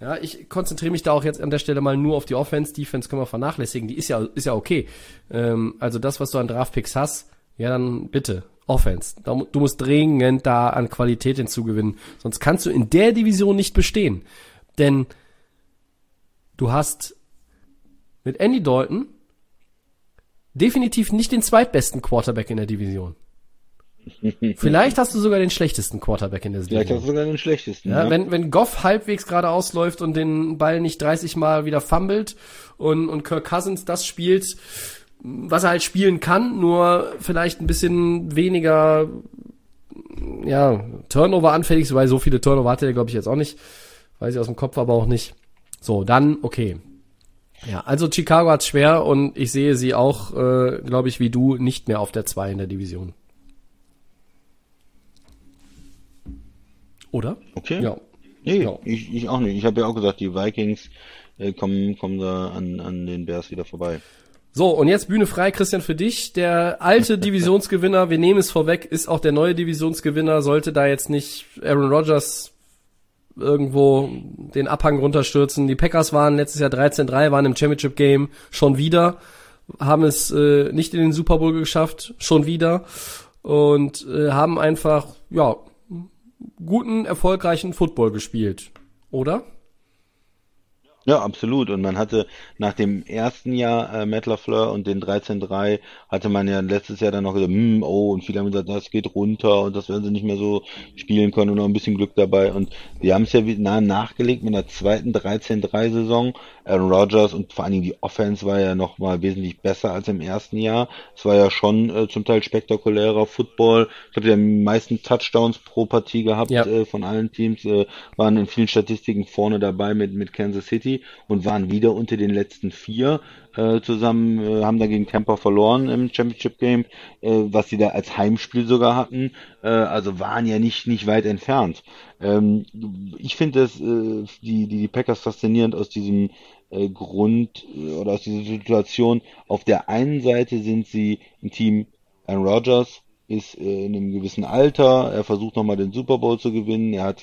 ja, ich konzentriere mich da auch jetzt an der Stelle mal nur auf die Offense. Defense können wir vernachlässigen. Die ist ja, ist ja okay. Ähm, also das, was du an Draftpicks hast, ja dann bitte. Offense. Du musst dringend da an Qualität hinzugewinnen. Sonst kannst du in der Division nicht bestehen. Denn du hast mit Andy Dalton definitiv nicht den zweitbesten Quarterback in der Division. Vielleicht hast du sogar den schlechtesten Quarterback in der Saison. Vielleicht hast du sogar den schlechtesten. Ja, ja. Wenn, wenn Goff halbwegs gerade ausläuft und den Ball nicht 30 Mal wieder fummelt und, und Kirk Cousins das spielt, was er halt spielen kann, nur vielleicht ein bisschen weniger, ja, Turnover anfällig, weil so viele Turnover hatte er, glaube ich, jetzt auch nicht. Weiß ich aus dem Kopf aber auch nicht. So, dann, okay. Ja, also Chicago hat's schwer und ich sehe sie auch, äh, glaube ich, wie du, nicht mehr auf der 2 in der Division. Oder? Okay. Ja. Nee, ja. Ich, ich auch nicht. Ich habe ja auch gesagt, die Vikings äh, kommen, kommen da an, an den Bears wieder vorbei. So, und jetzt Bühne frei, Christian, für dich. Der alte (laughs) Divisionsgewinner, wir nehmen es vorweg, ist auch der neue Divisionsgewinner. Sollte da jetzt nicht Aaron Rodgers irgendwo den Abhang runterstürzen. Die Packers waren letztes Jahr 13-3, waren im Championship Game schon wieder, haben es äh, nicht in den Super Bowl geschafft, schon wieder und äh, haben einfach ja guten, erfolgreichen Football gespielt, oder? Ja, absolut. Und man hatte nach dem ersten Jahr äh, Matt LaFleur und den 13-3 hatte man ja letztes Jahr dann noch gesagt, hm, oh, und viele haben gesagt, das geht runter und das werden sie nicht mehr so spielen können und noch ein bisschen Glück dabei. Und die haben es ja nah nachgelegt mit einer zweiten 13-3-Saison. Aaron Rodgers und vor allen Dingen die Offense war ja noch mal wesentlich besser als im ersten Jahr. Es war ja schon äh, zum Teil spektakulärer Football. Ich habe ja die meisten Touchdowns pro Partie gehabt ja. äh, von allen Teams, äh, waren in vielen Statistiken vorne dabei mit, mit Kansas City und waren wieder unter den letzten vier äh, zusammen, äh, haben da gegen Tampa verloren im Championship Game, äh, was sie da als Heimspiel sogar hatten, äh, also waren ja nicht, nicht weit entfernt. Ähm, ich finde das, äh, die, die, Packers faszinierend aus diesem äh, Grund äh, oder aus dieser Situation. Auf der einen Seite sind sie ein Team Aaron Rodgers, ist äh, in einem gewissen Alter, er versucht nochmal den Super Bowl zu gewinnen, er hat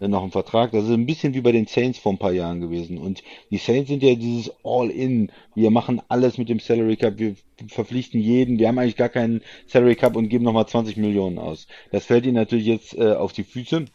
äh, noch einen Vertrag, das ist ein bisschen wie bei den Saints vor ein paar Jahren gewesen. Und die Saints sind ja dieses All-In, wir machen alles mit dem Salary Cup, wir verpflichten jeden, wir haben eigentlich gar keinen Salary Cup und geben nochmal 20 Millionen aus. Das fällt ihnen natürlich jetzt äh, auf die Füße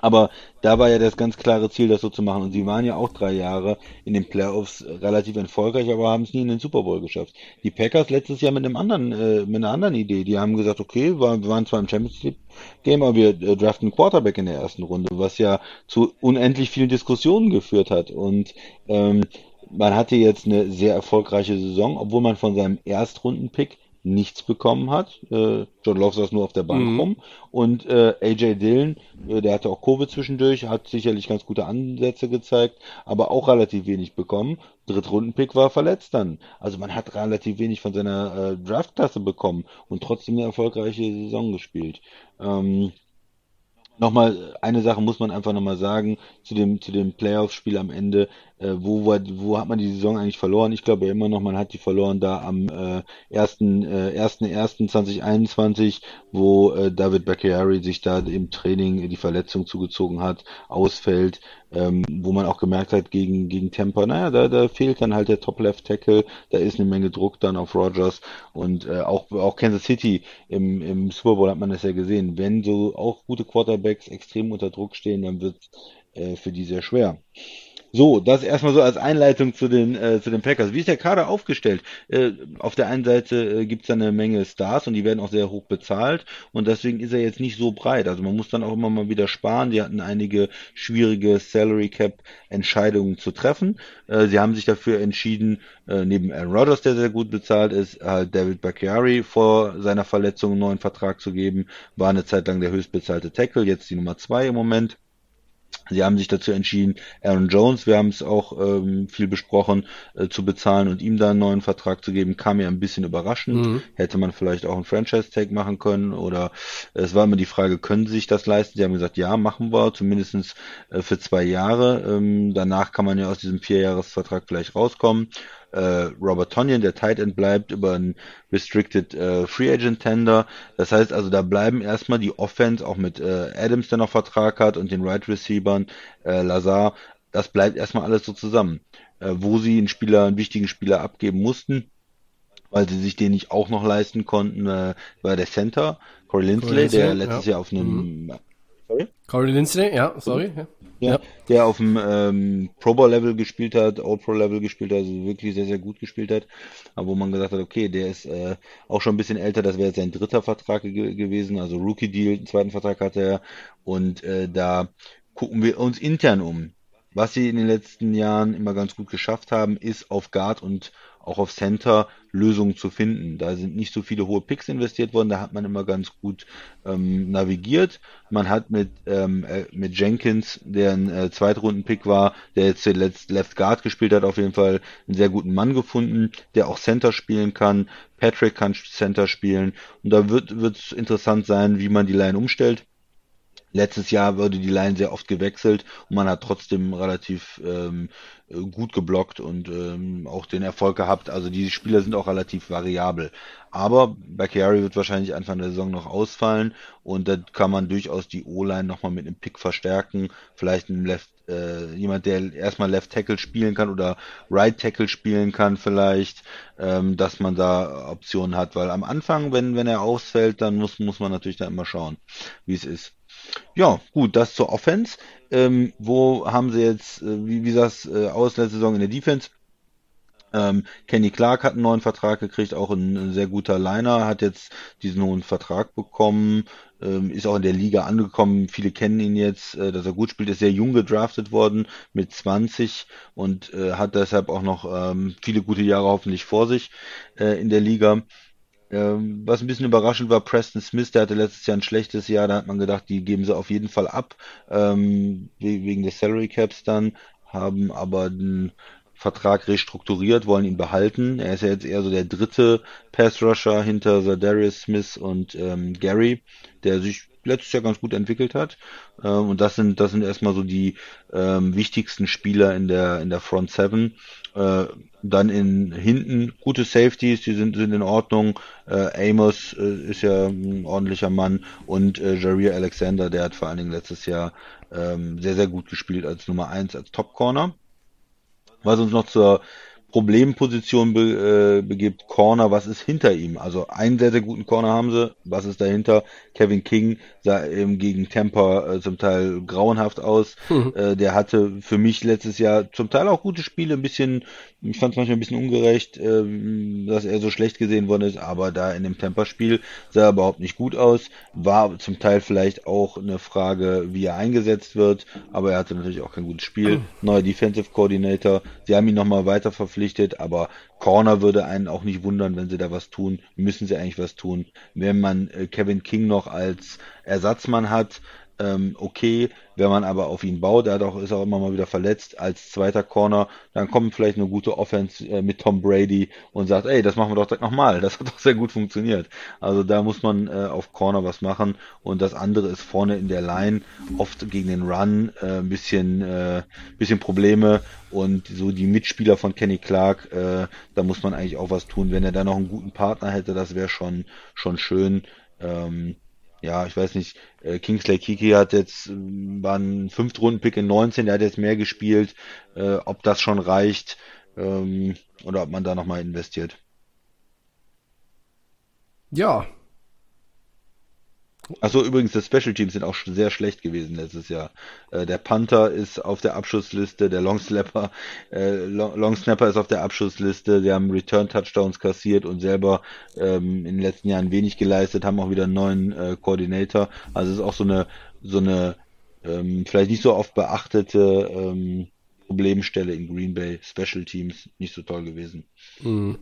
aber da war ja das ganz klare Ziel, das so zu machen. Und sie waren ja auch drei Jahre in den Playoffs relativ erfolgreich, aber haben es nie in den Super Bowl geschafft. Die Packers letztes Jahr mit einem anderen, äh, mit einer anderen Idee. Die haben gesagt, okay, wir waren zwar im Championship Game, aber wir äh, draften Quarterback in der ersten Runde, was ja zu unendlich vielen Diskussionen geführt hat. Und ähm, man hatte jetzt eine sehr erfolgreiche Saison, obwohl man von seinem Erstrunden-Pick nichts bekommen hat. Äh, John Love saß nur auf der Bank mhm. rum. Und äh, AJ Dillon, äh, der hatte auch Covid zwischendurch, hat sicherlich ganz gute Ansätze gezeigt, aber auch relativ wenig bekommen. Drittrundenpick war verletzt dann. Also man hat relativ wenig von seiner äh, Draftklasse bekommen und trotzdem eine erfolgreiche Saison gespielt. Ähm, nochmal, eine Sache muss man einfach nochmal sagen zu dem, zu dem Playoff-Spiel am Ende. Äh, wo, wo, wo hat man die Saison eigentlich verloren? Ich glaube immer noch, man hat die verloren da am äh, 1. Äh, 1.1.2021, wo äh, David Bakhtiari sich da im Training die Verletzung zugezogen hat, ausfällt, ähm, wo man auch gemerkt hat gegen, gegen Tampa, naja, da, da fehlt dann halt der Top-Left-Tackle, da ist eine Menge Druck dann auf Rogers und äh, auch, auch Kansas City im, im Super Bowl hat man das ja gesehen. Wenn so auch gute Quarterbacks extrem unter Druck stehen, dann wird äh, für die sehr schwer. So, das erstmal so als Einleitung zu den, äh, zu den Packers. Wie ist der Kader aufgestellt? Äh, auf der einen Seite äh, gibt es eine Menge Stars und die werden auch sehr hoch bezahlt und deswegen ist er jetzt nicht so breit. Also man muss dann auch immer mal wieder sparen. Die hatten einige schwierige Salary Cap Entscheidungen zu treffen. Äh, sie haben sich dafür entschieden, äh, neben Aaron Rodgers, der sehr gut bezahlt ist, halt David Bakhtiari vor seiner Verletzung einen neuen Vertrag zu geben. War eine Zeit lang der höchstbezahlte Tackle, jetzt die Nummer zwei im Moment. Sie haben sich dazu entschieden, Aaron Jones, wir haben es auch ähm, viel besprochen, äh, zu bezahlen und ihm da einen neuen Vertrag zu geben, kam mir ein bisschen überraschend. Mhm. Hätte man vielleicht auch einen Franchise-Tag machen können oder äh, es war immer die Frage, können Sie sich das leisten? Sie haben gesagt, ja, machen wir, zumindestens äh, für zwei Jahre. Ähm, danach kann man ja aus diesem Vierjahresvertrag vielleicht rauskommen äh, Robert Tonyan, der Tight End bleibt, über einen Restricted äh, Free Agent Tender. Das heißt also, da bleiben erstmal die Offense, auch mit äh, Adams, der noch Vertrag hat, und den Right Receivern, äh, Lazar, das bleibt erstmal alles so zusammen. Äh, wo sie einen Spieler, einen wichtigen Spieler abgeben mussten, weil sie sich den nicht auch noch leisten konnten, äh, war der Center, Corey Lindsley, Corey Lindsley der letztes ja. Jahr auf einem mhm. Sorry? Corey Lindsley, ja, sorry. Ja. Ja, der auf dem ähm, Pro Bowl Level gespielt hat, All Pro Level gespielt hat, also wirklich sehr, sehr gut gespielt hat. Aber wo man gesagt hat, okay, der ist äh, auch schon ein bisschen älter, das wäre sein dritter Vertrag ge gewesen, also Rookie Deal, einen zweiten Vertrag hatte er. Und äh, da gucken wir uns intern um. Was sie in den letzten Jahren immer ganz gut geschafft haben, ist auf Guard und auch auf Center Lösungen zu finden. Da sind nicht so viele hohe Picks investiert worden, da hat man immer ganz gut ähm, navigiert. Man hat mit, ähm, äh, mit Jenkins, der ein äh, Zweitrunden-Pick war, der jetzt zuletzt Left Guard gespielt hat, auf jeden Fall einen sehr guten Mann gefunden, der auch Center spielen kann. Patrick kann Center spielen und da wird es interessant sein, wie man die Line umstellt. Letztes Jahr wurde die Line sehr oft gewechselt und man hat trotzdem relativ ähm, gut geblockt und ähm, auch den Erfolg gehabt. Also die Spieler sind auch relativ variabel. Aber Bakary wird wahrscheinlich Anfang der Saison noch ausfallen und da kann man durchaus die O-Line nochmal mit einem Pick verstärken. Vielleicht ein Left, äh, jemand, der erstmal Left Tackle spielen kann oder Right Tackle spielen kann vielleicht, ähm, dass man da Optionen hat. Weil am Anfang, wenn, wenn er ausfällt, dann muss, muss man natürlich da immer schauen, wie es ist. Ja, gut, das zur Offense. Ähm, wo haben sie jetzt, äh, wie, wie sah es äh, aus letzte Saison in der Defense? Ähm, Kenny Clark hat einen neuen Vertrag gekriegt, auch ein, ein sehr guter Liner, hat jetzt diesen hohen Vertrag bekommen, ähm, ist auch in der Liga angekommen. Viele kennen ihn jetzt, äh, dass er gut spielt, ist sehr jung gedraftet worden mit 20 und äh, hat deshalb auch noch ähm, viele gute Jahre hoffentlich vor sich äh, in der Liga. Ähm, was ein bisschen überraschend war, Preston Smith, der hatte letztes Jahr ein schlechtes Jahr, da hat man gedacht, die geben sie auf jeden Fall ab, ähm, wegen des Salary Caps dann, haben aber den Vertrag restrukturiert, wollen ihn behalten. Er ist ja jetzt eher so der dritte Pass Rusher hinter Darius Smith und ähm, Gary, der sich letztes Jahr ganz gut entwickelt hat. Ähm, und das sind, das sind erstmal so die ähm, wichtigsten Spieler in der, in der Front Seven. Äh, dann in hinten gute Safeties, die sind, sind in Ordnung. Äh, Amos äh, ist ja ein ordentlicher Mann und äh, Jareer Alexander, der hat vor allen Dingen letztes Jahr ähm, sehr, sehr gut gespielt als Nummer 1, als Top Corner. Was uns noch zur Problemposition be, äh, begibt. Corner, was ist hinter ihm? Also einen sehr, sehr guten Corner haben sie. Was ist dahinter? Kevin King sah eben gegen Tampa äh, zum Teil grauenhaft aus. Mhm. Äh, der hatte für mich letztes Jahr zum Teil auch gute Spiele, ein bisschen, ich fand es manchmal ein bisschen ungerecht, äh, dass er so schlecht gesehen worden ist, aber da in dem Tampa-Spiel sah er überhaupt nicht gut aus. War zum Teil vielleicht auch eine Frage, wie er eingesetzt wird, aber er hatte natürlich auch kein gutes Spiel. Mhm. Neuer Defensive Coordinator. Sie haben ihn nochmal weiter verpflichtet verpflichtet, aber Corner würde einen auch nicht wundern, wenn sie da was tun. Müssen sie eigentlich was tun. Wenn man äh, Kevin King noch als Ersatzmann hat, ähm, okay. Wenn man aber auf ihn baut, er hat auch, ist auch immer mal wieder verletzt als zweiter Corner, dann kommt vielleicht eine gute Offense äh, mit Tom Brady und sagt, ey, das machen wir doch direkt nochmal. Das hat doch sehr gut funktioniert. Also da muss man äh, auf Corner was machen und das andere ist vorne in der Line oft gegen den Run äh, ein bisschen, äh, bisschen Probleme und so die Mitspieler von Kenny Clark, äh, da muss man eigentlich auch was tun. Wenn er da noch einen guten Partner hätte, das wäre schon, schon schön. Ähm, ja, ich weiß nicht, äh, Kingsley Kiki hat jetzt, ähm, war ein Fünftrunden-Pick in 19, der hat jetzt mehr gespielt, äh, ob das schon reicht ähm, oder ob man da nochmal investiert. Ja. Achso, übrigens, die Special Teams sind auch sehr schlecht gewesen letztes Jahr. Äh, der Panther ist auf der Abschussliste, der Long Snapper, äh, Long, Long Snapper ist auf der Abschussliste, die haben Return Touchdowns kassiert und selber ähm, in den letzten Jahren wenig geleistet, haben auch wieder einen neuen äh, Koordinator. Also es ist auch so eine, so eine ähm, vielleicht nicht so oft beachtete ähm, Problemstelle in Green Bay, Special Teams, nicht so toll gewesen. Mhm.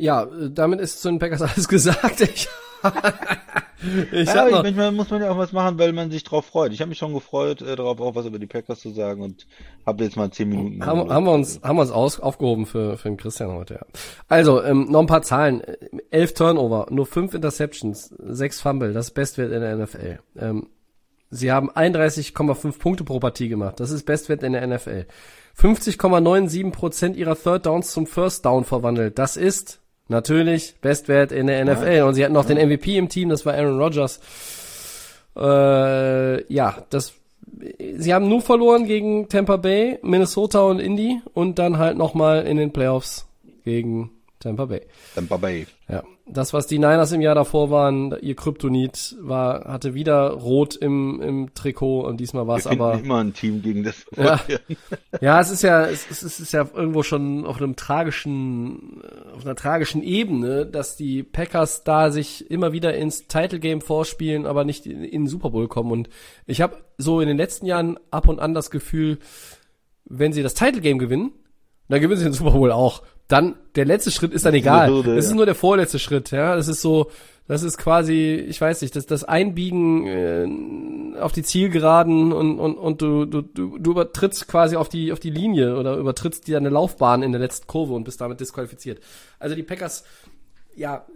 Ja, damit ist zu den Packers (laughs) alles gesagt. Ich, ich ja, noch, manchmal muss man ja auch was machen, weil man sich drauf freut. Ich habe mich schon gefreut, äh, darauf auch was über die Packers zu sagen und habe jetzt mal zehn Minuten. Haben, haben wir uns, haben wir uns aus, aufgehoben für, für den Christian heute, ja. Also, ähm, noch ein paar Zahlen. Elf Turnover, nur fünf Interceptions, sechs Fumble, das Bestwert in der NFL. Ähm, sie haben 31,5 Punkte pro Partie gemacht, das ist Bestwert in der NFL. 50,97 Prozent ihrer Third Downs zum First Down verwandelt, das ist Natürlich, Bestwert in der NFL. Ja. Und sie hatten noch ja. den MVP im Team, das war Aaron Rodgers. Äh, ja, das, sie haben nur verloren gegen Tampa Bay, Minnesota und Indy und dann halt nochmal in den Playoffs gegen Tampa Bay. Tampa Bay. Ja. Das, was die Niners im Jahr davor waren, ihr Kryptonit war, hatte wieder Rot im, im Trikot und diesmal war es aber. immer ein Team gegen das. Ja, (laughs) ja es ist ja, es, es ist ja irgendwo schon auf einem tragischen, auf einer tragischen Ebene, dass die Packers da sich immer wieder ins Title Game vorspielen, aber nicht in, in den Super Bowl kommen. Und ich habe so in den letzten Jahren ab und an das Gefühl, wenn sie das Title Game gewinnen, dann gewinnen sie den Super Bowl auch dann der letzte Schritt ist dann egal. Hürde, das ist ja. nur der vorletzte Schritt, ja. Das ist so, das ist quasi, ich weiß nicht, das, das Einbiegen äh, auf die Zielgeraden und, und, und du, du, du, du übertrittst quasi auf die, auf die Linie oder übertrittst dir eine Laufbahn in der letzten Kurve und bist damit disqualifiziert. Also die Packers, ja,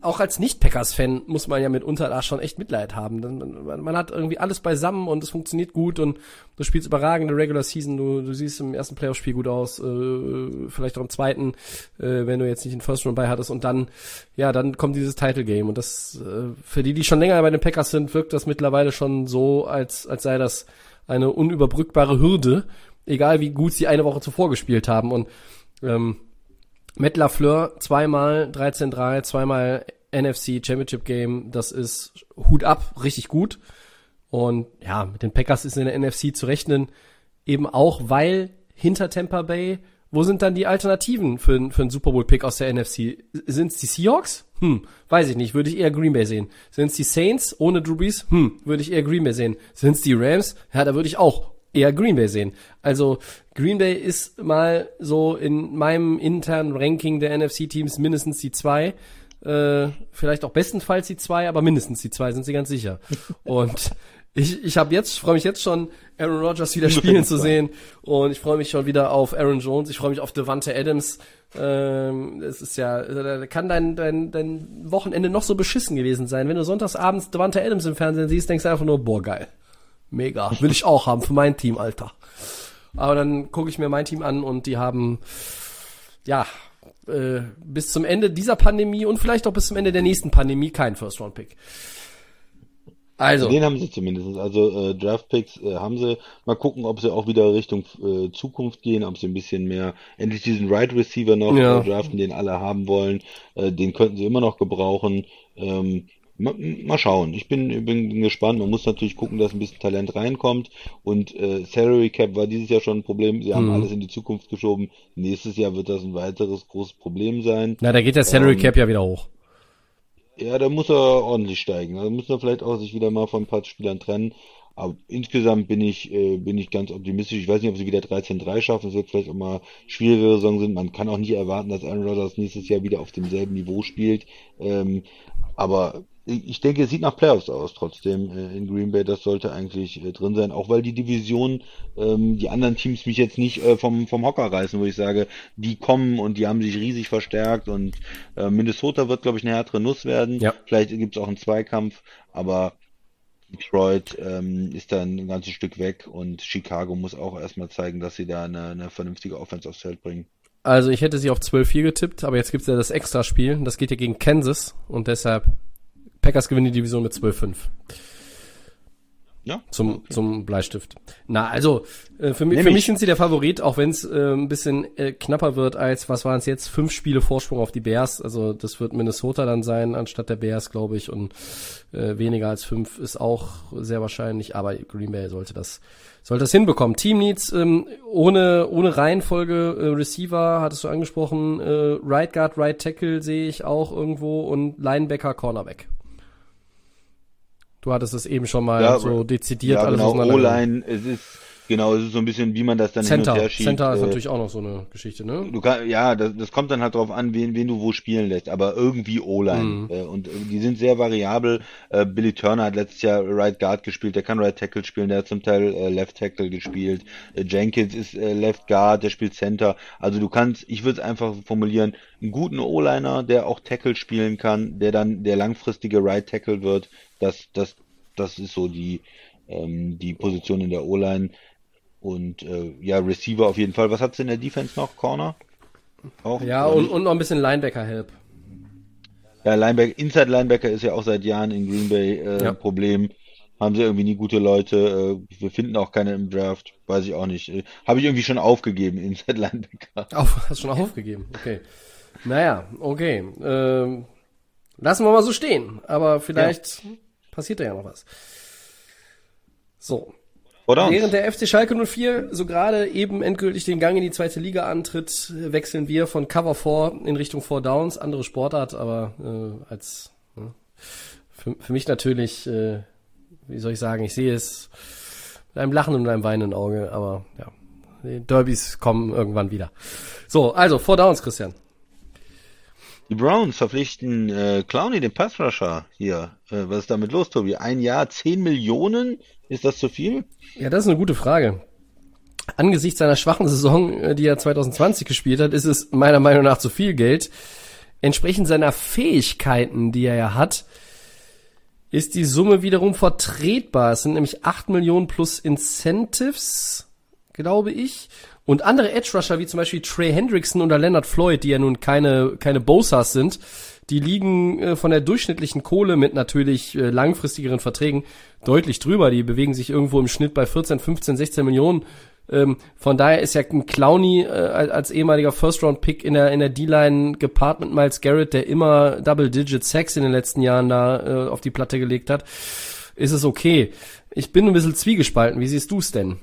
auch als Nicht-Packers-Fan muss man ja mitunter da schon echt Mitleid haben. Man, hat irgendwie alles beisammen und es funktioniert gut und du spielst überragende Regular Season, du, du siehst im ersten Playoff-Spiel gut aus, äh, vielleicht auch im zweiten, äh, wenn du jetzt nicht den First Run bei hattest. Und dann, ja, dann kommt dieses Title-Game. Und das, äh, für die, die schon länger bei den Packers sind, wirkt das mittlerweile schon so, als, als sei das eine unüberbrückbare Hürde, egal wie gut sie eine Woche zuvor gespielt haben. Und ähm, Matt LaFleur zweimal 13-3, zweimal NFC Championship Game, das ist Hut ab, richtig gut. Und ja, mit den Packers ist in der NFC zu rechnen, eben auch, weil hinter Tampa Bay, wo sind dann die Alternativen für, für einen Super Bowl Pick aus der NFC? Sind es die Seahawks? Hm, weiß ich nicht, würde ich eher Green Bay sehen. Sind es die Saints ohne Drew Brees? Hm, würde ich eher Green Bay sehen. Sind es die Rams? Ja, da würde ich auch eher Green Bay sehen. Also Green Bay ist mal so in meinem internen Ranking der NFC-Teams mindestens die zwei. Äh, vielleicht auch bestenfalls die zwei, aber mindestens die zwei sind sie ganz sicher. (laughs) Und ich, ich habe jetzt, freue mich jetzt schon, Aaron Rodgers wieder spielen zu sehen. Und ich freue mich schon wieder auf Aaron Jones. Ich freue mich auf Devante Adams. Ähm, es ist ja, da kann dein, dein, dein Wochenende noch so beschissen gewesen sein. Wenn du sonntagsabends Devante Adams im Fernsehen siehst, denkst du einfach nur, boah, geil. Mega. Will ich auch haben für mein Team, Alter. Aber dann gucke ich mir mein Team an und die haben, ja, äh, bis zum Ende dieser Pandemie und vielleicht auch bis zum Ende der nächsten Pandemie keinen First-Round-Pick. Also. Den haben sie zumindest. Also äh, Draft-Picks äh, haben sie. Mal gucken, ob sie auch wieder Richtung äh, Zukunft gehen, ob sie ein bisschen mehr, endlich diesen Right Receiver noch ja. äh, draften, den alle haben wollen. Äh, den könnten sie immer noch gebrauchen. Ähm, Mal, mal schauen. Ich bin, bin gespannt. Man muss natürlich gucken, dass ein bisschen Talent reinkommt. Und äh, Salary Cap war dieses Jahr schon ein Problem. Sie haben mhm. alles in die Zukunft geschoben. Nächstes Jahr wird das ein weiteres großes Problem sein. Na, da geht der Salary ähm, Cap ja wieder hoch. Ja, da muss er ordentlich steigen. Da muss er vielleicht auch sich wieder mal von ein paar Spielern trennen. Aber insgesamt bin ich, äh, bin ich ganz optimistisch. Ich weiß nicht, ob sie wieder 13-3 schaffen. Es wird vielleicht auch mal schwierigere Saison sind. Man kann auch nicht erwarten, dass Aaron Rodgers nächstes Jahr wieder auf demselben Niveau spielt. Ähm, aber ich denke, es sieht nach Playoffs aus trotzdem äh, in Green Bay. Das sollte eigentlich äh, drin sein, auch weil die Division, ähm, die anderen Teams mich jetzt nicht äh, vom, vom Hocker reißen, wo ich sage, die kommen und die haben sich riesig verstärkt und äh, Minnesota wird, glaube ich, eine härtere Nuss werden. Ja. Vielleicht gibt es auch einen Zweikampf, aber Detroit ähm, ist dann ein ganzes Stück weg und Chicago muss auch erstmal zeigen, dass sie da eine, eine vernünftige Offense aufs Feld bringen. Also ich hätte sie auf 12-4 getippt, aber jetzt gibt's ja das Extraspiel. Das geht ja gegen Kansas und deshalb Packers gewinnen die Division mit 12-5. Ja. Zum, zum Bleistift. Na, also, äh, für, mich, für ich. mich sind sie der Favorit, auch wenn es äh, ein bisschen äh, knapper wird als, was waren es jetzt, fünf Spiele Vorsprung auf die Bears. Also das wird Minnesota dann sein, anstatt der Bears, glaube ich. Und äh, weniger als fünf ist auch sehr wahrscheinlich, aber Green Bay sollte das, sollte das hinbekommen. Team Needs ähm, ohne, ohne Reihenfolge, äh, Receiver, hattest du angesprochen, äh, Right Guard, Right Tackle sehe ich auch irgendwo und Linebacker, Cornerback. Du hattest es eben schon mal Ja, so dezidiert ja, alles genau. O-Line, es ist, genau, es ist so ein bisschen, wie man das dann hin Center, und her schiebt. Center ist äh, natürlich auch noch so eine Geschichte, ne? Du kann, ja, das, das kommt dann halt drauf an, wen, wen du wo spielen lässt, aber irgendwie O-Line. Mhm. Äh, und äh, die sind sehr variabel. Äh, Billy Turner hat letztes Jahr Right Guard gespielt, der kann Right Tackle spielen, der hat zum Teil äh, Left Tackle gespielt. Äh, Jenkins ist äh, Left Guard, der spielt Center. Also du kannst, ich würde es einfach formulieren, einen guten O-Liner, der auch Tackle spielen kann, der dann der langfristige Right Tackle wird. Das, das, das ist so die, ähm, die Position in der O-Line. Und äh, ja, Receiver auf jeden Fall. Was hat's in der Defense noch? Corner? Auch? Ja, und, und noch ein bisschen Linebacker-Help. ja, Linebacker, Inside Linebacker ist ja auch seit Jahren in Green Bay äh, Ja. ein Problem. Haben sie irgendwie nie gute Leute. Äh, wir finden auch keine im Draft. Weiß ich auch nicht. Äh, Habe ich irgendwie schon aufgegeben, (laughs) Inside Linebacker. Auf, hast schon aufgegeben, okay. Naja, okay. Ähm, lassen wir mal so stehen, aber vielleicht passiert da ja noch was. So, Oder? Während der FC Schalke 04 so gerade eben endgültig den Gang in die zweite Liga antritt, wechseln wir von Cover 4 in Richtung 4 Downs, andere Sportart, aber äh, als ne, für, für mich natürlich, äh, wie soll ich sagen, ich sehe es mit einem Lachen und einem weinenden Auge, aber ja, die Derbys kommen irgendwann wieder. So, also 4 Downs, Christian. Die Browns verpflichten äh, Clowney, den Passrusher hier. Äh, was ist damit los, Tobi? Ein Jahr, 10 Millionen? Ist das zu viel? Ja, das ist eine gute Frage. Angesichts seiner schwachen Saison, äh, die er 2020 gespielt hat, ist es meiner Meinung nach zu viel Geld. Entsprechend seiner Fähigkeiten, die er ja hat, ist die Summe wiederum vertretbar. Es sind nämlich 8 Millionen plus Incentives, glaube ich. Und andere Edge Rusher, wie zum Beispiel Trey Hendrickson oder Leonard Floyd, die ja nun keine, keine Bosas sind, die liegen äh, von der durchschnittlichen Kohle mit natürlich äh, langfristigeren Verträgen deutlich drüber. Die bewegen sich irgendwo im Schnitt bei 14, 15, 16 Millionen. Ähm, von daher ist ja ein Clowny äh, als ehemaliger First-Round-Pick in der, in der D-Line gepaart mit Miles Garrett, der immer Double-Digit Sacks in den letzten Jahren da äh, auf die Platte gelegt hat, ist es okay. Ich bin ein bisschen zwiegespalten. Wie siehst du es denn?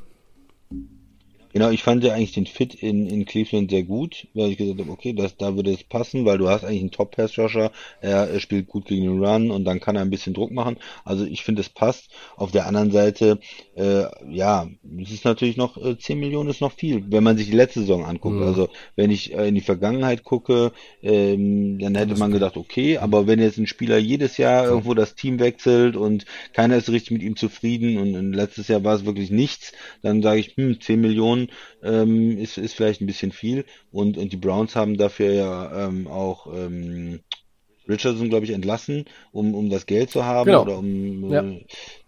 Genau, ich fand ja eigentlich den Fit in, in Cleveland sehr gut, weil ich gesagt habe, okay, das, da würde es passen, weil du hast eigentlich einen Top-Pass-Rusher, er, er spielt gut gegen den Run und dann kann er ein bisschen Druck machen. Also ich finde, es passt. Auf der anderen Seite, äh, ja, es ist natürlich noch, äh, 10 Millionen ist noch viel, wenn man sich die letzte Saison anguckt. Mhm. Also wenn ich äh, in die Vergangenheit gucke, ähm, dann hätte man gedacht, okay, aber wenn jetzt ein Spieler jedes Jahr irgendwo das Team wechselt und keiner ist richtig mit ihm zufrieden und, und letztes Jahr war es wirklich nichts, dann sage ich, hm, 10 Millionen ähm, ist, ist vielleicht ein bisschen viel. Und, und die Browns haben dafür ja ähm, auch ähm, Richardson, glaube ich, entlassen, um, um das Geld zu haben Genau. oder um Ja.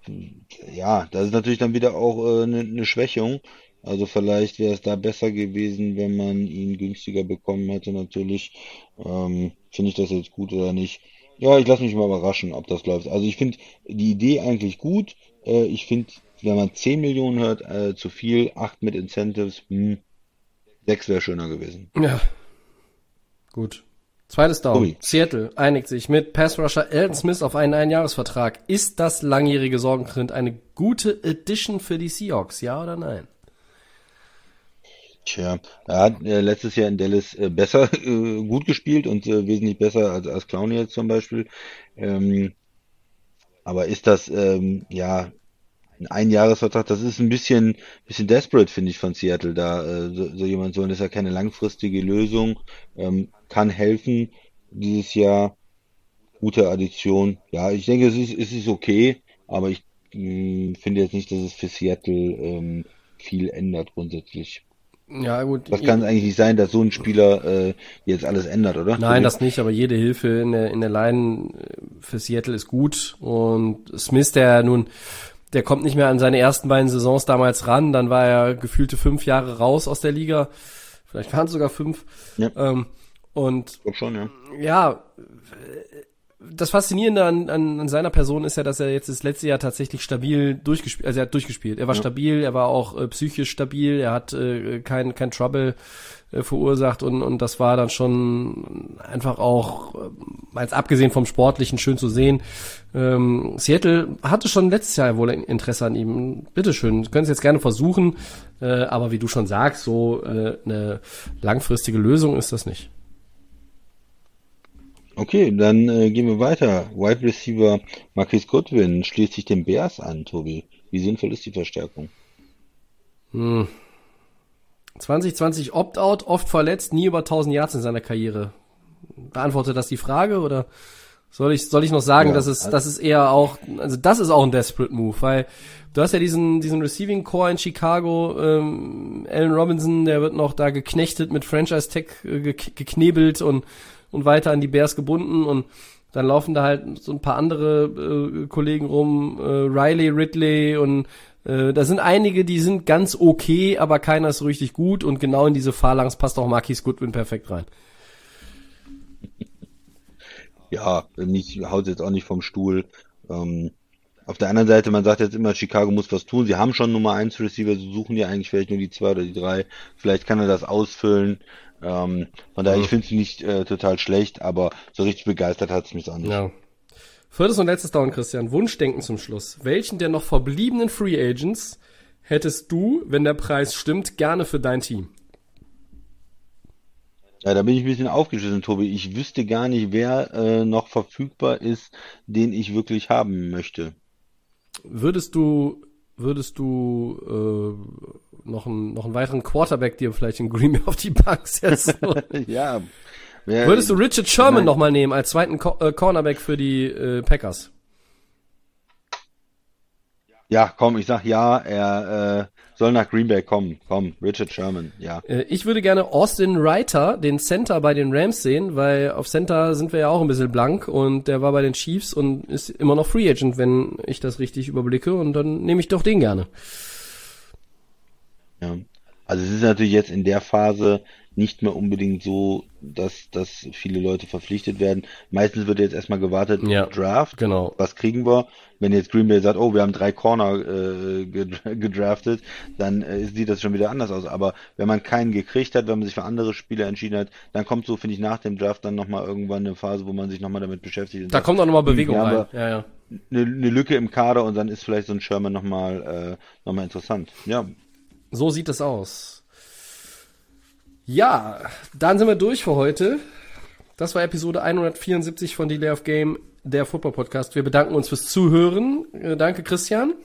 äh, ja, das ist natürlich dann wieder auch äh, eine, eine Schwächung. Also vielleicht wäre es da besser gewesen, wenn man ihn günstiger bekommen hätte, natürlich. Ähm, finde ich das jetzt gut oder nicht? Ja, ich lasse mich mal überraschen, ob das läuft. Also ich finde die Idee eigentlich gut. Äh, ich finde, wenn man 10 Millionen hört, äh, zu viel, 8 mit Incentives, hm, 6 wäre schöner gewesen. Ja. Gut. Zweites Down. Ui. Seattle einigt sich mit Pass Rusher Elton Smith auf einen Einjahresvertrag. Ist das langjährige Sorgenkind eine gute Addition für die Seahawks? Ja oder nein? Tja, er hat äh, letztes Jahr in Dallas äh, besser (laughs) äh, gut gespielt und äh, wesentlich besser als, als Clown jetzt zum Beispiel. Ähm, aber ist das ähm, ja ein Einjahresvertrag? Das ist ein bisschen bisschen desperate, finde ich, von Seattle da äh, so, so jemand so. Und das ist ja keine langfristige Lösung. Ähm, kann helfen dieses Jahr. Gute Addition. Ja, ich denke, es ist es ist okay, aber ich mh, finde jetzt nicht, dass es für Seattle ähm, viel ändert grundsätzlich. Ja, gut. Das kann eigentlich nicht sein, dass so ein Spieler äh, jetzt alles ändert, oder? Nein, das nicht, aber jede Hilfe in der, in der Line äh, für Seattle ist gut. Und Smith, der nun, der kommt nicht mehr an seine ersten beiden Saisons damals ran, dann war er gefühlte fünf Jahre raus aus der Liga. Vielleicht waren es sogar fünf. Ja. Ähm, und schon, ja. ja, das Faszinierende an, an, an seiner Person ist ja, dass er jetzt das letzte Jahr tatsächlich stabil durchgespielt, also er hat durchgespielt. Er war ja. stabil, er war auch äh, psychisch stabil, er hat äh, kein, kein Trouble äh, verursacht und, und das war dann schon einfach auch, äh, als abgesehen vom Sportlichen, schön zu sehen. Ähm, Seattle hatte schon letztes Jahr wohl Interesse an ihm. Bitteschön, können Sie jetzt gerne versuchen, äh, aber wie du schon sagst, so äh, eine langfristige Lösung ist das nicht. Okay, dann äh, gehen wir weiter. Wide Receiver Marquis Goodwin schließt sich den Bears an, Tobi. Wie sinnvoll ist die Verstärkung? Hm. 2020 Opt-out, oft verletzt, nie über 1000 Yards in seiner Karriere. Beantwortet das die Frage oder soll ich soll ich noch sagen, ja, dass es das ist eher auch also das ist auch ein desperate Move, weil du hast ja diesen diesen Receiving Core in Chicago, ähm, Allen Robinson, der wird noch da geknechtet mit Franchise Tech äh, geknebelt und und weiter an die Bears gebunden und dann laufen da halt so ein paar andere äh, Kollegen rum, äh, Riley, Ridley und äh, da sind einige, die sind ganz okay, aber keiner ist so richtig gut und genau in diese Phalanx passt auch Marquis Goodwin perfekt rein. Ja, mich haut jetzt auch nicht vom Stuhl. Ähm, auf der anderen Seite, man sagt jetzt immer, Chicago muss was tun. Sie haben schon Nummer 1 Receiver, sie suchen ja eigentlich vielleicht nur die zwei oder die drei. Vielleicht kann er das ausfüllen. Ähm, von daher, ich finde es nicht äh, total schlecht, aber so richtig begeistert hat es mich auch nicht. Ja. Viertes und letztes Down, Christian. Wunschdenken zum Schluss. Welchen der noch verbliebenen Free Agents hättest du, wenn der Preis stimmt, gerne für dein Team? Ja, da bin ich ein bisschen aufgeschlossen, Tobi. Ich wüsste gar nicht, wer äh, noch verfügbar ist, den ich wirklich haben möchte. Würdest du, würdest du äh, noch, einen, noch einen weiteren Quarterback dir vielleicht in Green Bay auf die Bank setzen? (laughs) ja, Wer, Würdest du Richard Sherman nochmal nehmen als zweiten Co äh, Cornerback für die äh, Packers? Ja, komm, ich sag ja, er äh, soll nach Green Bay kommen. Komm, Richard Sherman, ja. Äh, ich würde gerne Austin Reiter, den Center bei den Rams sehen, weil auf Center sind wir ja auch ein bisschen blank und der war bei den Chiefs und ist immer noch Free Agent, wenn ich das richtig überblicke und dann nehme ich doch den gerne. Ja. Also es ist natürlich jetzt in der Phase nicht mehr unbedingt so, dass, dass viele Leute verpflichtet werden. Meistens wird jetzt erstmal gewartet, ja, Draft. Genau. Was kriegen wir? Wenn jetzt Green Bay sagt, oh, wir haben drei Corner äh, (laughs) gedraftet, dann äh, sieht das schon wieder anders aus. Aber wenn man keinen gekriegt hat, wenn man sich für andere Spieler entschieden hat, dann kommt so, finde ich, nach dem Draft dann nochmal irgendwann eine Phase, wo man sich nochmal damit beschäftigt. Da sagt, kommt auch nochmal Bewegung rein. Ja, ja. Eine, eine Lücke im Kader und dann ist vielleicht so ein Sherman nochmal äh, noch interessant. Ja. So sieht es aus. Ja, dann sind wir durch für heute. Das war Episode 174 von Delay of Game, der Football Podcast. Wir bedanken uns fürs Zuhören. Äh, danke, Christian.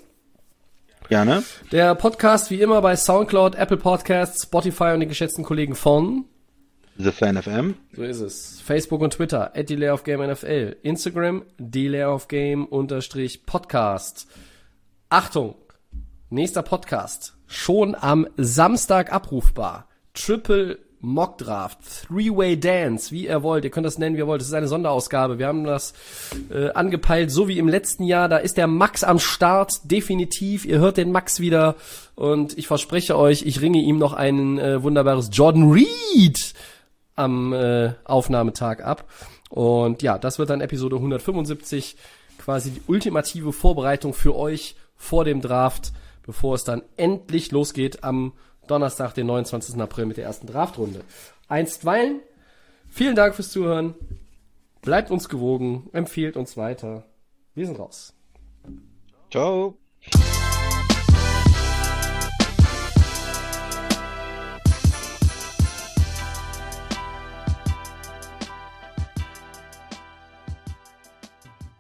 Gerne. Der Podcast wie immer bei Soundcloud, Apple Podcasts, Spotify und den geschätzten Kollegen von The Fan FM. So ist es. Facebook und Twitter, at Delay of Game NFL. Instagram, Delay of Game unterstrich Podcast. Achtung! Nächster Podcast. Schon am Samstag abrufbar. Triple Mock Draft, Three-Way Dance, wie ihr wollt. Ihr könnt das nennen, wie ihr wollt. Das ist eine Sonderausgabe. Wir haben das äh, angepeilt, so wie im letzten Jahr. Da ist der Max am Start, definitiv. Ihr hört den Max wieder. Und ich verspreche euch, ich ringe ihm noch ein äh, wunderbares Jordan Reed am äh, Aufnahmetag ab. Und ja, das wird dann Episode 175. Quasi die ultimative Vorbereitung für euch vor dem Draft, bevor es dann endlich losgeht am Donnerstag, den 29. April mit der ersten Draftrunde. Einstweilen, vielen Dank fürs Zuhören. Bleibt uns gewogen, empfiehlt uns weiter. Wir sind raus. Ciao.